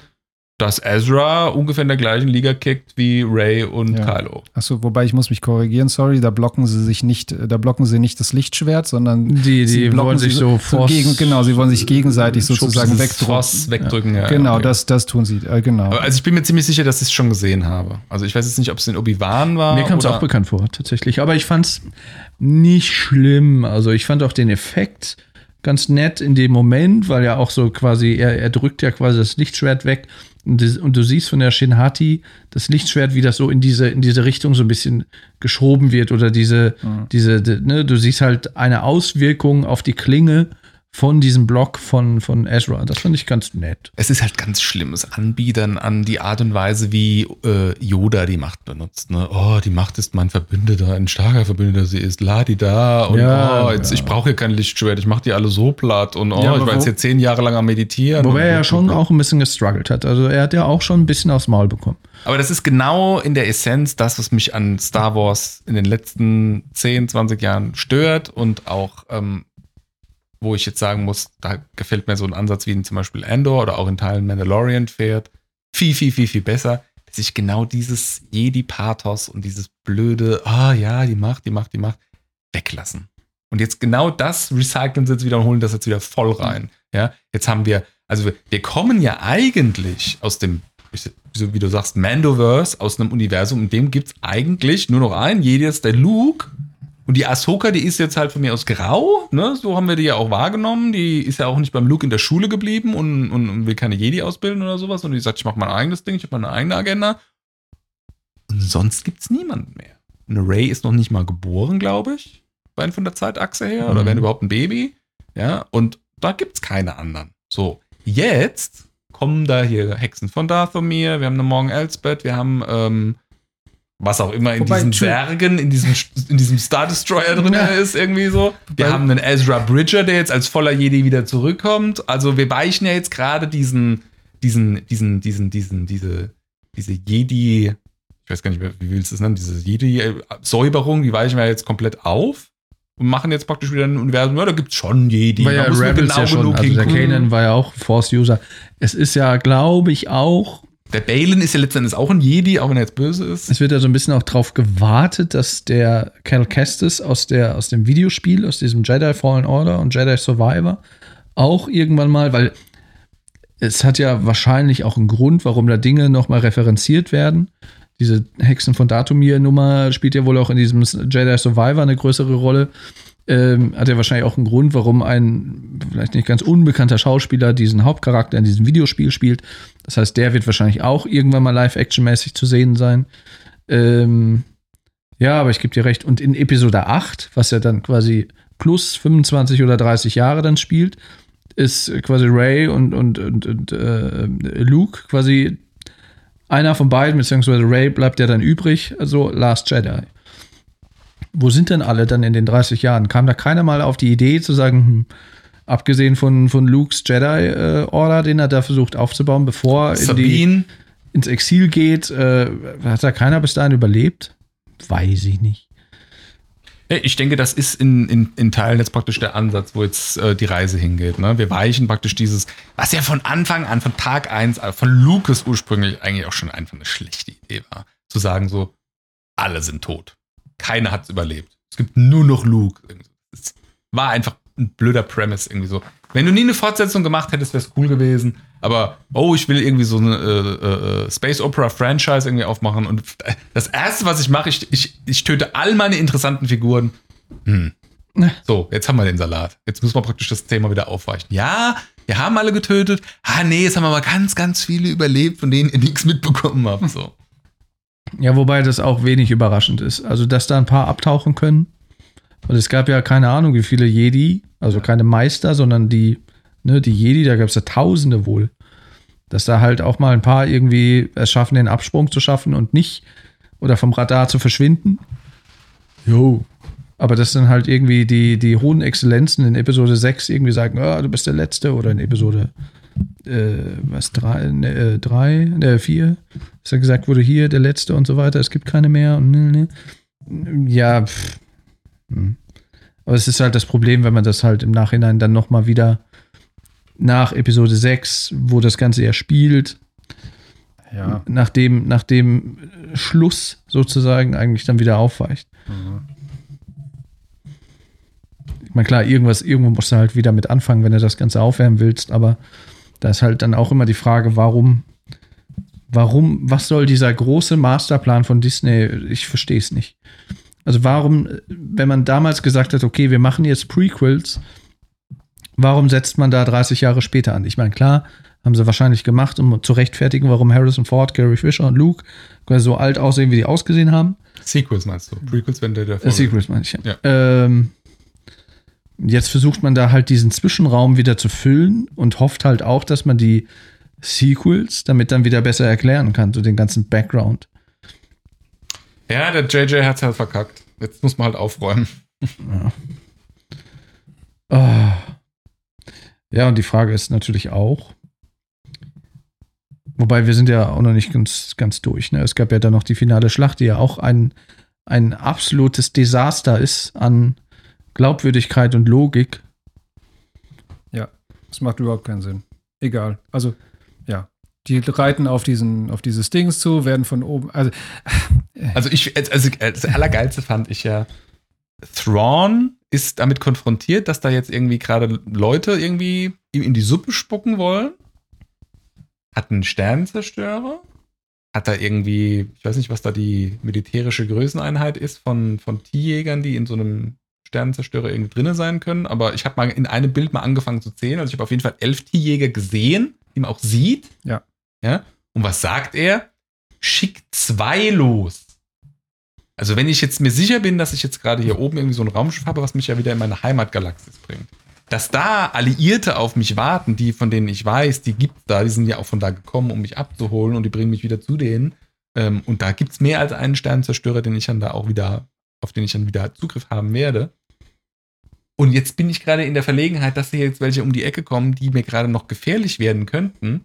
dass Ezra ungefähr in der gleichen Liga kickt wie Ray und Ja. Kylo. Achso, wobei ich muss mich korrigieren, sorry, da blocken sie sich nicht, da blocken sie nicht das Lichtschwert, sondern die sie die blocken wollen sich so, so gegen, genau, sie wollen sich gegenseitig sozusagen wegdrücken. Wegdrücken, ja. Genau, okay. das, das tun sie, äh, genau. Aber Also ich bin mir ziemlich sicher, dass ich es schon gesehen habe. Also ich weiß jetzt nicht, ob es in Obi-Wan war. Mir kam es auch bekannt vor, tatsächlich. Aber ich fand es nicht schlimm. Also ich fand auch den Effekt ganz nett in dem Moment, weil ja auch so quasi, er, er drückt ja quasi das Lichtschwert weg. Und, das, und du siehst von der Shinhati das Lichtschwert, wie das so in diese, in diese Richtung so ein bisschen geschoben wird oder diese, diese, de- ne, du siehst halt eine Auswirkung auf die Klinge von diesem Block von, von Ezra. Das fand ich ganz nett. Es ist halt ganz schlimmes Anbiedern an die Art und Weise, wie äh, Yoda die Macht benutzt. Ne? Oh, die Macht ist mein Verbündeter, ein starker Verbündeter, sie ist Ladi da und Ja, oh, jetzt, ja. ich brauche hier kein Lichtschwert, ich mache die alle so platt und oh, Ja, ich war jetzt hier zehn Jahre lang am Meditieren. Wobei er ja schon auch ein bisschen gestruggelt hat. Also er hat ja auch schon ein bisschen aufs Maul bekommen. Aber das ist genau in der Essenz das, was mich an Star Wars in den letzten 10, 20 Jahren stört und auch, ähm, wo ich jetzt sagen muss, da gefällt mir so ein Ansatz wie in zum Beispiel Andor oder auch in Teilen Mandalorian fährt, viel, viel, viel, viel besser, dass ich genau dieses Jedi-Pathos und dieses blöde, ah ja, die Macht, die Macht, die Macht, weglassen. Und jetzt genau das recyceln sie jetzt wieder und holen das jetzt wieder voll rein. Ja, jetzt haben wir, also wir, wir kommen ja eigentlich aus dem, so wie du sagst, Mandoverse, aus einem Universum, in dem gibt es eigentlich nur noch einen, Jedi ist der Luke. Und die Ahsoka, die ist jetzt halt von mir aus grau, ne? So haben wir die ja auch wahrgenommen. Die ist ja auch nicht beim Luke in der Schule geblieben und, und, und will keine Jedi ausbilden oder sowas. Und die sagt, ich mache mein eigenes Ding, ich habe meine eigene Agenda. Und sonst gibt's niemanden mehr. Eine Ray ist noch nicht mal geboren, glaube ich. Rein von der Zeitachse her. Oder Mhm. wenn überhaupt ein Baby. Ja, und da gibt's keine anderen. So, jetzt kommen da hier Hexen von Dathomir, wir haben eine Morgan Elsbeth, wir haben ähm, was auch immer in Wobei, diesen. Bergen, in diesem, in diesem Star Destroyer drin Ja. ist, irgendwie so. Wir Wobei- haben einen Ezra Bridger, der jetzt als voller Jedi wieder zurückkommt. Also wir weichen ja jetzt gerade diesen, diesen, diesen, diesen, diesen, diese, diese Jedi, ich weiß gar nicht mehr, wie willst du es nennen, diese Jedi-Säuberung, die weichen wir jetzt komplett auf und machen jetzt praktisch wieder ein Universum. Ja, da gibt's schon Jedi. War ja Rebels genau ja schon. Also der. Kanan war ja auch Force-User. Es ist ja, glaube ich, auch Der Balin ist ja letztendlich auch ein Jedi, auch wenn er jetzt böse ist. Es wird ja so ein bisschen auch drauf gewartet, dass der Cal Kestis aus, der, aus dem Videospiel, aus diesem Jedi Fallen Order und Jedi Survivor auch irgendwann mal, weil es hat ja wahrscheinlich auch einen Grund, warum da Dinge nochmal referenziert werden. Diese Hexen von Datumir-Nummer spielt ja wohl auch in diesem Jedi Survivor eine größere Rolle. Ähm, hat ja wahrscheinlich auch einen Grund, warum ein vielleicht nicht ganz unbekannter Schauspieler diesen Hauptcharakter in diesem Videospiel spielt. Das heißt, der wird wahrscheinlich auch irgendwann mal live-action-mäßig zu sehen sein. Ähm, ja, aber ich gebe dir recht. Und in Episode 8, was ja dann quasi plus 25 oder 30 Jahre dann spielt, ist quasi Ray und, und, und, und äh, Luke quasi einer von beiden, beziehungsweise Ray bleibt ja dann übrig, also Last Jedi. Wo sind denn alle dann in den 30 Jahren? Kam da keiner mal auf die Idee zu sagen, hm, abgesehen von, von Lukes Jedi-Order, den er da versucht aufzubauen, bevor in die, Sabine, ins Exil geht. Äh, hat da keiner bis dahin überlebt? Weiß ich nicht. Ja, Ich denke, das ist in, in, in Teilen jetzt praktisch der Ansatz, wo jetzt äh, die Reise hingeht. Ne? Wir weichen praktisch dieses, was ja von Anfang an, von Tag 1, äh, von Lucas ursprünglich eigentlich auch schon einfach eine schlechte Idee war. Zu sagen so, alle sind tot. Keiner hat es überlebt. Es gibt nur noch Luke. Es war einfach ein blöder Premise irgendwie so. Wenn du nie eine Fortsetzung gemacht hättest, wäre es cool gewesen. Aber, oh, ich will irgendwie so eine äh, äh, Space Opera Franchise irgendwie aufmachen. Und das Erste, was ich mache, ich, ich, ich töte all meine interessanten Figuren. Hm. [LAUGHS] So, jetzt haben wir den Salat. Jetzt muss man praktisch das Thema wieder aufweichen. Ja, wir haben alle getötet. Ah, nee, jetzt haben aber ganz, ganz viele überlebt, von denen ihr nichts mitbekommen habt. So. Ja, wobei das auch wenig überraschend ist. Also, dass da ein paar abtauchen können. Und es gab ja keine Ahnung, wie viele Jedi, also keine Meister, sondern die, ne, die Jedi, da gab es ja Tausende wohl. Dass da halt auch mal ein paar irgendwie es schaffen, den Absprung zu schaffen und nicht oder vom Radar zu verschwinden. Jo. Aber das sind halt irgendwie die, die hohen Exzellenzen in Episode 6 irgendwie sagen, oh, du bist der Letzte oder in Episode äh, was, drei, ne, äh, drei, ne, vier, dass dann gesagt wurde, hier der Letzte und so weiter, es gibt keine mehr und ne, ne. Ja, pff. Hm. Aber es ist halt das Problem, wenn man das halt im Nachhinein dann nochmal wieder nach Episode 6, wo das Ganze ja spielt, Ja. nach dem, nach dem Schluss sozusagen eigentlich dann wieder aufweicht. Ich meine, klar, irgendwas, irgendwo musst du halt wieder mit anfangen, wenn du das Ganze aufwärmen willst, aber da ist halt dann auch immer die Frage, warum, warum, was soll dieser große Masterplan von Disney? Ich verstehe es nicht. Also warum, wenn man damals gesagt hat, okay, wir machen jetzt Prequels, warum setzt man da 30 Jahre später an? Ich meine, klar, haben sie wahrscheinlich gemacht, um zu rechtfertigen, warum Harrison Ford, Carrie Fisher und Luke so alt aussehen, wie die ausgesehen haben. Sequels meinst du? Prequels, wenn der der Äh, Secrets meine ich ja. Ja. Ähm, jetzt versucht man da halt diesen Zwischenraum wieder zu füllen und hofft halt auch, dass man die Sequels damit dann wieder besser erklären kann, so den ganzen Background. Ja, der JJ hat's halt verkackt. Jetzt muss man halt aufräumen. Ah. Ja, und die Frage ist natürlich auch, wobei wir sind ja auch noch nicht ganz, ganz durch. Ne? Es gab ja dann noch die finale Schlacht, die ja auch ein, ein absolutes Desaster ist an Glaubwürdigkeit und Logik. Das macht überhaupt keinen Sinn. Egal. Also, ja. Die reiten auf diesen, auf dieses Dings zu, werden von oben. Also, Also ich, also das Allergeilste fand ich ja, Thrawn ist damit konfrontiert, dass da jetzt irgendwie gerade Leute irgendwie ihm in die Suppe spucken wollen. Hat einen Sternenzerstörer. Hat da irgendwie, ich weiß nicht, was da die militärische Größeneinheit ist von, von T-Jägern, die in so einem Sternenzerstörer irgendwie drinne sein können. Aber ich habe mal in einem Bild mal angefangen zu zählen. Also ich habe auf jeden Fall elf T-Jäger gesehen, die man auch sieht. Ja. Ja. Und was sagt er? Schickt zwei los. Also wenn ich jetzt mir sicher bin, dass ich jetzt gerade hier oben irgendwie so ein Raumschiff habe, was mich ja wieder in meine Heimatgalaxis bringt, dass da Alliierte auf mich warten, die von denen ich weiß, die gibt's da, die sind ja auch von da gekommen, um mich abzuholen und die bringen mich wieder zu denen. Ähm, und da gibt's mehr als einen Sternenzerstörer, den ich dann da auch wieder, auf den ich dann wieder Zugriff haben werde. Und jetzt bin ich gerade in der Verlegenheit, dass hier jetzt welche um die Ecke kommen, die mir gerade noch gefährlich werden könnten.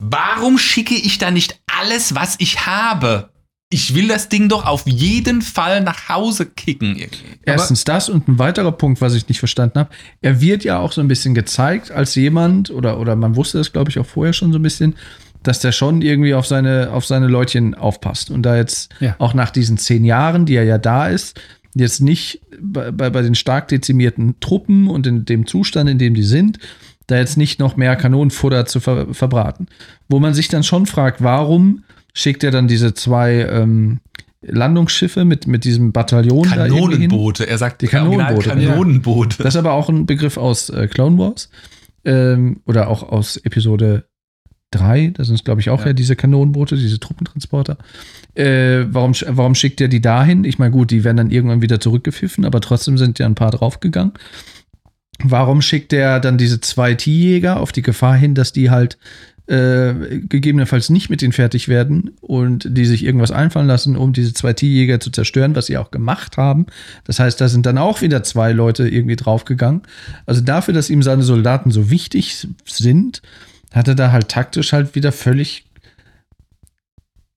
Warum schicke ich da nicht alles, was ich habe? Ich will das Ding doch auf jeden Fall nach Hause kicken. Irgendwie. Erstens das und ein weiterer Punkt, was ich nicht verstanden habe. Er wird ja auch so ein bisschen gezeigt als jemand, oder, oder man wusste es, glaube ich, auch vorher schon so ein bisschen, dass der schon irgendwie auf seine, auf seine Leutchen aufpasst. Und da jetzt Ja. auch nach diesen zehn Jahren, die er ja da ist, jetzt nicht bei, bei, bei den stark dezimierten Truppen und in dem Zustand, in dem die sind, da jetzt nicht noch mehr Kanonenfutter zu ver verbraten. Wo man sich dann schon fragt, warum schickt er dann diese zwei ähm, Landungsschiffe mit, mit diesem Bataillon? Kanonenboote. Er sagt Die Kanonenboote, Kanonenboote. Das ist aber auch ein Begriff aus äh, Clone Wars. Ähm, oder auch aus Episode 3. Da sind es, glaube ich, auch ja. Ja. diese Kanonenboote, diese Truppentransporter. Äh, warum, warum schickt er die dahin? Ich meine, gut, die werden dann irgendwann wieder zurückgepfiffen, aber trotzdem sind ja ein paar draufgegangen. Warum schickt er dann diese zwei T-Jäger auf die Gefahr hin, dass die halt äh, gegebenenfalls nicht mit denen fertig werden und die sich irgendwas einfallen lassen, um diese zwei T-Jäger zu zerstören, was sie auch gemacht haben. Das heißt, da sind dann auch wieder zwei Leute irgendwie draufgegangen. Also dafür, dass ihm seine Soldaten so wichtig sind, hat er da halt taktisch halt wieder völlig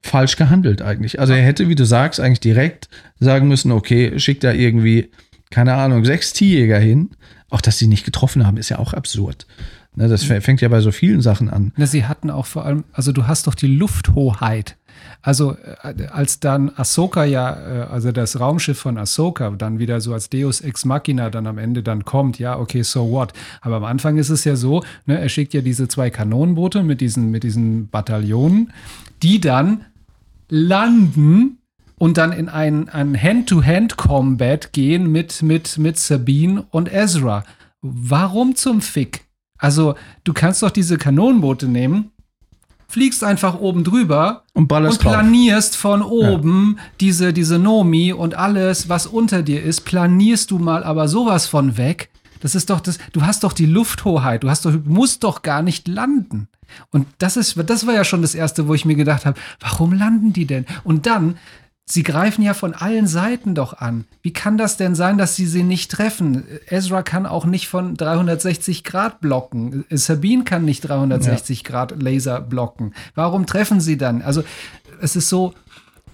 falsch gehandelt eigentlich. Also er hätte, wie du sagst, eigentlich direkt sagen müssen, okay, schickt da irgendwie, keine Ahnung, sechs Tierjäger hin. Auch dass sie nicht getroffen haben, ist ja auch absurd. Ne, das fängt ja bei so vielen Sachen an. Na, sie hatten auch vor allem, also du hast doch die Lufthoheit. Also äh, als dann Ahsoka ja, äh, also das Raumschiff von Ahsoka dann wieder so als Deus Ex Machina dann am Ende dann kommt, ja, okay, so what. Aber am Anfang ist es ja so, ne, er schickt ja diese zwei Kanonenboote mit diesen, mit diesen Bataillonen, die dann landen und dann in ein, ein Hand-to-Hand-Combat gehen mit, mit, mit Sabine und Ezra. Warum zum Fick? Also, du kannst doch diese Kanonenboote nehmen, fliegst einfach oben drüber Und und planierst von oben diese, diese Nomi und alles, was unter dir ist, planierst du mal aber sowas von weg. Das ist doch das, du hast doch die Lufthoheit, du hast doch, musst doch gar nicht landen. Und das ist, das war ja schon das erste, wo ich mir gedacht habe, warum landen die denn? Und dann, sie greifen ja von allen Seiten doch an. Wie kann das denn sein, dass sie sie nicht treffen? Ezra kann auch nicht von 360 Grad blocken. Sabine kann nicht 360 Grad Laser blocken. Warum treffen sie dann? Also, es ist so,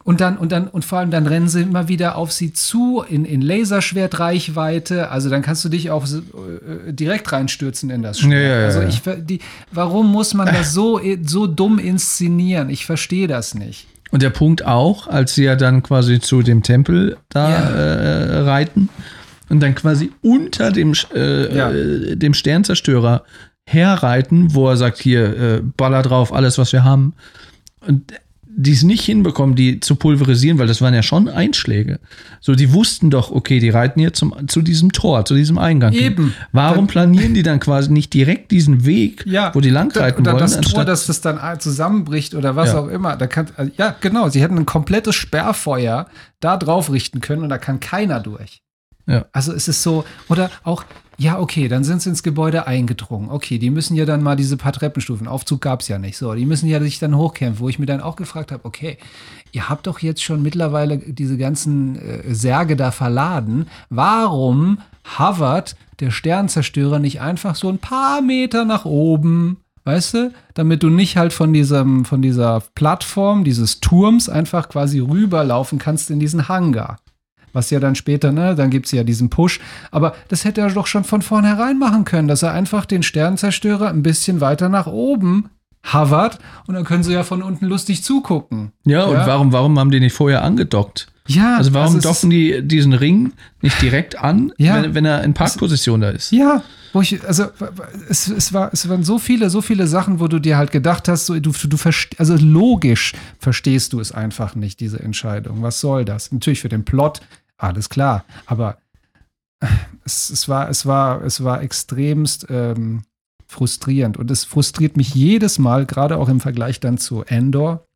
und dann, und dann, und vor allem dann rennen sie immer wieder auf sie zu in, in Laserschwertreichweite. Also dann kannst du dich auch äh, direkt reinstürzen in das Schwert. Ja, ja, ja, also ja. ich, die, warum muss man das so, so dumm inszenieren? Ich verstehe das nicht. Und der Punkt auch, als sie ja dann quasi zu dem Tempel da Ja. äh, reiten und dann quasi unter dem, äh, Ja. äh, dem Sternzerstörer herreiten, wo er sagt, hier, äh, baller drauf, alles, was wir haben. Und die es nicht hinbekommen, die zu pulverisieren, weil das waren ja schon Einschläge. So, die wussten doch, okay, die reiten hier zum, zu diesem Tor, zu diesem Eingang. hin. Eben. Warum Dann- planieren die dann quasi nicht direkt diesen Weg, wo die langreiten Oder wollen? das Tor, dass das dann zusammenbricht oder was Ja. auch immer. Da kann, also, ja, genau. Sie hätten ein komplettes Sperrfeuer da drauf richten können und da kann keiner durch. Ja. Also es ist so, oder auch, ja, okay, dann sind sie ins Gebäude eingedrungen. Okay, die müssen ja dann mal diese paar Treppenstufen, Aufzug gab es ja nicht. So, die müssen ja sich dann hochkämpfen, wo ich mir dann auch gefragt habe, okay, ihr habt doch jetzt schon mittlerweile diese ganzen äh, Särge da verladen. Warum hovert der Sternzerstörer nicht einfach so ein paar Meter nach oben? Weißt du, damit du nicht halt von diesem, von dieser Plattform, dieses Turms einfach quasi rüberlaufen kannst in diesen Hangar. Was ja dann später, ne, dann gibt's ja diesen Push. Aber das hätte er doch schon von vornherein machen können, dass er einfach den Sternzerstörer ein bisschen weiter nach oben hovert und dann können sie ja von unten lustig zugucken. Ja, und Ja. warum, warum haben die nicht vorher angedockt? Ja, Also warum es ist- docken die diesen Ring nicht direkt an, Ja. wenn, wenn er in Parkposition da ist? Ja, wo ich, also es, es, war, es waren so viele, so viele Sachen, wo du dir halt gedacht hast, so, du, du also logisch verstehst du es einfach nicht, diese Entscheidung. Was soll das? Natürlich für den Plot, alles klar, aber es, es, war, es, war, es war extremst ähm, frustrierend. Und es frustriert mich jedes Mal, gerade auch im Vergleich dann zu Endor,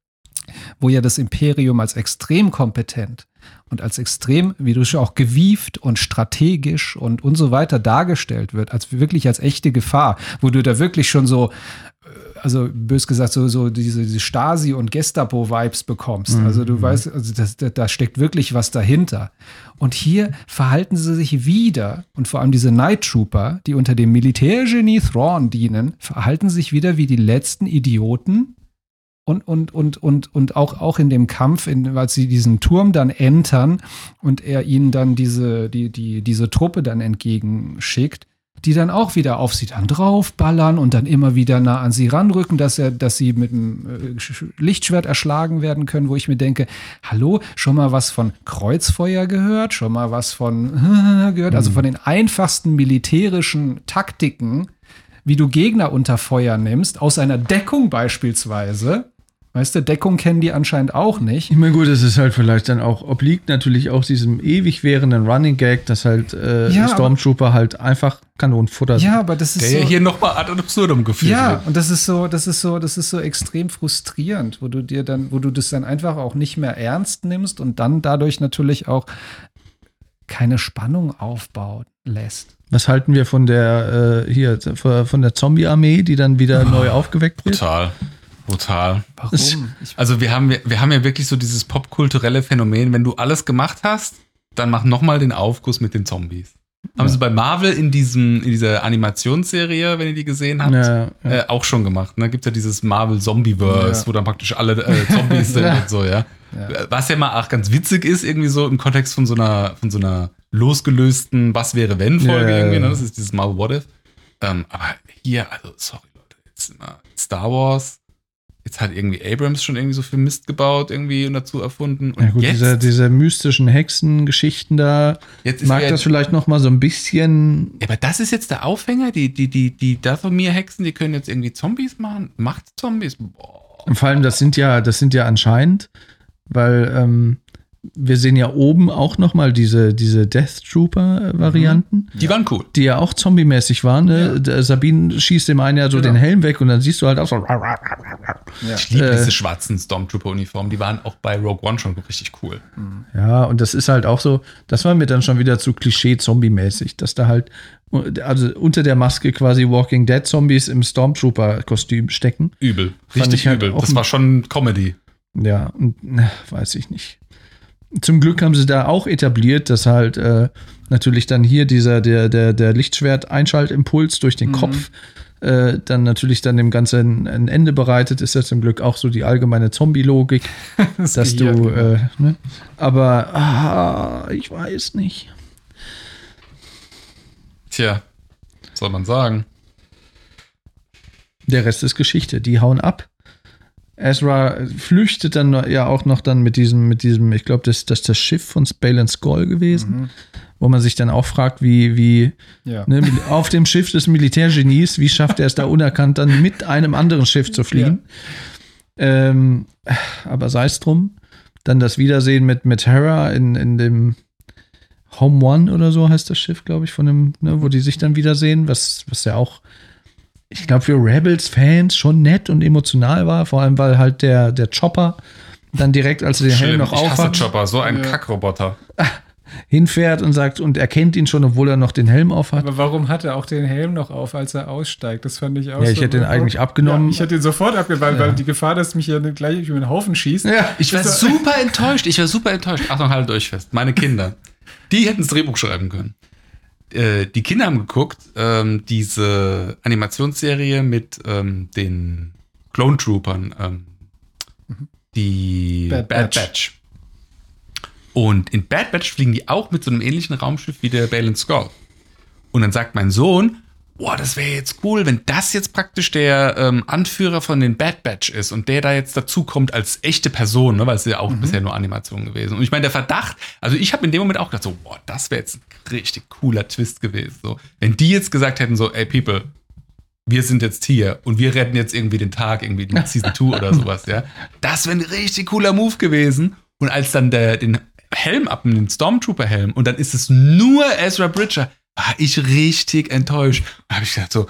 wo ja das Imperium als extrem kompetent und als extrem, wie du schon auch gewieft und strategisch und und so weiter dargestellt wird, als wirklich als echte Gefahr, wo du da wirklich schon so, äh, also bös gesagt, so, so diese, diese Stasi- und Gestapo-Vibes bekommst. Also du weißt, also das, da, da steckt wirklich was dahinter. Und hier verhalten sie sich wieder, und vor allem diese Night Trooper, die unter dem Militärgenie Thrawn dienen, verhalten sich wieder wie die letzten Idioten, und, und, und, und, und auch, auch in dem Kampf, in, als sie diesen Turm dann entern und er ihnen dann diese, die, die, diese Truppe dann entgegenschickt, die dann auch wieder auf sie dann draufballern und dann immer wieder nah an sie ranrücken, dass er, dass sie mit dem äh, Sch- Lichtschwert erschlagen werden können, wo ich mir denke, hallo, schon mal was von Kreuzfeuer gehört, schon mal was von [LAUGHS] gehört, also von den einfachsten militärischen Taktiken, wie du Gegner unter Feuer nimmst, aus einer Deckung beispielsweise. Weißt du, Deckung kennen die anscheinend auch nicht. Ich meine, gut, es ist halt vielleicht dann auch, obliegt natürlich auch diesem ewig währenden Running Gag, dass halt äh, Ja, Stormtrooper halt einfach Kanonenfutter sind. Ja, aber das ist Der so. ja hier nochmal ad absurdum geführt Ja, wird. und das ist so, das ist so, das ist so extrem frustrierend, wo du dir dann, wo du das dann einfach auch nicht mehr ernst nimmst und dann dadurch natürlich auch keine Spannung aufbauen lässt. Was halten wir von der äh, hier von der Zombie-Armee, die dann wieder neu aufgeweckt wird? Brutal. Brutal. Warum? Also wir haben, wir haben ja wirklich so dieses popkulturelle Phänomen, wenn du alles gemacht hast, dann mach nochmal den Aufguss mit den Zombies. Haben sie bei Marvel in diesem, in dieser Animationsserie, wenn ihr die gesehen habt, Ja, ja. Äh, auch schon gemacht. Ne? Gibt ja dieses Marvel Zombieverse, Ja. wo dann praktisch alle äh, Zombies sind [LAUGHS] Ja. und so, ja? Ja. Was ja mal auch ganz witzig ist, irgendwie so im Kontext von so einer, von so einer losgelösten Was wäre wenn Folge Ja, ja, irgendwie, ne? ja. Das ist dieses Marvel What If. Ähm, aber hier, also, sorry, Leute, jetzt immer Star Wars. Jetzt hat irgendwie Abrams schon irgendwie so viel Mist gebaut irgendwie und dazu erfunden. Und Ja gut, jetzt, diese, diese mystischen Hexengeschichten da, jetzt mag das vielleicht noch mal so ein bisschen Ja, aber das ist jetzt der Aufhänger. Die, die, die, die Dathomir-Hexen, die können jetzt irgendwie Zombies machen. Macht Zombies. Boah. Und vor allem, das sind ja, das sind ja anscheinend, weil ähm, wir sehen ja oben auch noch mal diese, diese Death Trooper-Varianten, Die waren cool. die ja auch zombie-mäßig waren. Ne? Der Sabine schießt dem einen ja so Genau. den Helm weg und dann siehst du halt auch so. Ja. Ich liebe Äh. diese schwarzen Stormtrooper-Uniformen. Die waren auch bei Rogue One schon richtig cool. Ja, und das ist halt auch so, das war mir dann schon wieder zu Klischee-Zombie-mäßig, dass da halt, also unter der Maske quasi Walking Dead-Zombies im Stormtrooper-Kostüm stecken. Übel. Richtig ich halt übel. Das war schon Comedy. Ja, und na, weiß ich nicht. Zum Glück haben sie da auch etabliert, dass halt äh, natürlich dann hier dieser, der, der, der Lichtschwert-Einschaltimpuls durch den Kopf äh, dann natürlich dann dem Ganzen ein Ende bereitet, ist ja zum Glück auch so die allgemeine Zombie-Logik, [LAUGHS] Das dass Gehirn, du, genau. äh, ne? aber ah, ich weiß nicht. Tja, was soll man sagen? Der Rest ist Geschichte. Die hauen ab. Ezra flüchtet dann ja auch noch dann mit diesem, mit diesem, ich glaube, das, das ist das Schiff von Spalen Skull gewesen, Mhm. wo man sich dann auch fragt, wie, wie Ja. ne, auf dem Schiff des Militärgenies, wie schafft er es da unerkannt dann mit einem anderen Schiff zu fliehen? Ähm, aber sei es drum. Dann das Wiedersehen mit, mit Hera in, in dem Home One oder so heißt das Schiff, glaube ich, von dem, ne, wo die sich dann wiedersehen, was, was ja auch, ich glaube, für Rebels-Fans schon nett und emotional war, vor allem weil halt der, der Chopper dann direkt, als er den Helm noch ich hasse aufhat, Chopper, so ein Ja. Kackroboter. [LAUGHS] hinfährt und sagt und erkennt ihn schon, obwohl er noch den Helm aufhat. Aber warum hat er auch den Helm noch auf, als er aussteigt? Das fand ich auch Ja, ich so- hätte ihn eigentlich abgenommen. Ja, ich hätte ihn sofort abgenommen, weil die Gefahr, dass mich ja gleich über den Haufen schießt. Ja, Ich war super enttäuscht. Ich war super enttäuscht. Achtung, haltet euch fest. Meine Kinder. Die hätten das Drehbuch schreiben können. Äh, die Kinder haben geguckt, ähm, diese Animationsserie mit ähm, den Clone Troopern, ähm, die Bad Bad, Batch. Batch. Und in Bad Batch fliegen die auch mit so einem ähnlichen Raumschiff wie der Balen Skull. Und dann sagt mein Sohn, boah, das wäre jetzt cool, wenn das jetzt praktisch der ähm, Anführer von den Bad Batch ist und der da jetzt dazukommt als echte Person, ne, weil es ja auch bisher nur Animation gewesen. Und ich meine, der Verdacht, also ich habe in dem Moment auch gedacht, so, boah, das wäre jetzt ein richtig cooler Twist gewesen. So, wenn die jetzt gesagt hätten, so, ey, People, wir sind jetzt hier und wir retten jetzt irgendwie den Tag, irgendwie in [LAUGHS] Season 2 oder sowas, ja. Das wäre ein richtig cooler Move gewesen. Und als dann der, den Helm ab, den Stormtrooper-Helm, und dann ist es nur Ezra Bridger, war ich richtig enttäuscht. Da habe ich gedacht, so,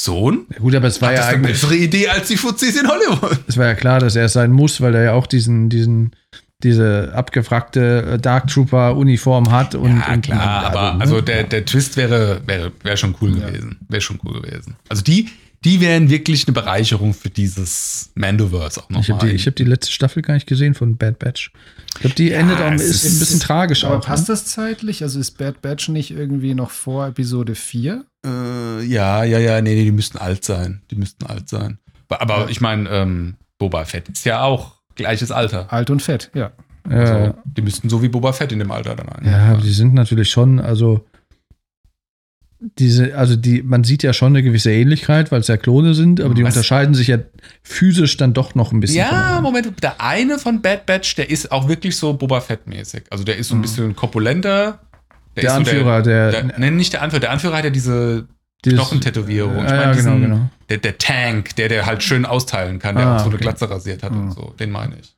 Sohn? Ja, gut, aber es war ja ist eine eigentlich, bessere Idee als die Fuzis in Hollywood. es war ja klar, dass er es sein muss, weil er ja auch diesen, diesen, diese abgewrackte äh, Dark Trooper Uniform hat und, Ja, und klar, und- aber ne? also der, der Twist wäre, wäre, wäre schon cool gewesen. Wäre schon cool gewesen. Also die, die wären wirklich eine Bereicherung für dieses Mandoverse auch ich habe nochmal. die, ich hab die letzte Staffel gar nicht gesehen von Bad Batch. Ich glaube, die endet auch, ist, ist- ein bisschen tragisch Aber auch. passt ne? das zeitlich? Also ist Bad Batch nicht irgendwie noch vor Episode 4? Äh, ja, ja, ja, nee, nee, die müssten alt sein. Die müssten alt sein. Aber, aber Ja. ich meine, ähm, Boba Fett ist ja auch gleiches Alter. Alt und fett, ja. Also, Äh, die müssten so wie Boba Fett in dem Alter dann ein. ja, aber die sind natürlich schon, also diese, also die, man sieht ja schon eine gewisse Ähnlichkeit, weil es ja Klone sind, aber die Was? unterscheiden sich ja physisch dann doch noch ein bisschen. Ja. Moment, der eine von Bad Batch, der ist auch wirklich so Boba Fett-mäßig. Also der ist so ein bisschen korpulenter. Der ist so Anführer, der- der Nenn nicht der Anführer, der Anführer hat ja diese Dieses- Knochentätowierung. Ich Ja, meine ja, genau, diesen- genau. Der, der Tank, der, der halt schön austeilen kann, der Ah, auch so eine okay. Glatze rasiert hat und Mhm. so. Den meine ich.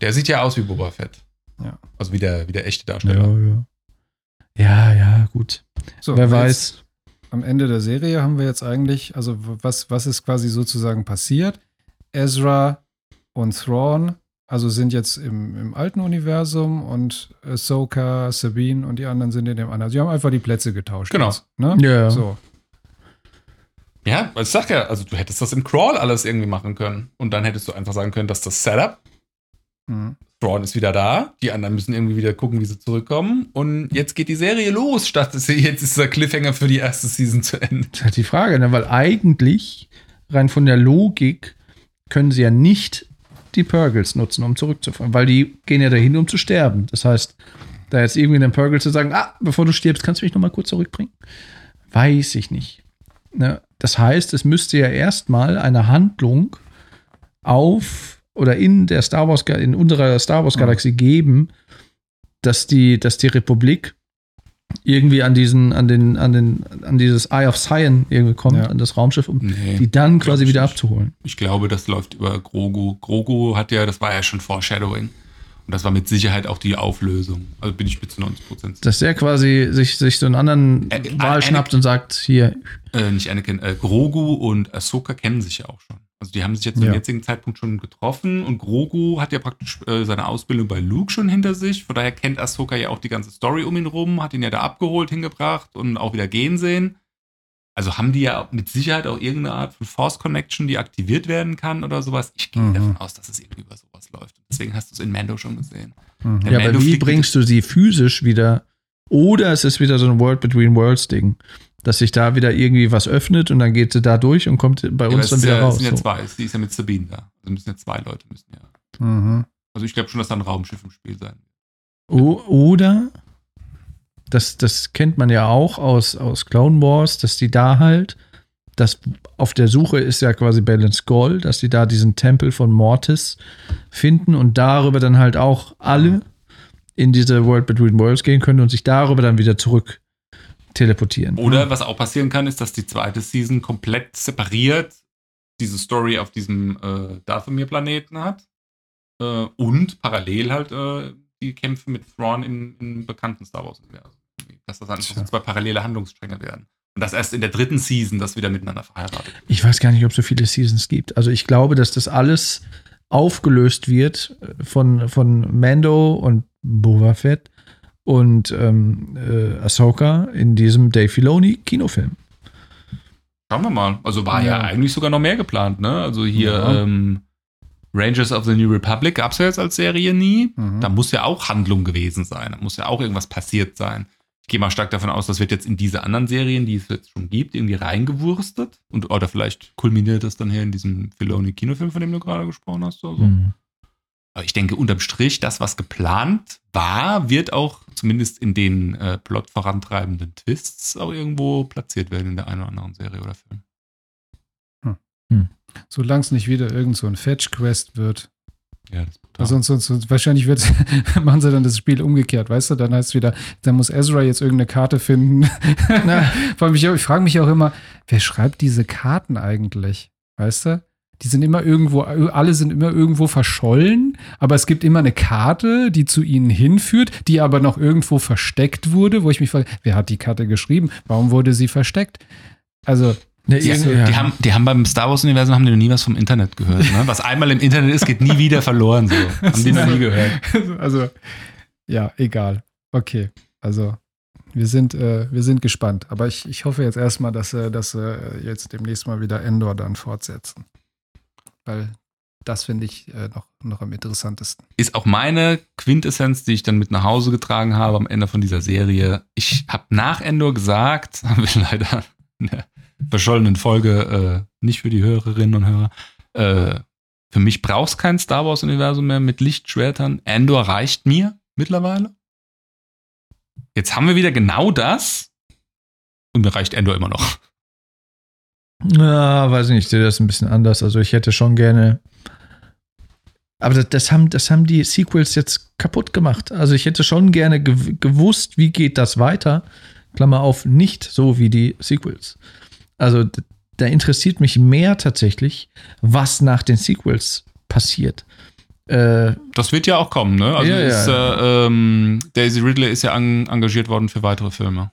Der sieht ja aus wie Boba Fett. Ja. Also wie der, wie der echte Ja, Darsteller. ja. ja, ja, gut. So, Wer weiß. Am Ende der Serie haben wir jetzt eigentlich, also was, was ist quasi sozusagen passiert? Ezra und Thrawn, also sind jetzt im, im alten Universum und Ahsoka, Sabine und die anderen sind in dem anderen. Sie haben einfach die Plätze getauscht. Genau. Jetzt, ne? Ja. So. Ja, ich sag ja, also du hättest das im Crawl alles irgendwie machen können. Und dann hättest du einfach sagen können, dass das Setup Mhm. Thrawn ist wieder da. Die anderen müssen irgendwie wieder gucken, wie sie zurückkommen. Und jetzt geht die Serie los, statt dass sie- jetzt ist der Cliffhanger für die erste Season zu Ende. Das ist halt die Frage, ne? weil eigentlich, rein von der Logik, können sie ja nicht die Purgles nutzen, um zurückzufahren, weil die gehen ja dahin, um zu sterben. Das heißt, da jetzt irgendwie den Purgle zu sagen, ah, bevor du stirbst, kannst du mich noch mal kurz zurückbringen? Weiß ich nicht. Ne? Das heißt, es müsste ja erstmal eine Handlung auf oder in der Star Wars, in unserer Star Wars Galaxie geben, dass die, dass die Republik irgendwie an diesen, an den, an den, an dieses Eye of Sion irgendwie kommt, Ja. an das Raumschiff, um Nee. die dann quasi wieder nicht. abzuholen. Ich glaube, das läuft über Grogu. Grogu hat ja, das war ja schon Foreshadowing. Und das war mit Sicherheit auch die Auflösung. Also bin ich mit zu 90 Prozent. Dass der quasi sich, sich so einen anderen Äh, Wal Anakin- schnappt und sagt, hier, Äh, nicht Anakin, äh, Grogu und Ahsoka kennen sich ja auch schon. Also die haben sich jetzt zum Ja. jetzigen Zeitpunkt schon getroffen und Grogu hat ja praktisch äh, seine Ausbildung bei Luke schon hinter sich. Von daher kennt Ahsoka ja auch die ganze Story um ihn rum, hat ihn ja da abgeholt, hingebracht und auch wieder gehen sehen. Also haben die ja mit Sicherheit auch irgendeine Art von Force Connection, die aktiviert werden kann oder sowas. Ich gehe Mhm. davon aus, dass es irgendwie über sowas läuft. Deswegen hast du es in Mando schon gesehen. Mhm. Ja, Mando aber wie bringst du sie physisch wieder? Oder es ist wieder so ein World Between Worlds Ding, dass sich da wieder irgendwie was öffnet und dann geht sie da durch und kommt bei Ja, uns dann wieder ja, es raus. sind ja So. zwei. Sie ist ja mit Sabine da. Also müssen ja zwei Leute müssen ja. Mhm. Also ich glaube schon, dass da ein Raumschiff im Spiel sein wird. O oder, das, das kennt man ja auch aus, aus Clone Wars, dass die da halt, das auf der Suche ist ja quasi Balance Gold, dass die da diesen Tempel von Mortis finden und darüber dann halt auch alle in diese World Between Worlds gehen können und sich darüber dann wieder zurück teleportieren. Oder was auch passieren kann, ist, dass die zweite Season komplett separiert diese Story auf diesem äh, Dathomir-Planeten hat äh, und parallel halt äh, die Kämpfe mit Thrawn im, im bekannten Star Wars-Universum. Dass das einfach so zwei parallele Handlungsstränge werden. Und dass erst in der dritten Season das wieder miteinander verheiratet wird. Ich weiß gar nicht, ob es so viele Seasons gibt. Also ich glaube, dass das alles aufgelöst wird äh, von, von Mando und Boba Fett und ähm, äh, Ahsoka in diesem Dave Filoni Kinofilm. Schauen wir mal. Also war ja, Ja. eigentlich sogar noch mehr geplant, ne? Also hier Ja. ähm, Rangers of the New Republic gab es ja jetzt als Serie nie. Mhm. Da muss ja auch Handlung gewesen sein. Da muss ja auch irgendwas passiert sein. Ich gehe mal stark davon aus, das wird jetzt in diese anderen Serien, die es jetzt schon gibt, irgendwie reingewurstet. Und, oder vielleicht kulminiert das dann hier in diesem Filoni-Kinofilm, von dem du gerade gesprochen hast. Oder so. Mhm. Aber ich denke, unterm Strich, das, was geplant war, wird auch zumindest in den äh, Plot vorantreibenden Twists auch irgendwo platziert werden in der einen oder anderen Serie oder Film. Solange es nicht wieder irgend so ein Fetch-Quest wird. Ja, das brutal. Weil Sonst, sonst, wahrscheinlich wird's, [LAUGHS] machen sie dann das Spiel umgekehrt, weißt du? Dann heißt es wieder, dann muss Ezra jetzt irgendeine Karte finden. [LAUGHS] [LAUGHS] Vor allem, ich, ich frage mich auch immer, wer schreibt diese Karten eigentlich? Weißt du? Die sind immer irgendwo, alle sind immer irgendwo verschollen, aber es gibt immer eine Karte, die zu ihnen hinführt, die aber noch irgendwo versteckt wurde, wo ich mich frage, wer hat die Karte geschrieben? Warum wurde sie versteckt? Also, Ne, Die, ist- die, ja. haben, die haben beim Star Wars-Universum haben die noch nie was vom Internet gehört. Ne? Was einmal im Internet ist, geht nie wieder verloren. So. [LAUGHS] Haben die noch nie gehört. also, ja, egal. Okay, also wir sind, äh, wir sind gespannt. Aber ich, ich hoffe jetzt erstmal, dass sie dass, sie jetzt demnächst mal wieder Endor dann fortsetzen. Weil das finde ich äh, noch, noch am interessantesten. Ist auch meine Quintessenz, die ich dann mit nach Hause getragen habe am Ende von dieser Serie. Ich habe nach Endor gesagt, [LAUGHS] haben wir leider in der verschollenen Folge äh, nicht für die Hörerinnen und Hörer. Äh, für mich brauchst kein Star Wars-Universum mehr mit Lichtschwertern. Endor reicht mir mittlerweile. Jetzt haben wir wieder genau das. Und mir reicht Endor immer noch. Ja, weiß ich nicht, ich sehe das ein bisschen anders. Also ich hätte schon gerne. Aber das, das, haben, das haben die Sequels jetzt kaputt gemacht. Also ich hätte schon gerne gew gewusst, wie geht das weiter. Klammer auf, nicht so wie die Sequels. Also da interessiert mich mehr tatsächlich, was nach den Sequels passiert. Äh, Das wird ja auch kommen, ne? Also Ja, ja. ist, äh, ähm, Daisy Ridley ist ja an, engagiert worden für weitere Filme.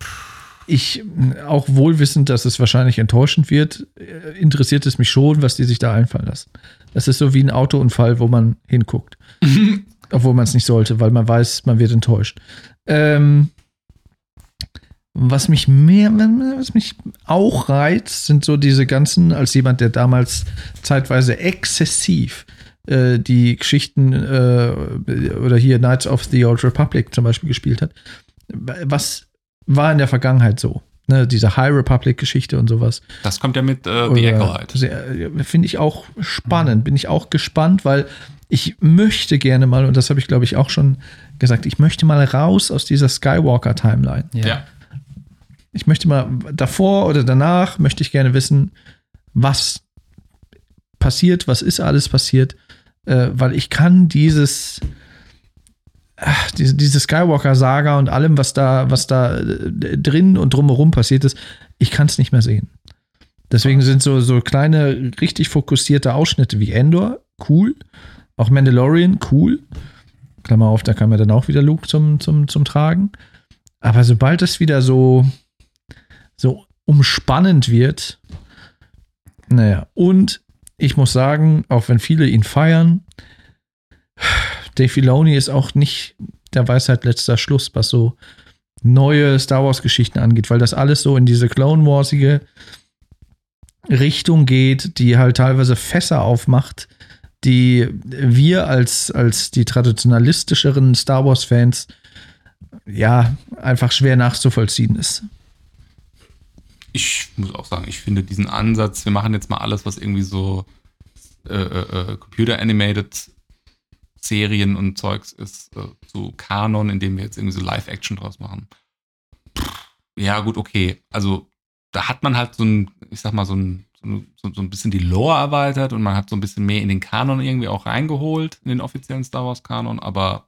ich, auch wohlwissend, dass es wahrscheinlich enttäuschend wird, äh, interessiert es mich schon, was die sich da einfallen lassen. Das ist so wie ein Autounfall, wo man hinguckt. [LAUGHS] Obwohl man es nicht sollte, weil man weiß, man wird enttäuscht. Ähm, was mich mehr, was mich auch reizt, sind so diese ganzen, als jemand, der damals zeitweise exzessiv äh, die Geschichten äh, oder hier Knights of the Old Republic zum Beispiel gespielt hat. Was war in der Vergangenheit so? Ne, diese High Republic-Geschichte und sowas. Das kommt ja mit äh, The Acolyte. Äh, finde ich auch spannend. Bin ich auch gespannt, weil ich möchte gerne mal, und das habe ich glaube ich auch schon gesagt, ich möchte mal raus aus dieser Skywalker-Timeline. Ja. ja. Ich möchte mal davor oder danach möchte ich gerne wissen, was passiert, was ist alles passiert, äh, weil ich kann dieses ach, diese, diese Skywalker-Saga und allem, was da, was da äh, drin und drumherum passiert ist, ich kann es nicht mehr sehen. Deswegen sind so, so kleine, richtig fokussierte Ausschnitte wie Endor cool. Auch Mandalorian cool. Klammer auf, da kam ja dann auch wieder Luke zum, zum, zum Tragen. Aber sobald es wieder so, so umspannend wird, naja, und ich muss sagen, auch wenn viele ihn feiern, Dave Filoni ist auch nicht der Weisheit letzter Schluss, was so neue Star Wars Geschichten angeht, weil das alles so in diese Clone Warsige Richtung geht, die halt teilweise Fässer aufmacht, die wir als, als die traditionalistischeren Star Wars Fans ja einfach schwer nachzuvollziehen ist. Ich muss auch sagen, ich finde diesen Ansatz, wir machen jetzt mal alles, was irgendwie so äh, äh, äh Computer Animated Serien und Zeugs ist äh, so Kanon, in dem wir jetzt irgendwie so Live-Action draus machen. ja, gut, okay. Also da hat man halt so ein, ich sag mal, so ein, so, so ein bisschen die Lore erweitert und man hat so ein bisschen mehr in den Kanon irgendwie auch reingeholt, in den offiziellen Star Wars-Kanon, aber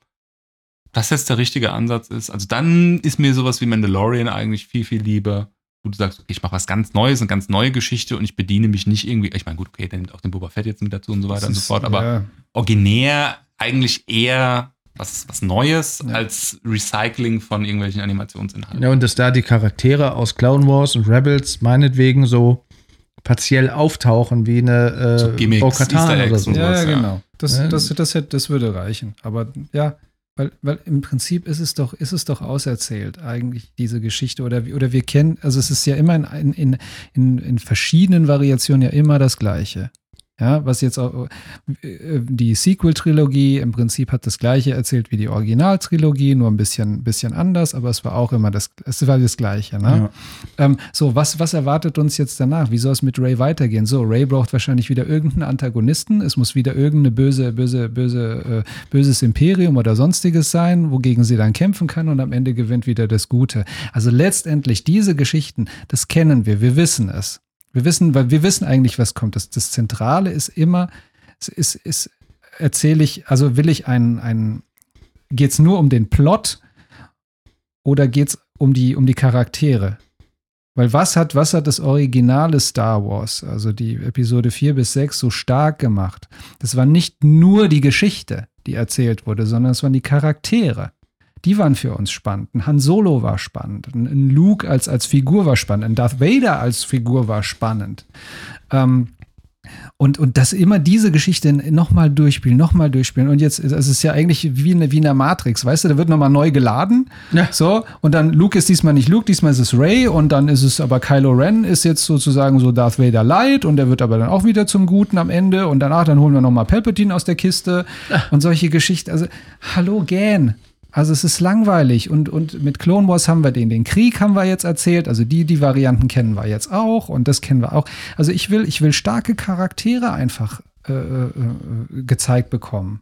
das jetzt der richtige Ansatz ist, also dann ist mir sowas wie Mandalorian eigentlich viel, viel lieber du sagst, okay, ich mache was ganz Neues, eine ganz neue Geschichte und ich bediene mich nicht irgendwie, ich meine, gut, okay, dann nimmt auch den Boba Fett jetzt mit dazu und so weiter das und so fort, aber ja. originär eigentlich eher was, was Neues ja. als Recycling von irgendwelchen Animationsinhalten. Ja, und dass da die Charaktere aus Clown Wars und Rebels meinetwegen so partiell auftauchen wie eine äh, so Gimmicks, oder so. Ja, ja, genau. Das, ja. Das, das, das, das würde reichen. Aber ja, weil, weil im Prinzip ist es doch, ist es doch auserzählt, eigentlich, diese Geschichte. Oder, oder wir kennen, also es ist ja immer in, in, in, in verschiedenen Variationen ja immer das Gleiche. Ja, was jetzt auch äh, die Sequel-Trilogie im Prinzip hat das gleiche erzählt wie die Originaltrilogie, nur ein bisschen, bisschen anders, aber es war auch immer das, es war das Gleiche. Ne? Ja. Ähm, so, was, was erwartet uns jetzt danach? Wie soll es mit Ray weitergehen? So, Ray braucht wahrscheinlich wieder irgendeinen Antagonisten. Es muss wieder irgendeine böse, böse, böse, äh, böses Imperium oder sonstiges sein, wogegen sie dann kämpfen kann und am Ende gewinnt wieder das Gute. Also letztendlich diese Geschichten, das kennen wir, wir wissen es. Wir wissen, weil wir wissen eigentlich, was kommt. Das, das Zentrale ist immer, ist, ist, erzähle ich, also will ich einen, einen geht es nur um den Plot oder geht es um die, um die Charaktere? Weil was hat, was hat das originale Star Wars, also die Episode 4 bis 6, so stark gemacht? Das war nicht nur die Geschichte, die erzählt wurde, sondern es waren die Charaktere die waren für uns spannend. Ein Han Solo war spannend. Ein Luke als, als Figur war spannend. Ein Darth Vader als Figur war spannend. Ähm, und, und das immer diese Geschichte nochmal durchspielen, nochmal durchspielen. Und jetzt, es ist ja eigentlich wie eine, wie eine Matrix, weißt du, da wird nochmal neu geladen. Ja. So, und dann Luke ist diesmal nicht Luke, diesmal ist es Ray und dann ist es aber Kylo Ren ist jetzt sozusagen so Darth Vader Light und der wird aber dann auch wieder zum Guten am Ende und danach dann holen wir nochmal Palpatine aus der Kiste ja. und solche Geschichten. Also, hallo, Gan. Also es ist langweilig und, und mit Clone Wars haben wir den, den Krieg haben wir jetzt erzählt, also die, die Varianten kennen wir jetzt auch und das kennen wir auch. Also ich will, ich will starke Charaktere einfach äh, äh, gezeigt bekommen.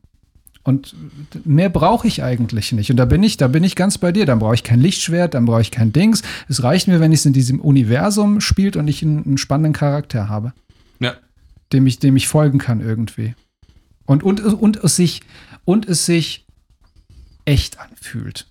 Und mehr brauche ich eigentlich nicht. Und da bin ich, da bin ich ganz bei dir. Dann brauche ich kein Lichtschwert, dann brauche ich kein Dings. Es reicht mir, wenn es in diesem Universum spielt und ich einen, einen spannenden Charakter habe. Ja. Dem ich, dem ich folgen kann irgendwie. Und, und, und es sich, und es sich echt anfühlt.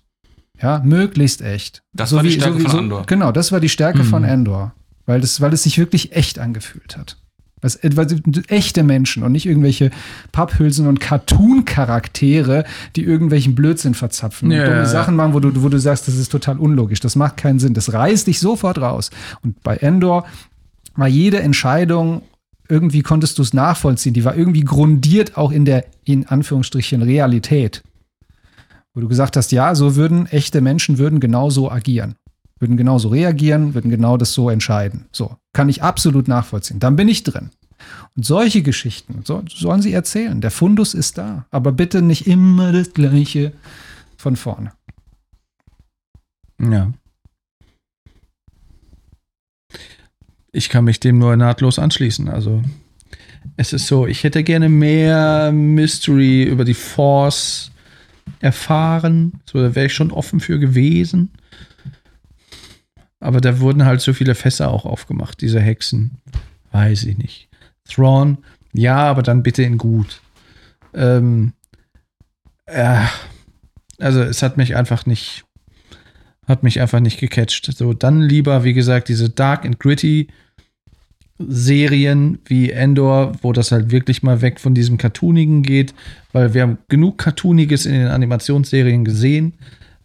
Ja, möglichst echt. Das so war die Stärke so, von Endor. Genau, das war die Stärke mhm. von Endor. Weil, das, weil es sich wirklich echt angefühlt hat. Was, weil echte Menschen und nicht irgendwelche Papphülsen und Cartoon-Charaktere, die irgendwelchen Blödsinn verzapfen ja, und dumme ja, Sachen machen, wo du, wo du sagst, das ist total unlogisch, das macht keinen Sinn, das reißt dich sofort raus. Und bei Endor war jede Entscheidung, irgendwie konntest du es nachvollziehen, die war irgendwie grundiert auch in der, in Anführungsstrichen, Realität. Wo du gesagt hast, ja, so würden echte Menschen würden genauso agieren, würden genauso reagieren, würden genau das so entscheiden. So, kann ich absolut nachvollziehen. Dann bin ich drin. Und solche Geschichten so, sollen sie erzählen. Der Fundus ist da. Aber bitte nicht immer das Gleiche von vorne. Ja. Ich kann mich dem nur nahtlos anschließen. Also, es ist so, ich hätte gerne mehr Mystery über die Force erfahren. So, da wäre ich schon offen für gewesen. Aber da wurden halt so viele Fässer auch aufgemacht, diese Hexen. Weiß ich nicht. Thrawn, ja, aber dann bitte in gut. Ähm, ja, also es hat mich einfach nicht, hat mich einfach nicht gecatcht. So, dann lieber, wie gesagt, diese Dark and Gritty Serien wie Endor, wo das halt wirklich mal weg von diesem Cartoonigen geht, weil wir haben genug Cartooniges in den Animationsserien gesehen.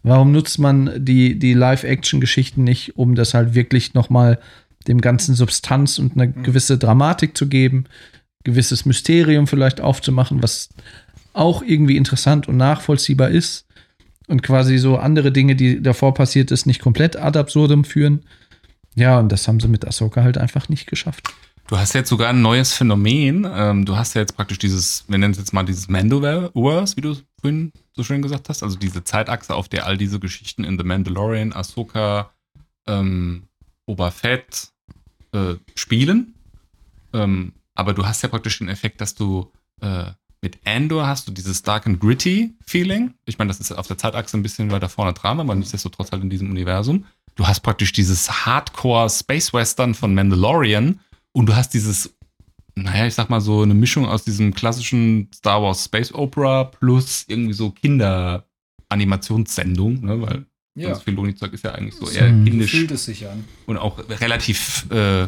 Warum nutzt man die, die Live-Action-Geschichten nicht, um das halt wirklich noch mal dem ganzen Substanz und eine gewisse Dramatik zu geben, gewisses Mysterium vielleicht aufzumachen, was auch irgendwie interessant und nachvollziehbar ist und quasi so andere Dinge, die davor passiert ist, nicht komplett ad absurdum führen. Ja, und das haben sie mit Ahsoka halt einfach nicht geschafft. Du hast jetzt sogar ein neues Phänomen. Ähm, du hast ja jetzt praktisch dieses, wir nennen es jetzt mal dieses Mandoverse, wie du vorhin so schön gesagt hast. Also diese Zeitachse, auf der all diese Geschichten in The Mandalorian, Ahsoka, ähm, Boba Fett äh, spielen. Ähm, aber du hast ja praktisch den Effekt, dass du äh, mit Andor hast du dieses Dark and Gritty Feeling. Ich meine, das ist auf der Zeitachse ein bisschen weiter vorne dran, aber nichtsdestotrotz halt in diesem Universum. Du hast praktisch dieses Hardcore Space Western von Mandalorian und du hast dieses, naja, ich sag mal so eine Mischung aus diesem klassischen Star Wars Space Opera plus irgendwie so Kinder-Animationssendung, ne, weil Ja. das Filoni-Zeug ist ja eigentlich so eher Hm. kindisch Fühlt es sich an. und auch relativ äh,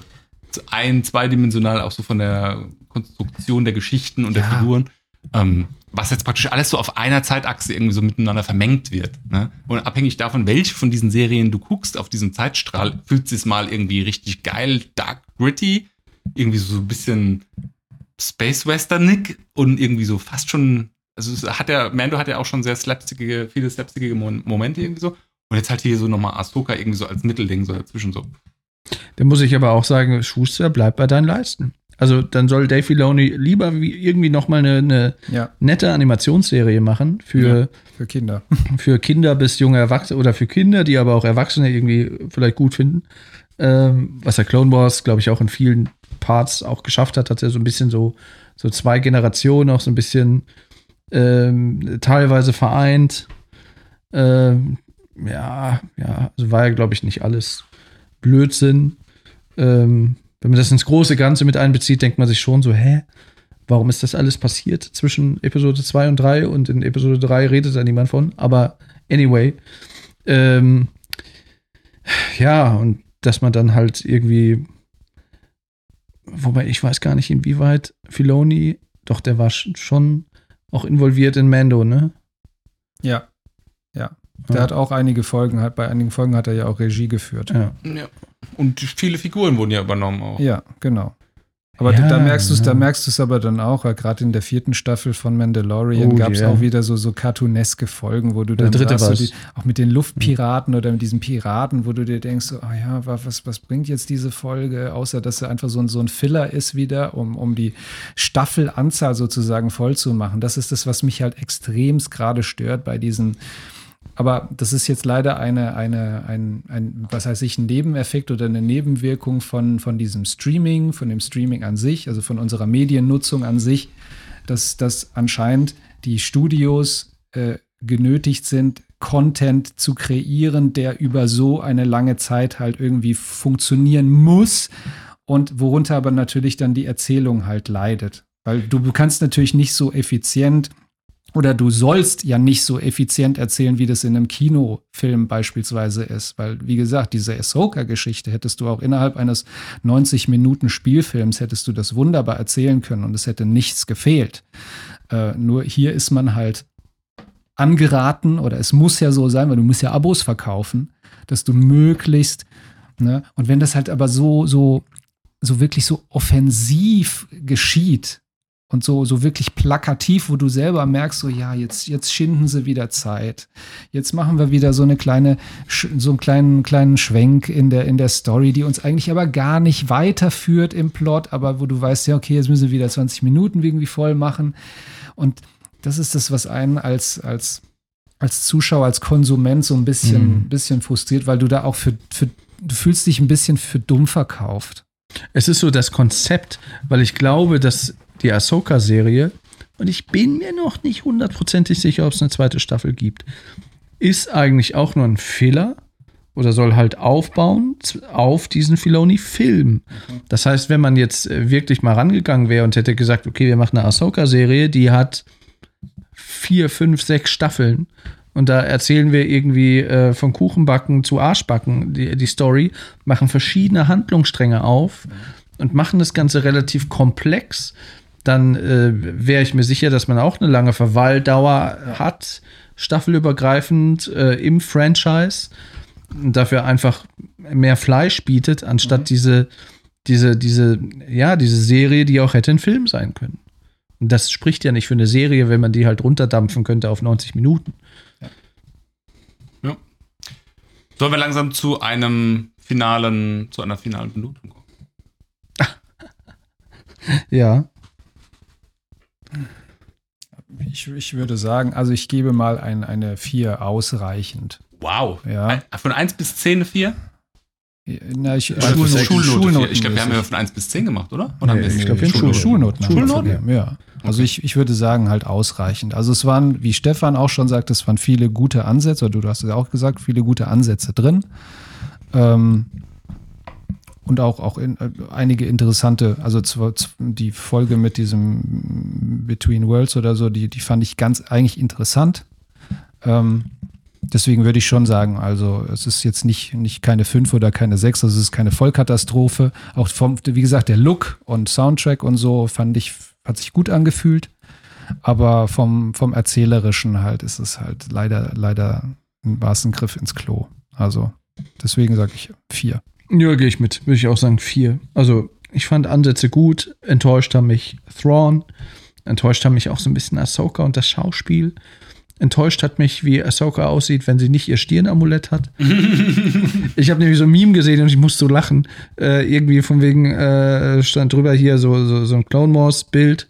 ein-, zweidimensional, auch so von der Konstruktion der Geschichten und der Ja. Figuren. Ähm, was jetzt praktisch alles so auf einer Zeitachse irgendwie so miteinander vermengt wird. Ne? Und abhängig davon, welche von diesen Serien du guckst auf diesem Zeitstrahl, fühlt es mal irgendwie richtig geil, dark, gritty, irgendwie so ein bisschen Space Westernig und irgendwie so fast schon, also hat ja, Mando hat ja auch schon sehr slapstickige, viele slapstickige Mo- Momente irgendwie so. Und jetzt halt hier so nochmal Ahsoka irgendwie so als Mittelding so dazwischen so. Da muss ich aber auch sagen, Schuster, bleib bei deinen Leisten. Also dann soll Dave Filoni lieber wie irgendwie noch mal eine, eine Ja, nette Animationsserie machen für, für Kinder. [LAUGHS] für Kinder bis junge Erwachsene oder für Kinder, die aber auch Erwachsene irgendwie vielleicht gut finden. Ähm, was der Clone Wars, glaube ich, auch in vielen Parts auch geschafft hat, hat er so ein bisschen so, so zwei Generationen auch so ein bisschen ähm, teilweise vereint. Ähm, ja, ja, also war ja, glaube ich, nicht alles Blödsinn. Ähm, wenn man das ins große Ganze mit einbezieht, denkt man sich schon so, hä? Warum ist das alles passiert zwischen Episode 2 und 3 und in Episode 3 redet da niemand von? Aber anyway, ähm, ja, und dass man dann halt irgendwie, wobei ich weiß gar nicht, inwieweit Filoni, doch der war sch- schon auch involviert in Mando, ne? Ja. Der Ja. hat auch einige Folgen, hat bei einigen Folgen hat er ja auch Regie geführt. Ja. Ja. Und viele Figuren wurden ja übernommen auch. Ja, genau. Aber Ja, da merkst du es, da merkst du es aber dann auch, gerade in der vierten Staffel von Mandalorian Oh, gab es yeah. auch wieder so, so cartooneske Folgen, wo du Der dann dritte sagst, so die, auch mit den Luftpiraten oder mit diesen Piraten, wo du dir denkst, so, ah ja, wa- was, was bringt jetzt diese Folge, außer dass sie einfach so ein, so ein Filler ist wieder, um, um die Staffelanzahl sozusagen voll zu machen. Das ist das, was mich halt extremst gerade stört bei diesen aber das ist jetzt leider eine, eine, ein, ein, was heißt ich, ein Nebeneffekt oder eine Nebenwirkung von, von diesem Streaming, von dem Streaming an sich, also von unserer Mediennutzung an sich, dass, dass anscheinend die Studios äh, genötigt sind, Content zu kreieren, der über so eine lange Zeit halt irgendwie funktionieren muss und worunter aber natürlich dann die Erzählung halt leidet. Weil du kannst natürlich nicht so effizient oder du sollst ja nicht so effizient erzählen, wie das in einem Kinofilm beispielsweise ist. Weil, wie gesagt, diese Ahsoka-Geschichte hättest du auch innerhalb eines 90-Minuten-Spielfilms hättest du das wunderbar erzählen können und es hätte nichts gefehlt. Äh, nur hier ist man halt angeraten, oder es muss ja so sein, weil du musst ja Abos verkaufen, dass du möglichst, ne, und wenn das halt aber so, so, so wirklich so offensiv geschieht, und so, so wirklich plakativ, wo du selber merkst, so ja, jetzt, jetzt schinden sie wieder Zeit. Jetzt machen wir wieder so eine kleine, so einen kleinen, kleinen Schwenk in der, in der Story, die uns eigentlich aber gar nicht weiterführt im Plot, aber wo du weißt, ja, okay, jetzt müssen wir wieder 20 Minuten irgendwie voll machen. Und das ist das, was einen als, als, als Zuschauer, als Konsument so ein bisschen, mhm. bisschen frustriert, weil du da auch für, für, du fühlst dich ein bisschen für dumm verkauft. Es ist so das Konzept, weil ich glaube, dass die Ahsoka-Serie, und ich bin mir noch nicht hundertprozentig sicher, ob es eine zweite Staffel gibt, ist eigentlich auch nur ein Fehler oder soll halt aufbauen auf diesen Filoni-Film. Das heißt, wenn man jetzt äh, wirklich mal rangegangen wäre und hätte gesagt, okay, wir machen eine Ahsoka-Serie, die hat vier, fünf, sechs Staffeln und da erzählen wir irgendwie äh, von Kuchenbacken zu Arschbacken. Die, die Story, machen verschiedene Handlungsstränge auf und machen das Ganze relativ komplex dann äh, wäre ich mir sicher, dass man auch eine lange Verweildauer hat, staffelübergreifend äh, im Franchise und dafür einfach mehr Fleisch bietet, anstatt mhm. diese, diese, diese, ja, diese Serie, die auch hätte ein Film sein können. Und das spricht ja nicht für eine Serie, wenn man die halt runterdampfen könnte auf 90 Minuten. Ja. ja. Sollen wir langsam zu einem finalen, zu einer finalen Benotung kommen? [LAUGHS] ja. Ich, ich würde sagen, also ich gebe mal ein, eine 4 ausreichend. Wow. Ja. Von 1 bis 10 eine 4? Na, ich, Schulnoten. Schulnoten. Schulnoten. Ich glaube, wir haben ja von 1 bis 10 gemacht, oder? oder nee, ich glaube, wir haben Schulnoten. Schulnoten? Schulnoten? Ja. Also okay. ich, ich würde sagen, halt ausreichend. Also es waren, wie Stefan auch schon sagt, es waren viele gute Ansätze, oder du hast es ja auch gesagt, viele gute Ansätze drin. Ähm, und auch, auch in, äh, einige interessante, also zwar, die Folge mit diesem Between Worlds oder so, die, die fand ich ganz eigentlich interessant. Ähm, deswegen würde ich schon sagen, also es ist jetzt nicht, nicht keine 5 oder keine 6, also es ist keine Vollkatastrophe. Auch vom, wie gesagt, der Look und Soundtrack und so fand ich, hat sich gut angefühlt. Aber vom, vom Erzählerischen halt ist es halt leider, leider war es ein Griff ins Klo. Also deswegen sage ich 4. Ja, gehe ich mit. Würde ich auch sagen vier. Also, ich fand Ansätze gut. Enttäuscht haben mich Thrawn. Enttäuscht haben mich auch so ein bisschen Ahsoka und das Schauspiel. Enttäuscht hat mich, wie Ahsoka aussieht, wenn sie nicht ihr Stirnamulett hat. [LAUGHS] ich habe nämlich so ein Meme gesehen und ich musste so lachen. Äh, irgendwie von wegen äh, stand drüber hier so, so, so ein Clone Wars Bild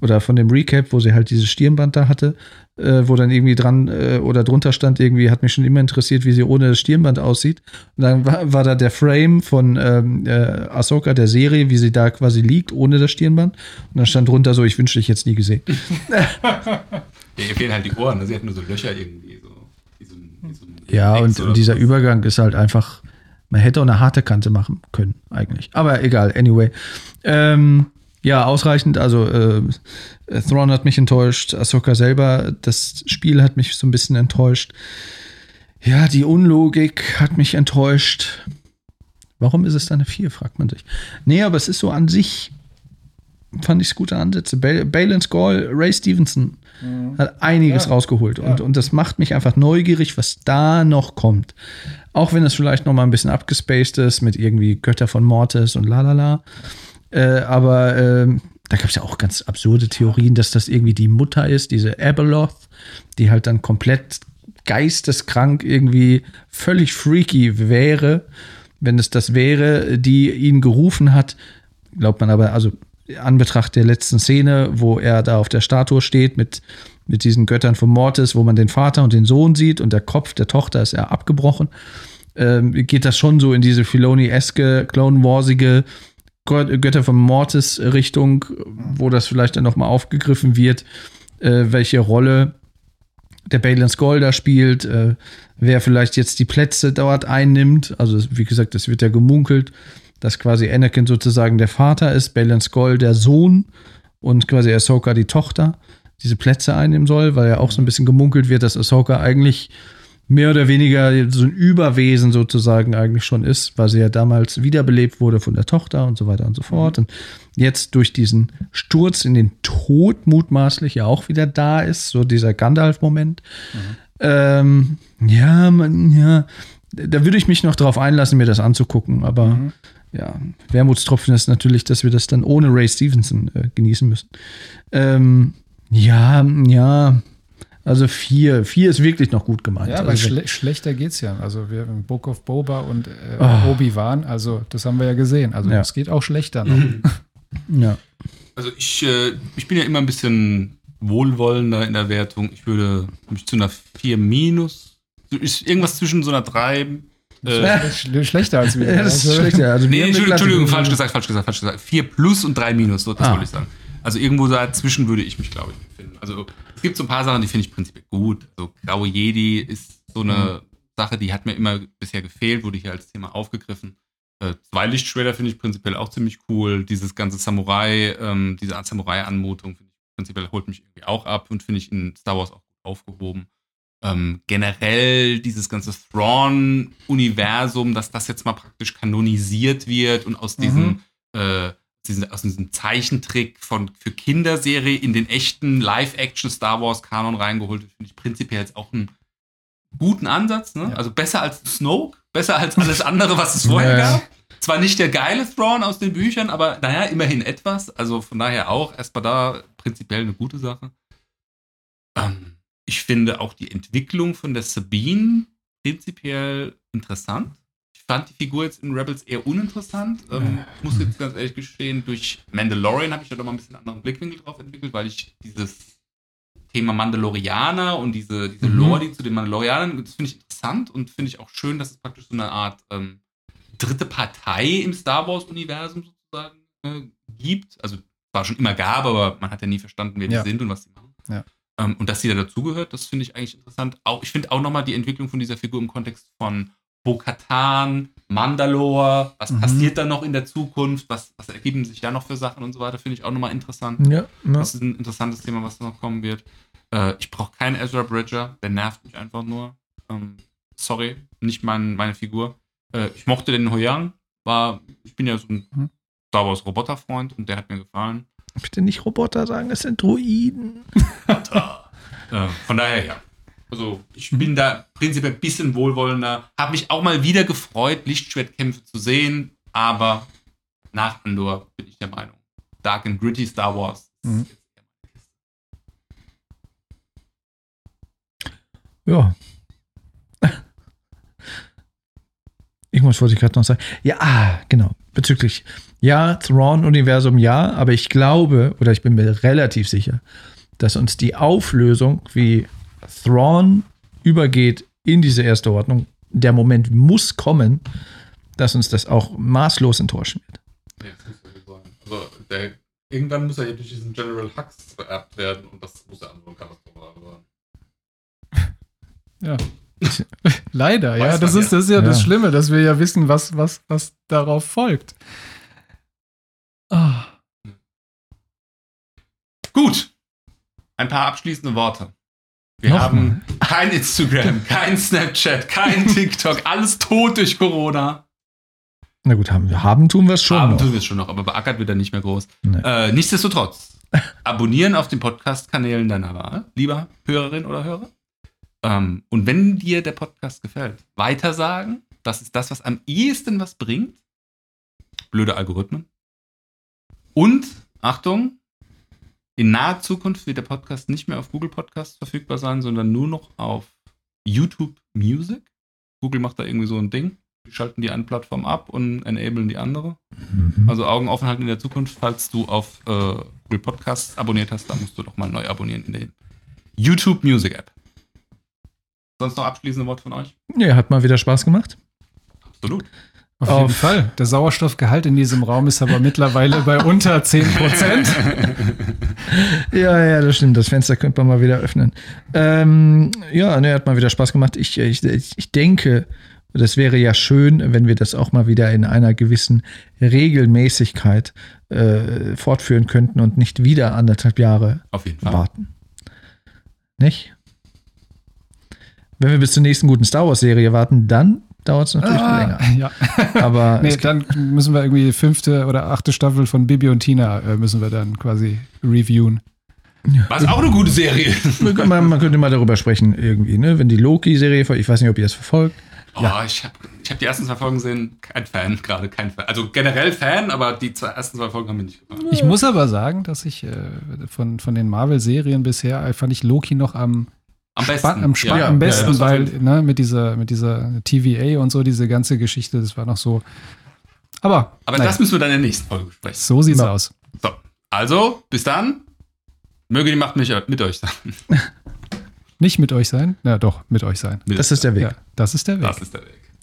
oder von dem Recap, wo sie halt dieses Stirnband da hatte äh, wo dann irgendwie dran äh, oder drunter stand, irgendwie hat mich schon immer interessiert, wie sie ohne das Stirnband aussieht. Und dann war, war da der Frame von ähm, äh, Ahsoka, der Serie, wie sie da quasi liegt, ohne das Stirnband. Und dann stand drunter so, ich wünschte, ich jetzt nie gesehen. [LAUGHS] ja, ihr fehlen halt die Ohren, ne? sie hat nur so Löcher irgendwie. So, wie so ein, wie so ja, und, und dieser Übergang ist halt einfach, man hätte auch eine harte Kante machen können, eigentlich. Aber egal, anyway. Ähm, ja, ausreichend. Also äh, Thrawn hat mich enttäuscht, Ahsoka selber, das Spiel hat mich so ein bisschen enttäuscht. Ja, die Unlogik hat mich enttäuscht. Warum ist es dann eine 4, fragt man sich. Nee, aber es ist so an sich, fand ich es gute Ansätze. Balin Skull, Ray Stevenson mhm. hat einiges ja. rausgeholt. Und, ja. und das macht mich einfach neugierig, was da noch kommt. Auch wenn es vielleicht noch mal ein bisschen abgespaced ist mit irgendwie Götter von Mortis und lalala. Äh, aber äh, da gab es ja auch ganz absurde Theorien, dass das irgendwie die Mutter ist, diese Abeloth, die halt dann komplett geisteskrank irgendwie völlig freaky wäre, wenn es das wäre, die ihn gerufen hat. Glaubt man aber, also an Betracht der letzten Szene, wo er da auf der Statue steht mit, mit diesen Göttern von Mortis, wo man den Vater und den Sohn sieht und der Kopf der Tochter ist ja abgebrochen, ähm, geht das schon so in diese Filoni-eske, Clone Warsige Götter von Mortis Richtung, wo das vielleicht dann nochmal aufgegriffen wird, äh, welche Rolle der Balin Skull da spielt, äh, wer vielleicht jetzt die Plätze dort einnimmt. Also, wie gesagt, es wird ja gemunkelt, dass quasi Anakin sozusagen der Vater ist, Balin Skull der Sohn und quasi Ahsoka die Tochter diese Plätze einnehmen soll, weil ja auch so ein bisschen gemunkelt wird, dass Ahsoka eigentlich mehr oder weniger so ein Überwesen sozusagen eigentlich schon ist, weil sie ja damals wiederbelebt wurde von der Tochter und so weiter und so fort. Mhm. Und jetzt durch diesen Sturz in den Tod mutmaßlich ja auch wieder da ist, so dieser Gandalf-Moment. Mhm. Ähm, ja, man, ja, da würde ich mich noch drauf einlassen, mir das anzugucken, aber mhm. ja, Wermutstropfen ist natürlich, dass wir das dann ohne Ray Stevenson äh, genießen müssen. Ähm, ja, ja. Also vier. Vier ist wirklich noch gut gemeint. Ja, aber also, schle schlechter geht's ja. Also wir haben Book of Boba und äh, Oh. Obi-Wan, also das haben wir ja gesehen. Also Ja. es geht auch schlechter noch. [LAUGHS] ja. Also ich, äh, ich bin ja immer ein bisschen wohlwollender in der Wertung. Ich würde mich zu einer 4 minus, ist irgendwas zwischen so einer 3. Äh, Schle- schlechter als wir. Ja, [LAUGHS] das ist Also- schlechter. Also nee, Entschuldigung, Entschuldigung, falsch gesagt, falsch gesagt, falsch gesagt. 4 plus und 3 minus, so, das Ah. wollte ich sagen. Also irgendwo dazwischen würde ich mich, glaube ich, befinden. Also es gibt so ein paar Sachen, die finde ich prinzipiell gut. Also Graue Jedi ist so eine Sache, die hat mir immer bisher gefehlt, wurde hier als Thema aufgegriffen. Äh, zwei Lichtschwerter finde ich prinzipiell auch ziemlich cool. Dieses ganze Samurai, ähm, diese Art Samurai-Anmutung finde ich prinzipiell holt mich irgendwie auch ab und finde ich in Star Wars auch gut aufgehoben. Ähm, generell dieses ganze Thrawn-Universum, dass das jetzt mal praktisch kanonisiert wird und aus diesem, äh, diesen, aus diesem Zeichentrick von für Kinderserie in den echten Live-Action Star Wars-Kanon reingeholt finde ich prinzipiell jetzt auch einen guten Ansatz. Ne? Ja. Also besser als Snoke, besser als alles andere, was es vorher gab. Zwar nicht der geile Thrawn aus den Büchern, aber naja, immerhin etwas. Also von daher auch erstmal da prinzipiell eine gute Sache. Ähm, ich finde auch die Entwicklung von der Sabine prinzipiell interessant. Fand die Figur jetzt in Rebels eher uninteressant. Ähm, ich muss jetzt ganz ehrlich gestehen, durch Mandalorian habe ich da doch mal ein bisschen anderen Blickwinkel drauf entwickelt, weil ich dieses Thema Mandalorianer und diese, diese Mhm. Lore, die zu den Mandalorianern, das finde ich interessant und finde ich auch schön, dass es praktisch so eine Art ähm, dritte Partei im Star Wars-Universum sozusagen äh, gibt. Also war schon immer gab, aber man hat ja nie verstanden, wer Ja. die sind und was sie machen. Ja. Ähm, und dass sie da dazugehört, das finde ich eigentlich interessant. Auch, ich finde auch nochmal die Entwicklung von dieser Figur im Kontext von Bo-Katan, Mandalore, was Mhm. passiert da noch in der Zukunft, was, was ergeben sich da noch für Sachen und so weiter, finde ich auch nochmal interessant. Ja, ja. Das ist ein interessantes Thema, was noch kommen wird. Äh, ich brauche keinen Ezra Bridger, der nervt mich einfach nur. Ähm, sorry, nicht mein, meine Figur. Äh, ich mochte den Hoyang, war, ich bin ja so ein Mhm. Star Wars Roboter-Freund und der hat mir gefallen. Bitte nicht Roboter sagen, es sind Druiden. [LAUGHS] Äh, von daher, ja. Also, ich bin da prinzipiell ein bisschen wohlwollender. Habe mich auch mal wieder gefreut, Lichtschwertkämpfe zu sehen, aber nach Andor bin ich der Meinung. Dark and Gritty Star Wars. Mhm. Ja. [LAUGHS] Irgendwas wollte ich gerade noch sagen. Ja, ah, genau. Bezüglich, ja, Thrawn-Universum, ja, aber ich glaube, oder ich bin mir relativ sicher, dass uns die Auflösung, wie Thrawn übergeht in diese erste Ordnung, der Moment muss kommen, dass uns das auch maßlos enttäuschen wird. Das ja. Also, der, irgendwann muss er ja durch diesen General Hux vererbt werden und das muss ja andere Katastrophe sein. Ja. [LAUGHS] Leider, ja. Das ist, das ist ja, das Ja. Schlimme, dass wir ja wissen, was, was, was darauf folgt. Ah. Gut. Ein paar abschließende Worte. Wir Noch haben kein Instagram, kein Snapchat, kein [LAUGHS] TikTok, alles tot durch Corona. Na gut, haben wir haben, tun wir es schon. Haben noch. tun wir es schon noch, aber beackert wird er nicht mehr groß. Nee. Äh, nichtsdestotrotz, abonnieren auf den Podcast-Kanälen deiner Wahl, lieber Hörerin oder Hörer. Ähm, und wenn dir der Podcast gefällt, weitersagen. Das ist das, was am ehesten was bringt. Blöde Algorithmen. Und, Achtung, in naher Zukunft wird der Podcast nicht mehr auf Google Podcasts verfügbar sein, sondern nur noch auf YouTube Music. Google macht da irgendwie so ein Ding. Die schalten die eine Plattform ab und enablen die andere. Mhm. Also Augen offen halten in der Zukunft, falls du auf äh, Google Podcasts abonniert hast, dann musst du doch mal neu abonnieren in der YouTube Music App. Sonst noch abschließende Wort von euch? Ja, hat mal wieder Spaß gemacht. Absolut. Auf, Auf- jeden Fall. Der Sauerstoffgehalt in diesem Raum ist aber mittlerweile bei unter 10 Prozent. [LAUGHS] Ja, ja, das stimmt. Das Fenster könnte man mal wieder öffnen. Ähm, ja, ne, hat mal wieder Spaß gemacht. Ich, ich, ich denke, das wäre ja schön, wenn wir das auch mal wieder in einer gewissen Regelmäßigkeit äh, fortführen könnten und nicht wieder anderthalb Jahre warten. Nicht? Wenn wir bis zur nächsten guten Star Wars-Serie warten, dann dauert es natürlich länger. Ah, ja. [LAUGHS] Aber Nee, dann müssen wir irgendwie die fünfte oder achte Staffel von Bibi und Tina äh, müssen wir dann quasi reviewen. Was auch eine gute Serie. [LAUGHS] man, man könnte mal darüber sprechen, irgendwie, ne? Wenn die Loki-Serie, ich weiß nicht, ob ihr es verfolgt. Oh, ich habe ich hab die ersten zwei Folgen gesehen, kein Fan, [LAUGHS] gerade kein Fan. Also generell Fan, aber die zwei, ersten zwei Folgen haben mir nicht gefallen. Ich muss aber sagen, dass ich äh, von, von den Marvel-Serien bisher fand ich Loki noch am Am besten. Spann, am, Ja, am ja, besten, auf weil ne, mit dieser mit dieser TVA und so diese ganze Geschichte, das war noch so. Aber, Aber das müssen wir dann in der nächsten Folge besprechen. so sieht's Ja. aus. So, also, bis dann. Möge die Macht mich, mit euch sein. [LAUGHS] Nicht mit euch sein? Ja, doch, mit euch sein. Mit Das ist der Weg. Ja, das ist der Weg. Das ist der Weg.